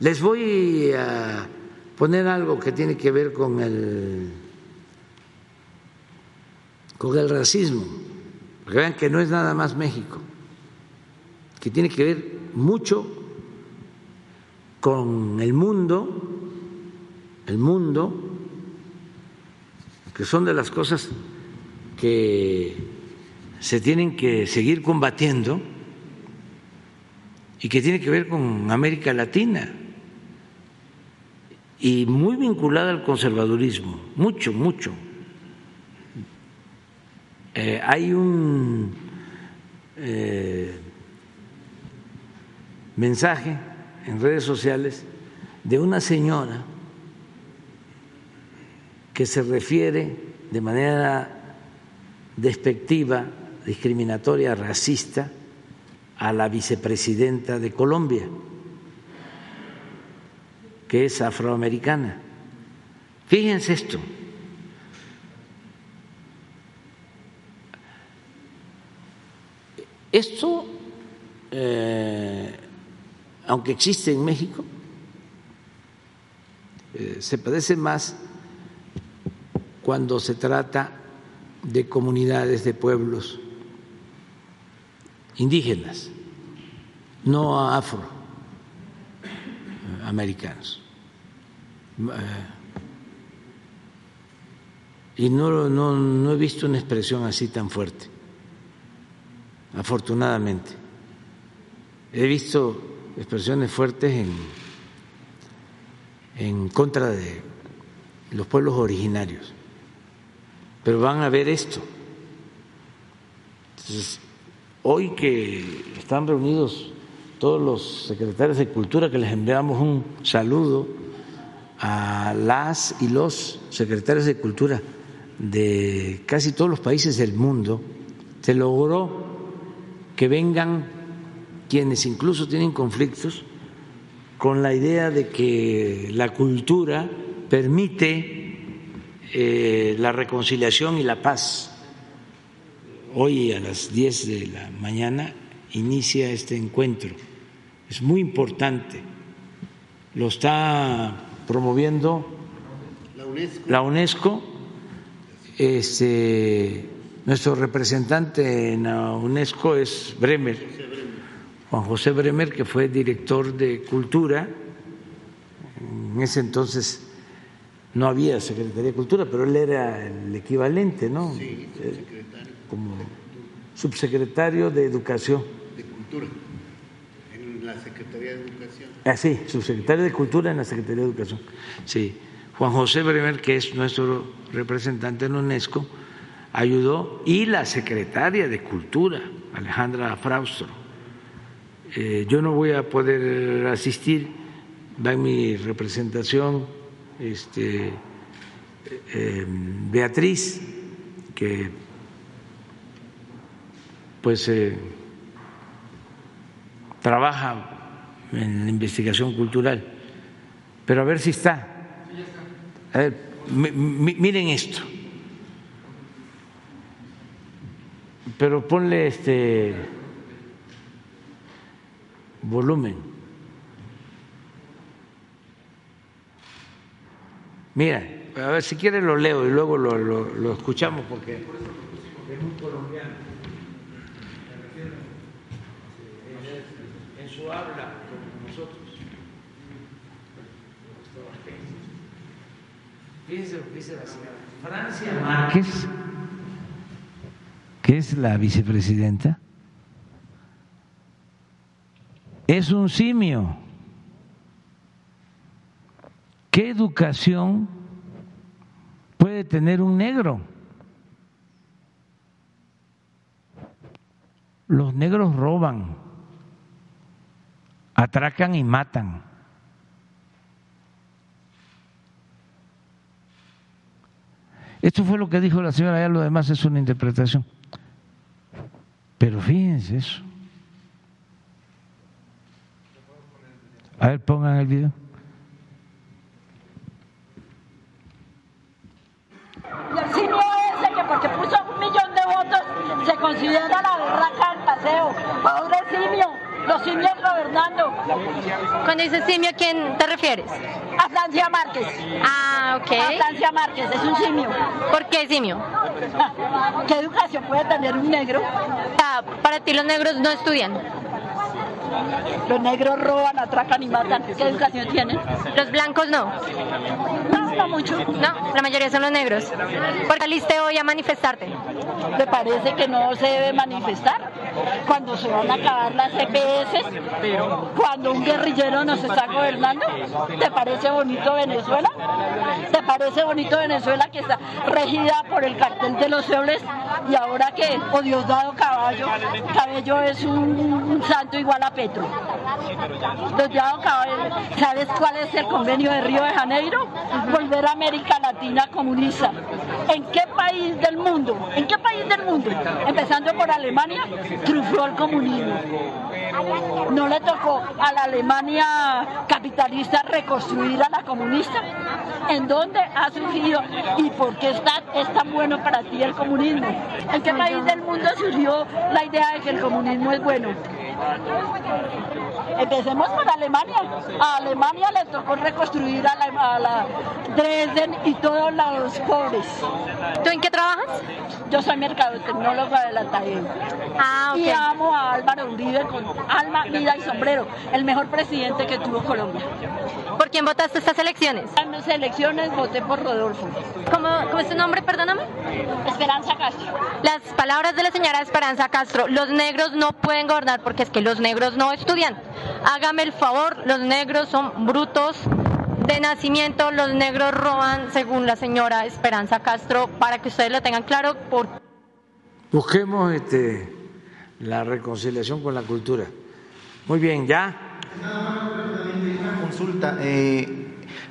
Les voy a poner algo que tiene que ver con el con el racismo, vean que no es nada más México que tiene que ver mucho con el mundo, el mundo, que son de las cosas que se tienen que seguir combatiendo y que tiene que ver con América Latina y muy vinculada al conservadurismo, mucho, mucho. Eh, hay un eh, mensaje en redes sociales de una señora que se refiere de manera despectiva, discriminatoria, racista a la vicepresidenta de Colombia, que es afroamericana. Fíjense esto. Esto, eh, aunque existe en México, eh, se padece más cuando se trata de comunidades, de pueblos indígenas, no afroamericanos. Eh, y no, no, no he visto una expresión así tan fuerte, afortunadamente. He visto expresiones fuertes en, en contra de los pueblos originarios pero van a ver esto. Entonces, hoy que están reunidos todos los secretarios de Cultura, que les enviamos un saludo a las y los secretarios de Cultura de casi todos los países del mundo, se logró que vengan quienes incluso tienen conflictos con la idea de que la cultura permite eh, la reconciliación y la paz. Hoy a las 10 de la mañana inicia este encuentro. Es muy importante. Lo está promoviendo la UNESCO. Este, nuestro representante en la UNESCO es Bremer, Juan José Bremer, que fue director de Cultura. En ese entonces no había Secretaría de Cultura, pero él era el equivalente, ¿no? Sí, subsecretario. Como subsecretario de Educación. De Cultura, en la Secretaría de Educación. Ah, sí, subsecretario de Cultura en la Secretaría de Educación. Sí, Juan José Bremer, que es nuestro representante en UNESCO, ayudó, y la secretaria de Cultura, Alejandra Fraustro. Eh, yo no voy a poder asistir, va en mi representación este, eh, Beatriz, que pues eh, trabaja en la investigación cultural, pero a ver si está. A ver, miren esto. Pero ponle este volumen. Mira, a ver si quiere lo leo y luego lo, lo, lo escuchamos porque es un colombiano. En su habla con nosotros. Fíjense lo que dice la señora Francia Márquez, que es la vicepresidenta, es un simio. ¿Qué educación puede tener un negro? Los negros roban, atracan y matan. Esto fue lo que dijo la señora, ya lo demás es una interpretación. Pero fíjense eso. A ver, pongan el video. Y el simio ese que porque puso un millón de votos se considera la berraca del paseo. Pobre simio, los simios gobernando. Cuando dices simio, ¿a quién te refieres? A Francia Márquez. Ah, ok. A Francia Márquez, es un simio. ¿Por qué simio? <laughs> ¿Qué educación puede tener un negro? Ah, para ti los negros no estudian. Los negros roban, atracan y matan. ¿Qué educación tienen? Los blancos no. No, no mucho. No, la mayoría son los negros. ¿Por qué saliste hoy a manifestarte? ¿Te parece que no se debe manifestar? Cuando se van a acabar las EPS, cuando un guerrillero nos está gobernando, ¿te parece bonito Venezuela? ¿Te parece bonito Venezuela que está regida por el cartel de los soles Y ahora que Diosdado Caballo, Cabello es un, santo igual a Petro. Caballo, ¿sabes cuál es el convenio de Río de Janeiro? Volver a América Latina comunista. ¿En qué país del mundo? ¿En qué país del mundo? Empezando por Alemania, triunfó el comunismo. No le tocó a la Alemania capitalista reconstruir a la comunista. ¿En dónde ha surgido y por qué está, es tan bueno para ti el comunismo? ¿En qué país del mundo surgió la idea de que el comunismo es bueno? Empecemos por Alemania. A Alemania le tocó reconstruir a la, Dresden y todos los pobres. ¿Tú en qué trabajas? Yo soy mercadotecnólogo de la TAE. Ah, Y amo a Álvaro Uribe con alma, vida y sombrero, el mejor presidente que tuvo Colombia. ¿Por quién votaste estas elecciones? En las elecciones voté por Rodolfo. ¿Cómo, cómo es tu nombre, perdóname? Esperanza Castro. Las palabras de la señora Esperanza Castro, los negros no pueden gobernar porque es que los negros no estudian. Hágame el favor, los negros son brutos de nacimiento, los negros roban, según la señora Esperanza Castro, para que ustedes lo tengan claro. Por... Busquemos este, la reconciliación con la cultura. Muy bien, ya. Consulta. Eh,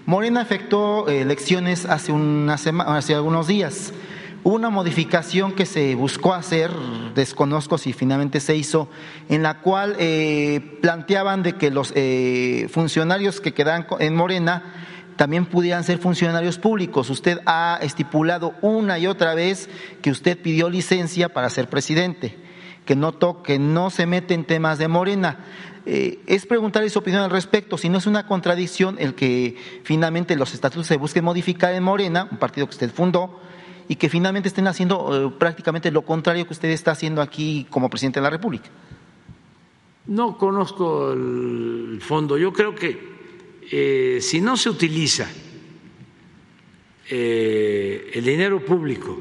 Morena efectuó elecciones hace, una semana, hace algunos días. Una modificación que se buscó hacer, desconozco si finalmente se hizo, en la cual eh, planteaban de que los eh, funcionarios que quedan en Morena también pudieran ser funcionarios públicos. Usted ha estipulado una y otra vez que usted pidió licencia para ser presidente, que no toque, no se mete en temas de Morena. Eh, es preguntarle su opinión al respecto, si no es una contradicción el que finalmente los estatutos se busquen modificar en Morena, un partido que usted fundó, y que finalmente estén haciendo eh, prácticamente lo contrario que usted está haciendo aquí como presidente de la República. No conozco el fondo. Yo creo que eh, si no se utiliza eh, el dinero público,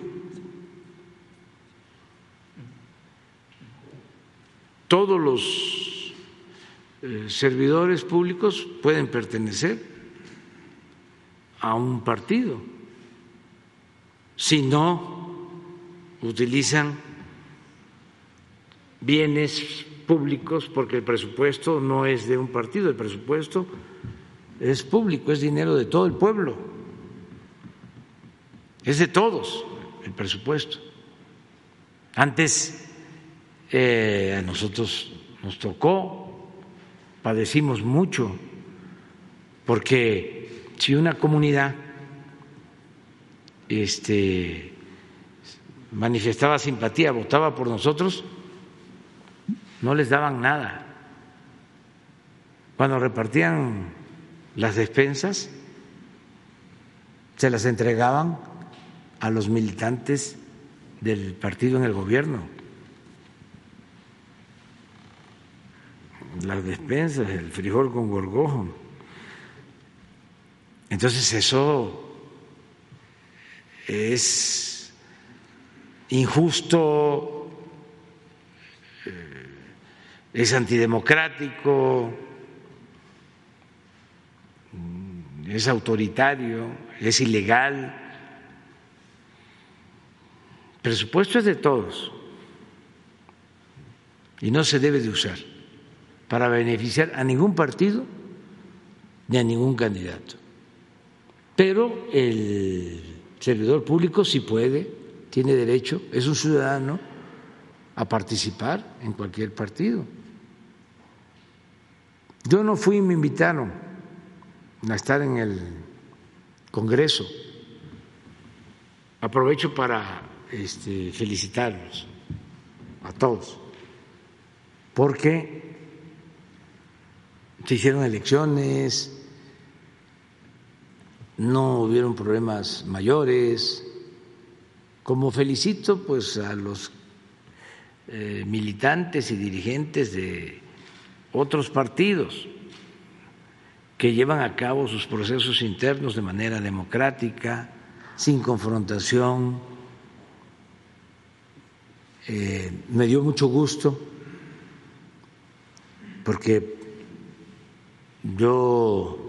todos los servidores públicos pueden pertenecer a un partido si no utilizan bienes públicos, porque el presupuesto no es de un partido, el presupuesto es público, es dinero de todo el pueblo, es de todos el presupuesto. Antes eh, a nosotros nos tocó, padecimos mucho, porque si una comunidad este, manifestaba simpatía, votaba por nosotros, no les daban nada. Cuando repartían las despensas, se las entregaban a los militantes del partido en el gobierno. Las despensas, el frijol con gorgojo. Entonces eso es injusto, eh, es antidemocrático, mm, es autoritario, es ilegal. El presupuesto es de todos y no se debe de usar para beneficiar a ningún partido ni a ningún candidato. Pero el servidor público si puede, tiene derecho, es un ciudadano a participar en cualquier partido. Yo no fui, me invitaron a estar en el Congreso. Aprovecho para este, felicitarlos a todos, porque se hicieron elecciones, no hubieron problemas mayores. Como felicito pues a los eh, militantes y dirigentes de otros partidos que llevan a cabo sus procesos internos de manera democrática, sin confrontación. Eh, me dio mucho gusto porque yo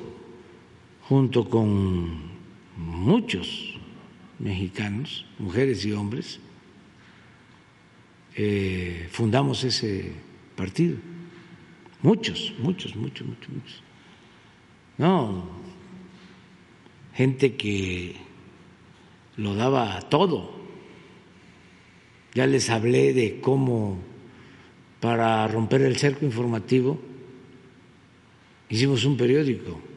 junto con muchos mexicanos, mujeres y hombres, eh, fundamos ese partido. Muchos, muchos, muchos, muchos, muchos. No, gente que lo daba todo. Ya les hablé de cómo para romper el cerco informativo hicimos un periódico,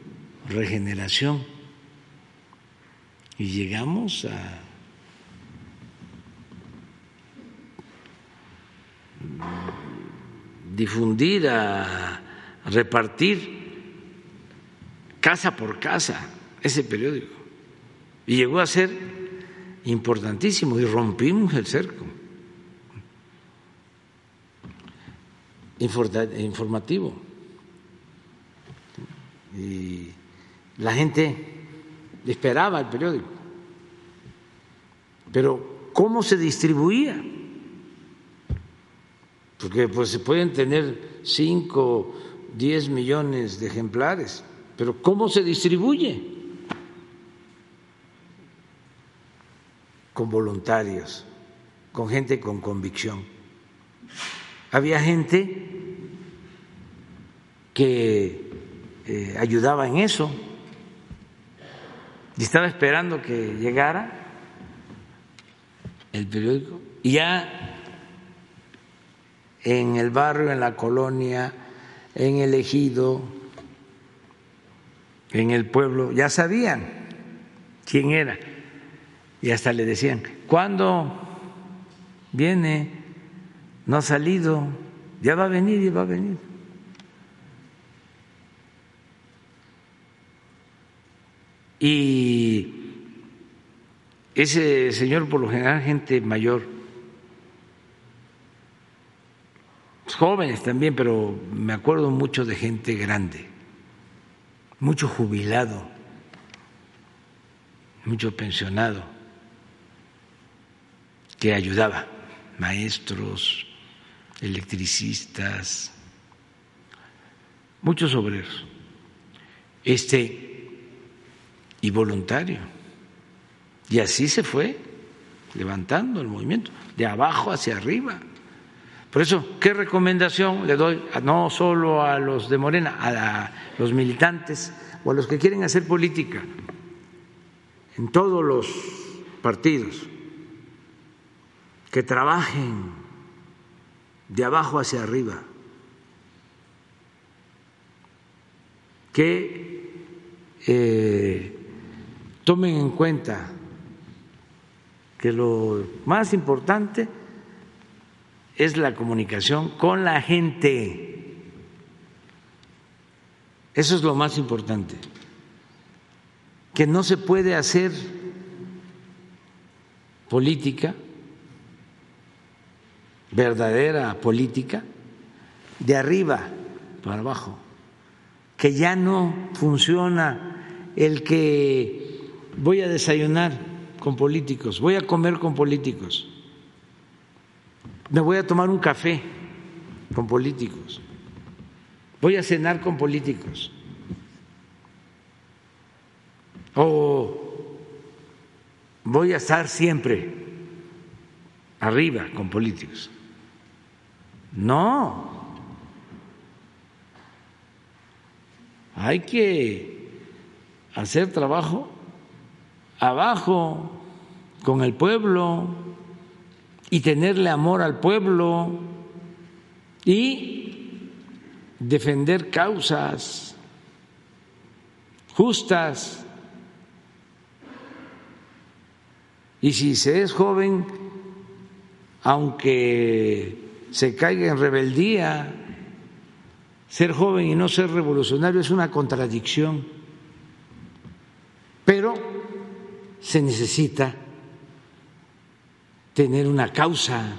Regeneración, y llegamos a difundir, a repartir casa por casa ese periódico. Y llegó a ser importantísimo y rompimos el cerco informativo. Y la gente esperaba el periódico. Pero ¿cómo se distribuía? Porque pues se pueden tener cinco, diez millones de ejemplares, pero ¿cómo se distribuye? Con voluntarios, con gente con convicción. Había gente que eh, ayudaba en eso y estaba esperando que llegara el periódico y ya en el barrio, en la colonia, en el ejido, en el pueblo, ya sabían quién era y hasta le decían, ¿cuándo viene? No ha salido, ya va a venir y va a venir. Y ese señor, por lo general, gente mayor, jóvenes también, pero me acuerdo mucho de gente grande, mucho jubilado, mucho pensionado, que ayudaba, maestros, electricistas, muchos obreros. Este y voluntario. Y así se fue levantando el movimiento, de abajo hacia arriba. Por eso, ¿qué recomendación le doy no solo a los de Morena, a los militantes o a los que quieren hacer política en todos los partidos? Que trabajen de abajo hacia arriba, que eh, tomen en cuenta que lo más importante es la comunicación con la gente. Eso es lo más importante. Que no se puede hacer política, verdadera política, de arriba para abajo. Que ya no funciona el que voy a desayunar con políticos, voy a comer con políticos, me voy a tomar un café con políticos, voy a cenar con políticos. O voy a estar siempre arriba con políticos. No. Hay que hacer trabajo abajo con el pueblo y tenerle amor al pueblo y defender causas justas. Y si se es joven, aunque se caiga en rebeldía, ser joven y no ser revolucionario es una contradicción. Pero se necesita tener una causa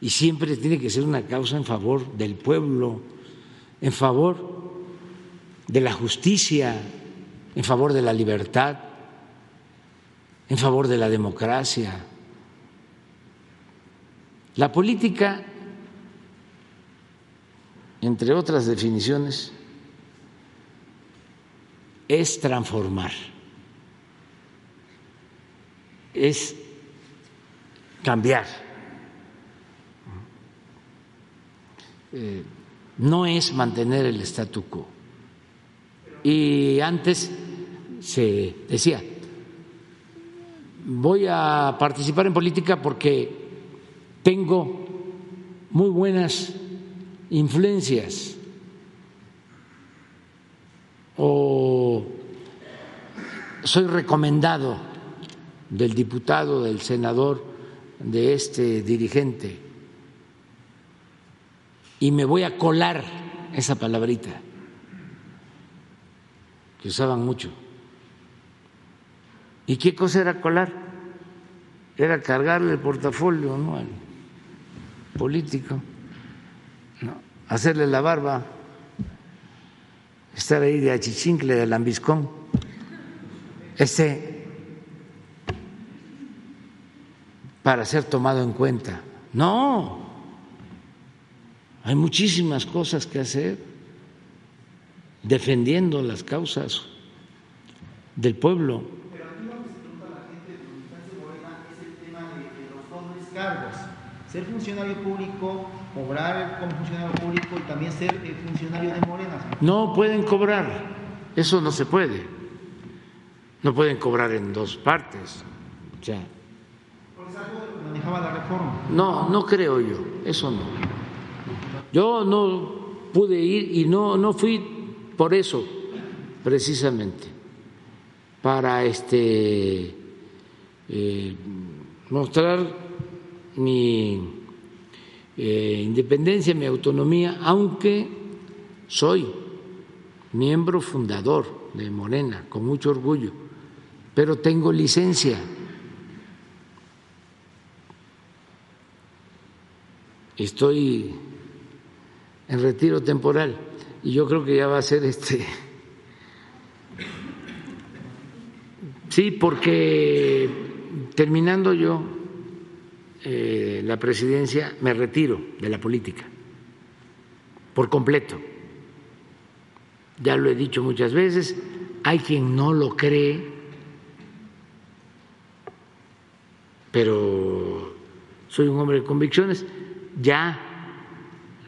y siempre tiene que ser una causa en favor del pueblo, en favor de la justicia, en favor de la libertad, en favor de la democracia. La política, entre otras definiciones, es transformar es cambiar eh, no es mantener el statu quo. Y antes se decía, voy a participar en política porque tengo muy buenas influencias o soy recomendado del diputado, del senador, de este dirigente y me voy a colar esa palabrita que usaban mucho. ¿Y qué cosa era colar? Era cargarle el portafolio ¿no? al político, hacerle la barba, estar ahí de achichincle, de lambiscón. Este, para ser tomado en cuenta. No, hay muchísimas cosas que hacer defendiendo las causas del pueblo. Pero aquí lo que se pregunta a la gente de Militancia Morena es el tema de, los dobles cargos. Ser funcionario público, cobrar como funcionario público y también ser eh, funcionario de Morena. No pueden cobrar, eso no se puede. No pueden cobrar en dos partes. O sea, ¿Por algo No, no creo yo, eso no. Yo no pude ir y no, no fui por eso, precisamente, para este eh, mostrar mi eh, independencia, mi autonomía, aunque soy miembro fundador de Morena, con mucho orgullo, pero tengo licencia. Estoy en retiro temporal y yo creo que ya va a ser este. Sí, porque terminando yo eh, la presidencia me retiro de la política por completo. Ya lo he dicho muchas veces, hay quien no lo cree, pero soy un hombre de convicciones, ya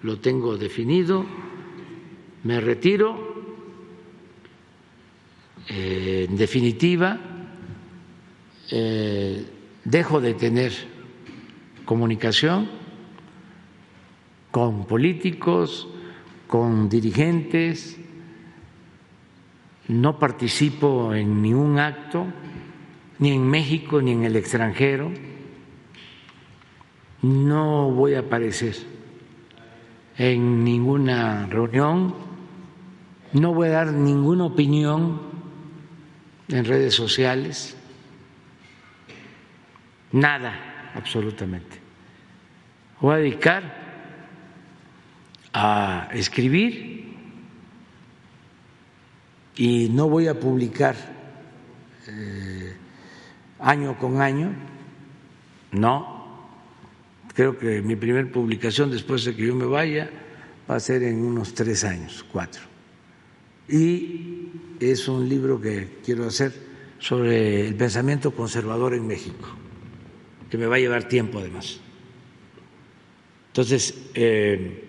lo tengo definido, me retiro, eh, en definitiva, eh, dejo de tener comunicación con políticos, con dirigentes, no participo en ningún acto, ni en México ni en el extranjero, no voy a aparecer en ninguna reunión, no voy a dar ninguna opinión en redes sociales, nada, absolutamente. Voy a dedicar a escribir y no voy a publicar eh, año con año, no, Creo que mi primer publicación después de que yo me vaya va a ser en unos tres años, cuatro. Y es un libro que quiero hacer sobre el pensamiento conservador en México, que me va a llevar tiempo además. Entonces, eh,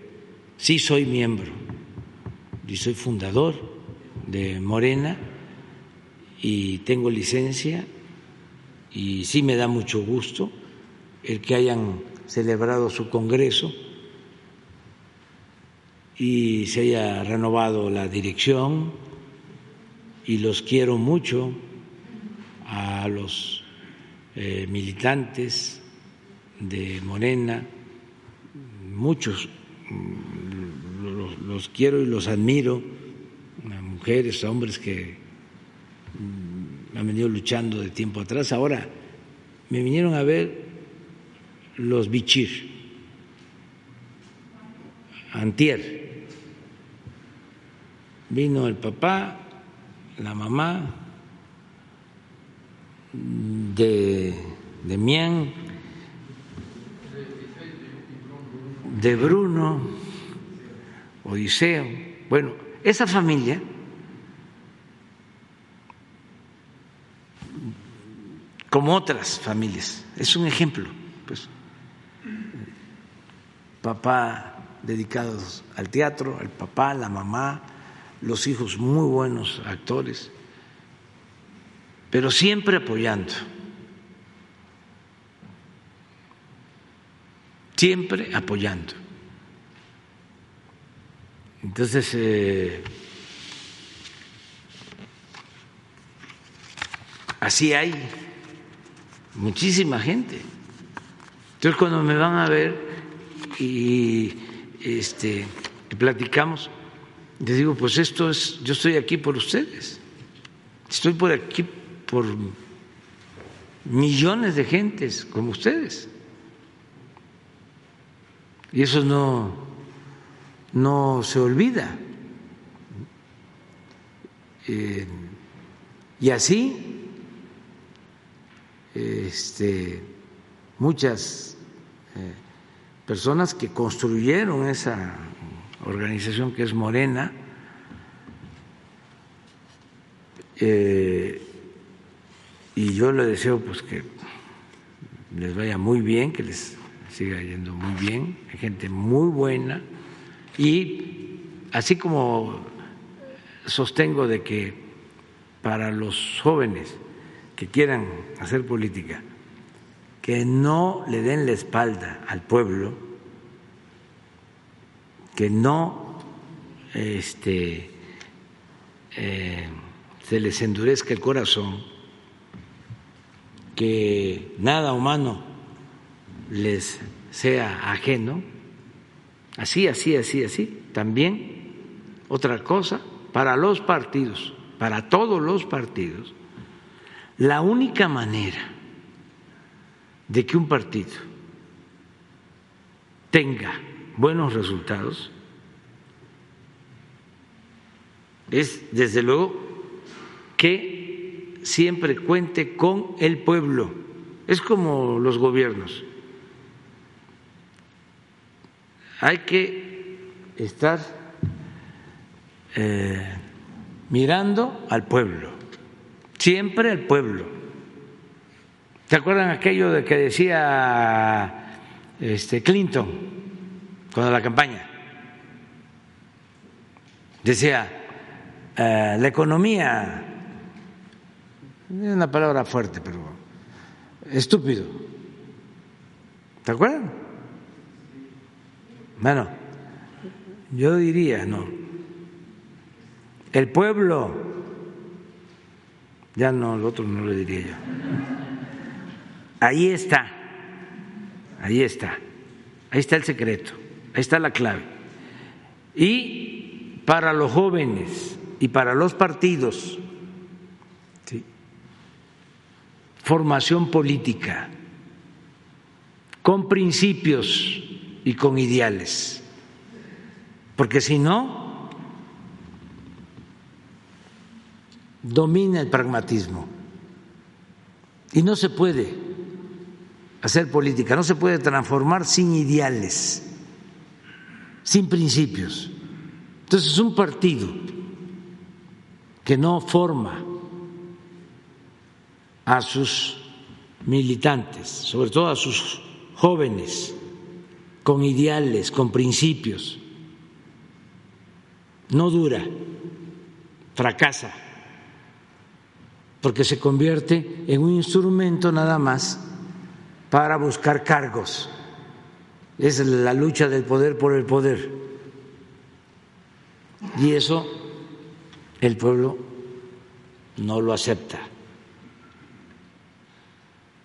sí soy miembro y soy fundador de Morena y tengo licencia y sí me da mucho gusto el que hayan celebrado su Congreso y se haya renovado la dirección y los quiero mucho a los eh, militantes de Morena, muchos mm, los, quiero y los admiro, mujeres, a hombres que mm, han venido luchando de tiempo atrás, ahora me vinieron a ver los bichir, antier. Vino el papá, la mamá de, de Mian, de Bruno, Odiseo. Bueno, esa familia como otras familias, es un ejemplo, papá dedicados al teatro, el papá, la mamá, los hijos muy buenos actores, pero siempre apoyando, siempre apoyando. Entonces, eh, así hay muchísima gente. Entonces, cuando me van a ver y este, platicamos, les digo, pues esto es, yo estoy aquí por ustedes, estoy por aquí por millones de gentes como ustedes. Y eso no, no se olvida. Eh, y así, este, muchas eh, personas que construyeron esa organización que es Morena, eh, y yo le deseo pues que les vaya muy bien, que les siga yendo muy bien, hay gente muy buena y así como sostengo de que para los jóvenes que quieran hacer política, que no le den la espalda al pueblo, que no este, eh, se les endurezca el corazón, que nada humano les sea ajeno, así, así, así, así. También otra cosa, para los partidos, para todos los partidos, la única manera de que un partido tenga buenos resultados es, desde luego, que siempre cuente con el pueblo. Es como los gobiernos. Hay que estar eh, mirando al pueblo, siempre al pueblo. ¿Te acuerdan aquello de que decía este Clinton cuando la campaña? Decía, eh, la economía, es una palabra fuerte, pero estúpido. ¿Te acuerdan? Bueno, yo diría, no. El pueblo, ya no, el otro no lo diría yo. Ahí está, ahí está, ahí está el secreto, ahí está la clave. Y para los jóvenes, y para los partidos, formación política, con principios y con ideales, porque si no, domina el pragmatismo. Y no se puede hacer política, no se puede transformar sin ideales, sin principios. Entonces, un partido que no forma a sus militantes, sobre todo a sus jóvenes, con ideales, con principios, no dura, fracasa, porque se convierte en un instrumento nada más para buscar cargos. Es la lucha del poder por el poder. Y eso el pueblo no lo acepta.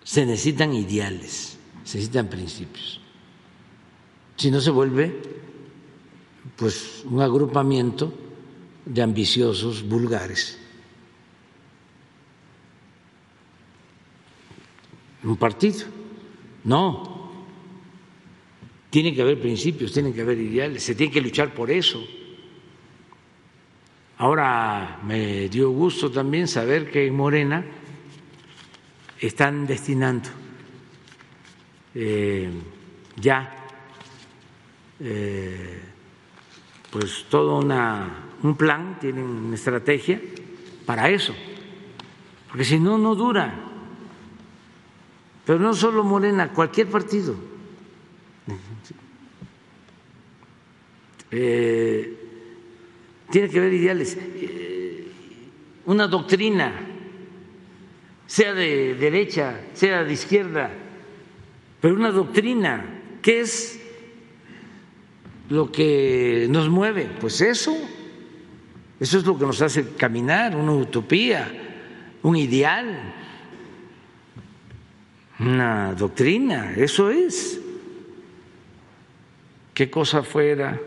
Se necesitan ideales, se necesitan principios. Si no se vuelve pues un agrupamiento de ambiciosos vulgares. Un partido. No. Tiene que haber principios, tiene que haber ideales, se tiene que luchar por eso. Ahora me dio gusto también saber que en Morena están destinando eh, ya eh, pues todo una, un plan, tienen una estrategia para eso, porque si no, no dura. Pero no solo Morena, cualquier partido. eh, tiene que haber ideales, eh, una doctrina, sea de derecha, sea de izquierda, pero una doctrina, ¿qué es lo que nos mueve? Pues eso, eso es lo que nos hace caminar, una utopía, un ideal, una doctrina, eso es. ¿Qué cosa fuera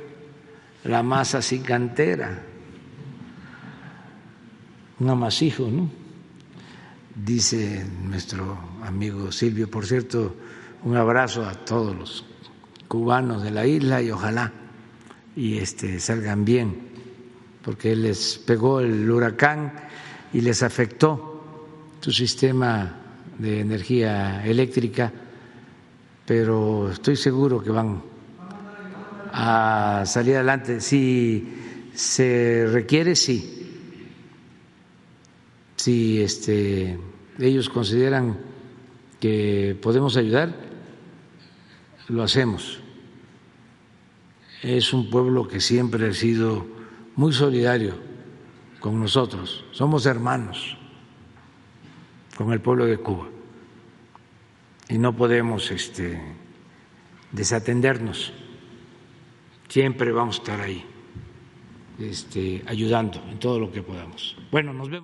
la masa sin cantera? Un amasijo, ¿no? Dice nuestro amigo Silvio, por cierto, un abrazo a todos los cubanos de la isla y ojalá y este salgan bien, porque les pegó el huracán y les afectó su sistema de energía eléctrica, pero estoy seguro que van a salir adelante. Si se requiere, sí. Si este, ellos consideran que podemos ayudar, lo hacemos. Es un pueblo que siempre ha sido muy solidario con nosotros. Somos hermanos con el pueblo de Cuba y no podemos este, desatendernos siempre vamos a estar ahí este, ayudando en todo lo que podamos. Bueno, nos vemos.